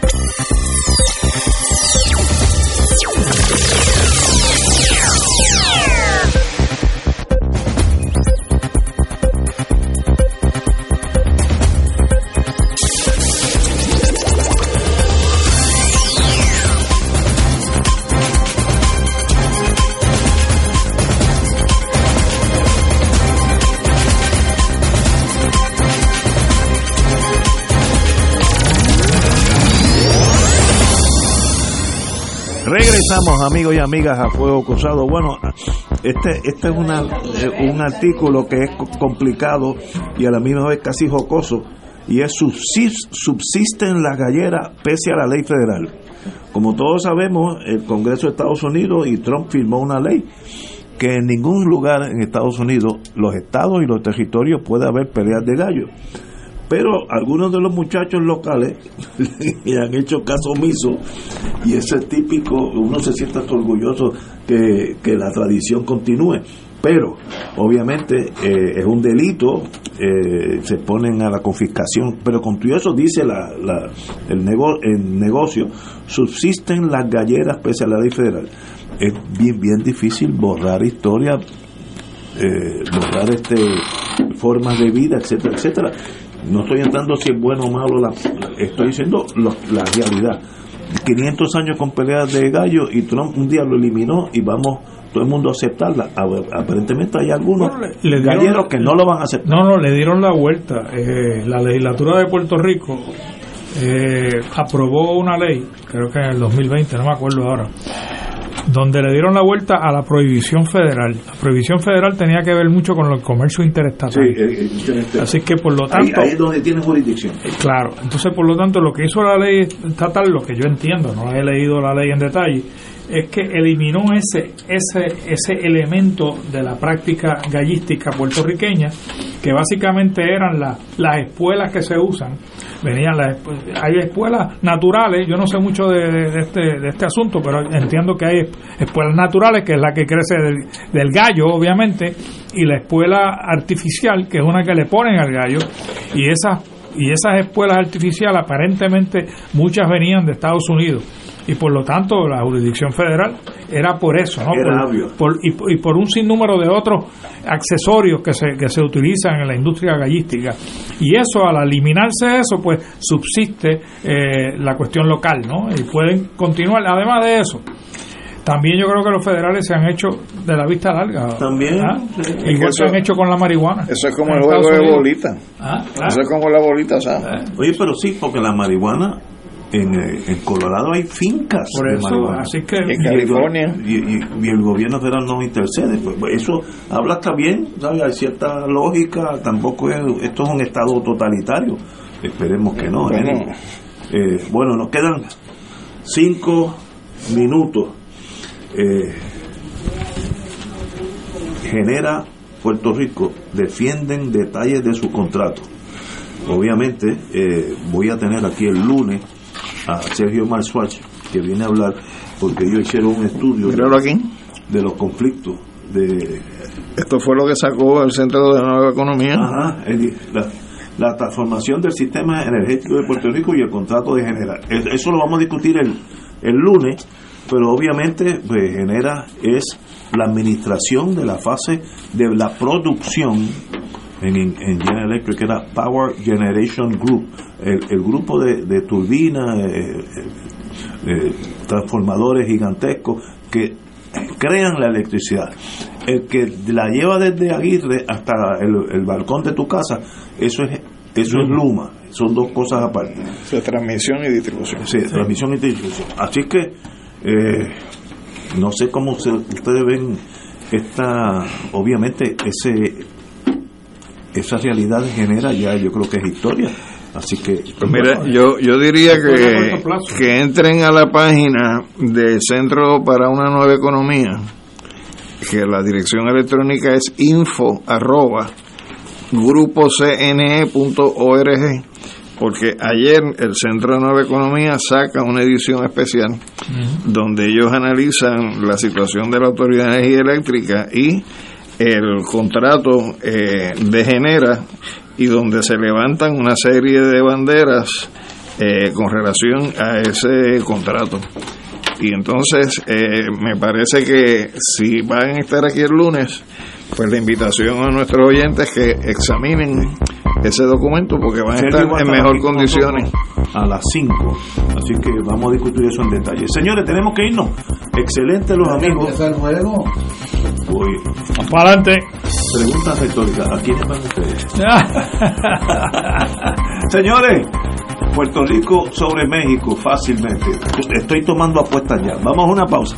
[SPEAKER 1] Amigos y amigas a Fuego Cruzado. Bueno, este, este es una, eh, un artículo que es co- complicado y a la misma vez casi jocoso y es subsis- subsisten las galleras pese a la ley federal. Como todos sabemos, el Congreso de Estados Unidos y Trump firmó una ley que en ningún lugar en Estados Unidos, los estados y los territorios puede haber peleas de gallo. Pero algunos de los muchachos locales (laughs) le han hecho caso omiso y ese es típico, uno se siente orgulloso que, que la tradición continúe. Pero, obviamente, eh, es un delito, eh, se ponen a la confiscación, pero con todo eso dice la, la- el, nego- el negocio, subsisten las galleras pese a la ley federal. Es bien, bien difícil borrar historia, eh, borrar este formas de vida, etcétera, etcétera. No estoy entrando si es bueno o malo, la, estoy diciendo lo- la realidad. 500 años con peleas de gallo y Trump un día lo eliminó y vamos todo el mundo a aceptarla. Aparentemente hay algunos
[SPEAKER 5] le dieron
[SPEAKER 1] galleros
[SPEAKER 5] la-
[SPEAKER 1] que no lo van a aceptar.
[SPEAKER 5] No, no, le dieron la vuelta. Eh, la legislatura de Puerto Rico eh, aprobó una ley, creo que en el 2020, no me acuerdo ahora, donde le dieron la vuelta a la prohibición federal. La prohibición federal tenía que ver mucho con el comercio interestatal.
[SPEAKER 1] eh,
[SPEAKER 5] Así que por lo
[SPEAKER 1] Ahí,
[SPEAKER 5] tanto...
[SPEAKER 1] ahí es donde tiene jurisdicción.
[SPEAKER 5] Claro, entonces por lo tanto lo que hizo la ley estatal, lo que yo entiendo, no he leído la ley en detalle, es que eliminó ese ese ese elemento de la práctica gallística puertorriqueña, que básicamente eran la- las espuelas que se usan. Venían las espu- hay espuelas naturales, yo no sé mucho de, de este de este asunto, pero entiendo que hay espuelas naturales, que es la que crece del, del gallo, obviamente, y la espuela artificial, que es una que le ponen al gallo, y esas y esas espuelas artificiales aparentemente muchas venían de Estados Unidos y por lo tanto la jurisdicción federal era por eso, ¿no?
[SPEAKER 1] Era
[SPEAKER 5] Por-
[SPEAKER 1] obvio.
[SPEAKER 5] por- y, por- y por un sinnúmero de otros accesorios que se, que se utilizan en la industria gallística. Y eso, al eliminarse eso, pues subsiste eh, la cuestión local, ¿no? Y pueden continuar. Además de eso, también yo creo que los federales se han hecho de la vista larga.
[SPEAKER 1] También.
[SPEAKER 5] ¿Ah?
[SPEAKER 3] Que
[SPEAKER 5] Igual
[SPEAKER 3] eso-
[SPEAKER 5] que han hecho con la marihuana.
[SPEAKER 3] Eso es como el juego
[SPEAKER 5] Estados
[SPEAKER 3] de bolita.
[SPEAKER 5] Ah, claro.
[SPEAKER 3] Eso es como la bolita, ¿sabes?
[SPEAKER 1] Oye, pero sí, porque la marihuana en, eh, en Colorado hay fincas
[SPEAKER 5] Por
[SPEAKER 1] de
[SPEAKER 5] eso,
[SPEAKER 1] marihuana.
[SPEAKER 5] así que-
[SPEAKER 3] En California.
[SPEAKER 1] Y, y- y el gobierno federal nos intercede. Pues, pues, eso habla está bien, ¿sabe? hay cierta lógica. Tampoco es, esto es un estado totalitario. Esperemos que no.
[SPEAKER 3] Bueno.
[SPEAKER 1] ¿eh? Eh, bueno, nos quedan cinco minutos. Eh, genera Puerto Rico defienden detalles de su contrato. Obviamente eh, voy a tener aquí el lunes a Sergio Marswatch que viene a hablar porque ellos hicieron un estudio de los conflictos de
[SPEAKER 3] Esto fue lo que sacó el Centro de Nueva Economía.
[SPEAKER 1] Ajá, el- la, la transformación del sistema energético de Puerto Rico y el contrato de Genera. Es- Eso lo vamos a discutir el, el lunes, pero obviamente pues, Genera es la administración de la fase de la producción en, en, en General Electric, que era Power Generation Group, el, el grupo de, de turbinas, eh, eh, eh, transformadores gigantescos que crean la electricidad. El que la lleva desde Aguirre hasta el, el balcón de tu casa, eso es eso es Luma, son dos cosas aparte.
[SPEAKER 3] De transmisión y distribución.
[SPEAKER 1] Sí, transmisión y distribución. Así que eh, no sé cómo se- ustedes ven esta, obviamente ese esa realidad genera ya, yo creo que es historia. Así que
[SPEAKER 3] Pues mira, yo, yo diría que, que entren a la página del Centro para una Nueva Economía, que la dirección electrónica es info arroba grupocne.org, porque ayer el Centro de Nueva Economía saca una edición especial donde ellos analizan la situación de la Autoridad de Energía Eléctrica y el contrato eh, de Genera y donde se levantan una serie de banderas eh, con relación a ese contrato. Y entonces eh, me parece que si van a estar aquí el lunes, pues la invitación a nuestros oyentes que examinen ese documento porque van a estar en mejor condiciones.
[SPEAKER 1] A las 5. Así que vamos a discutir eso en detalle. Señores, tenemos que irnos. Excelente los amigos. Voy.
[SPEAKER 5] Para adelante.
[SPEAKER 1] Pregunta retórica. ¿A quiénes van ustedes? (laughs) Señores, Puerto Rico sobre México fácilmente. Estoy tomando apuestas ya. Vamos a una pausa.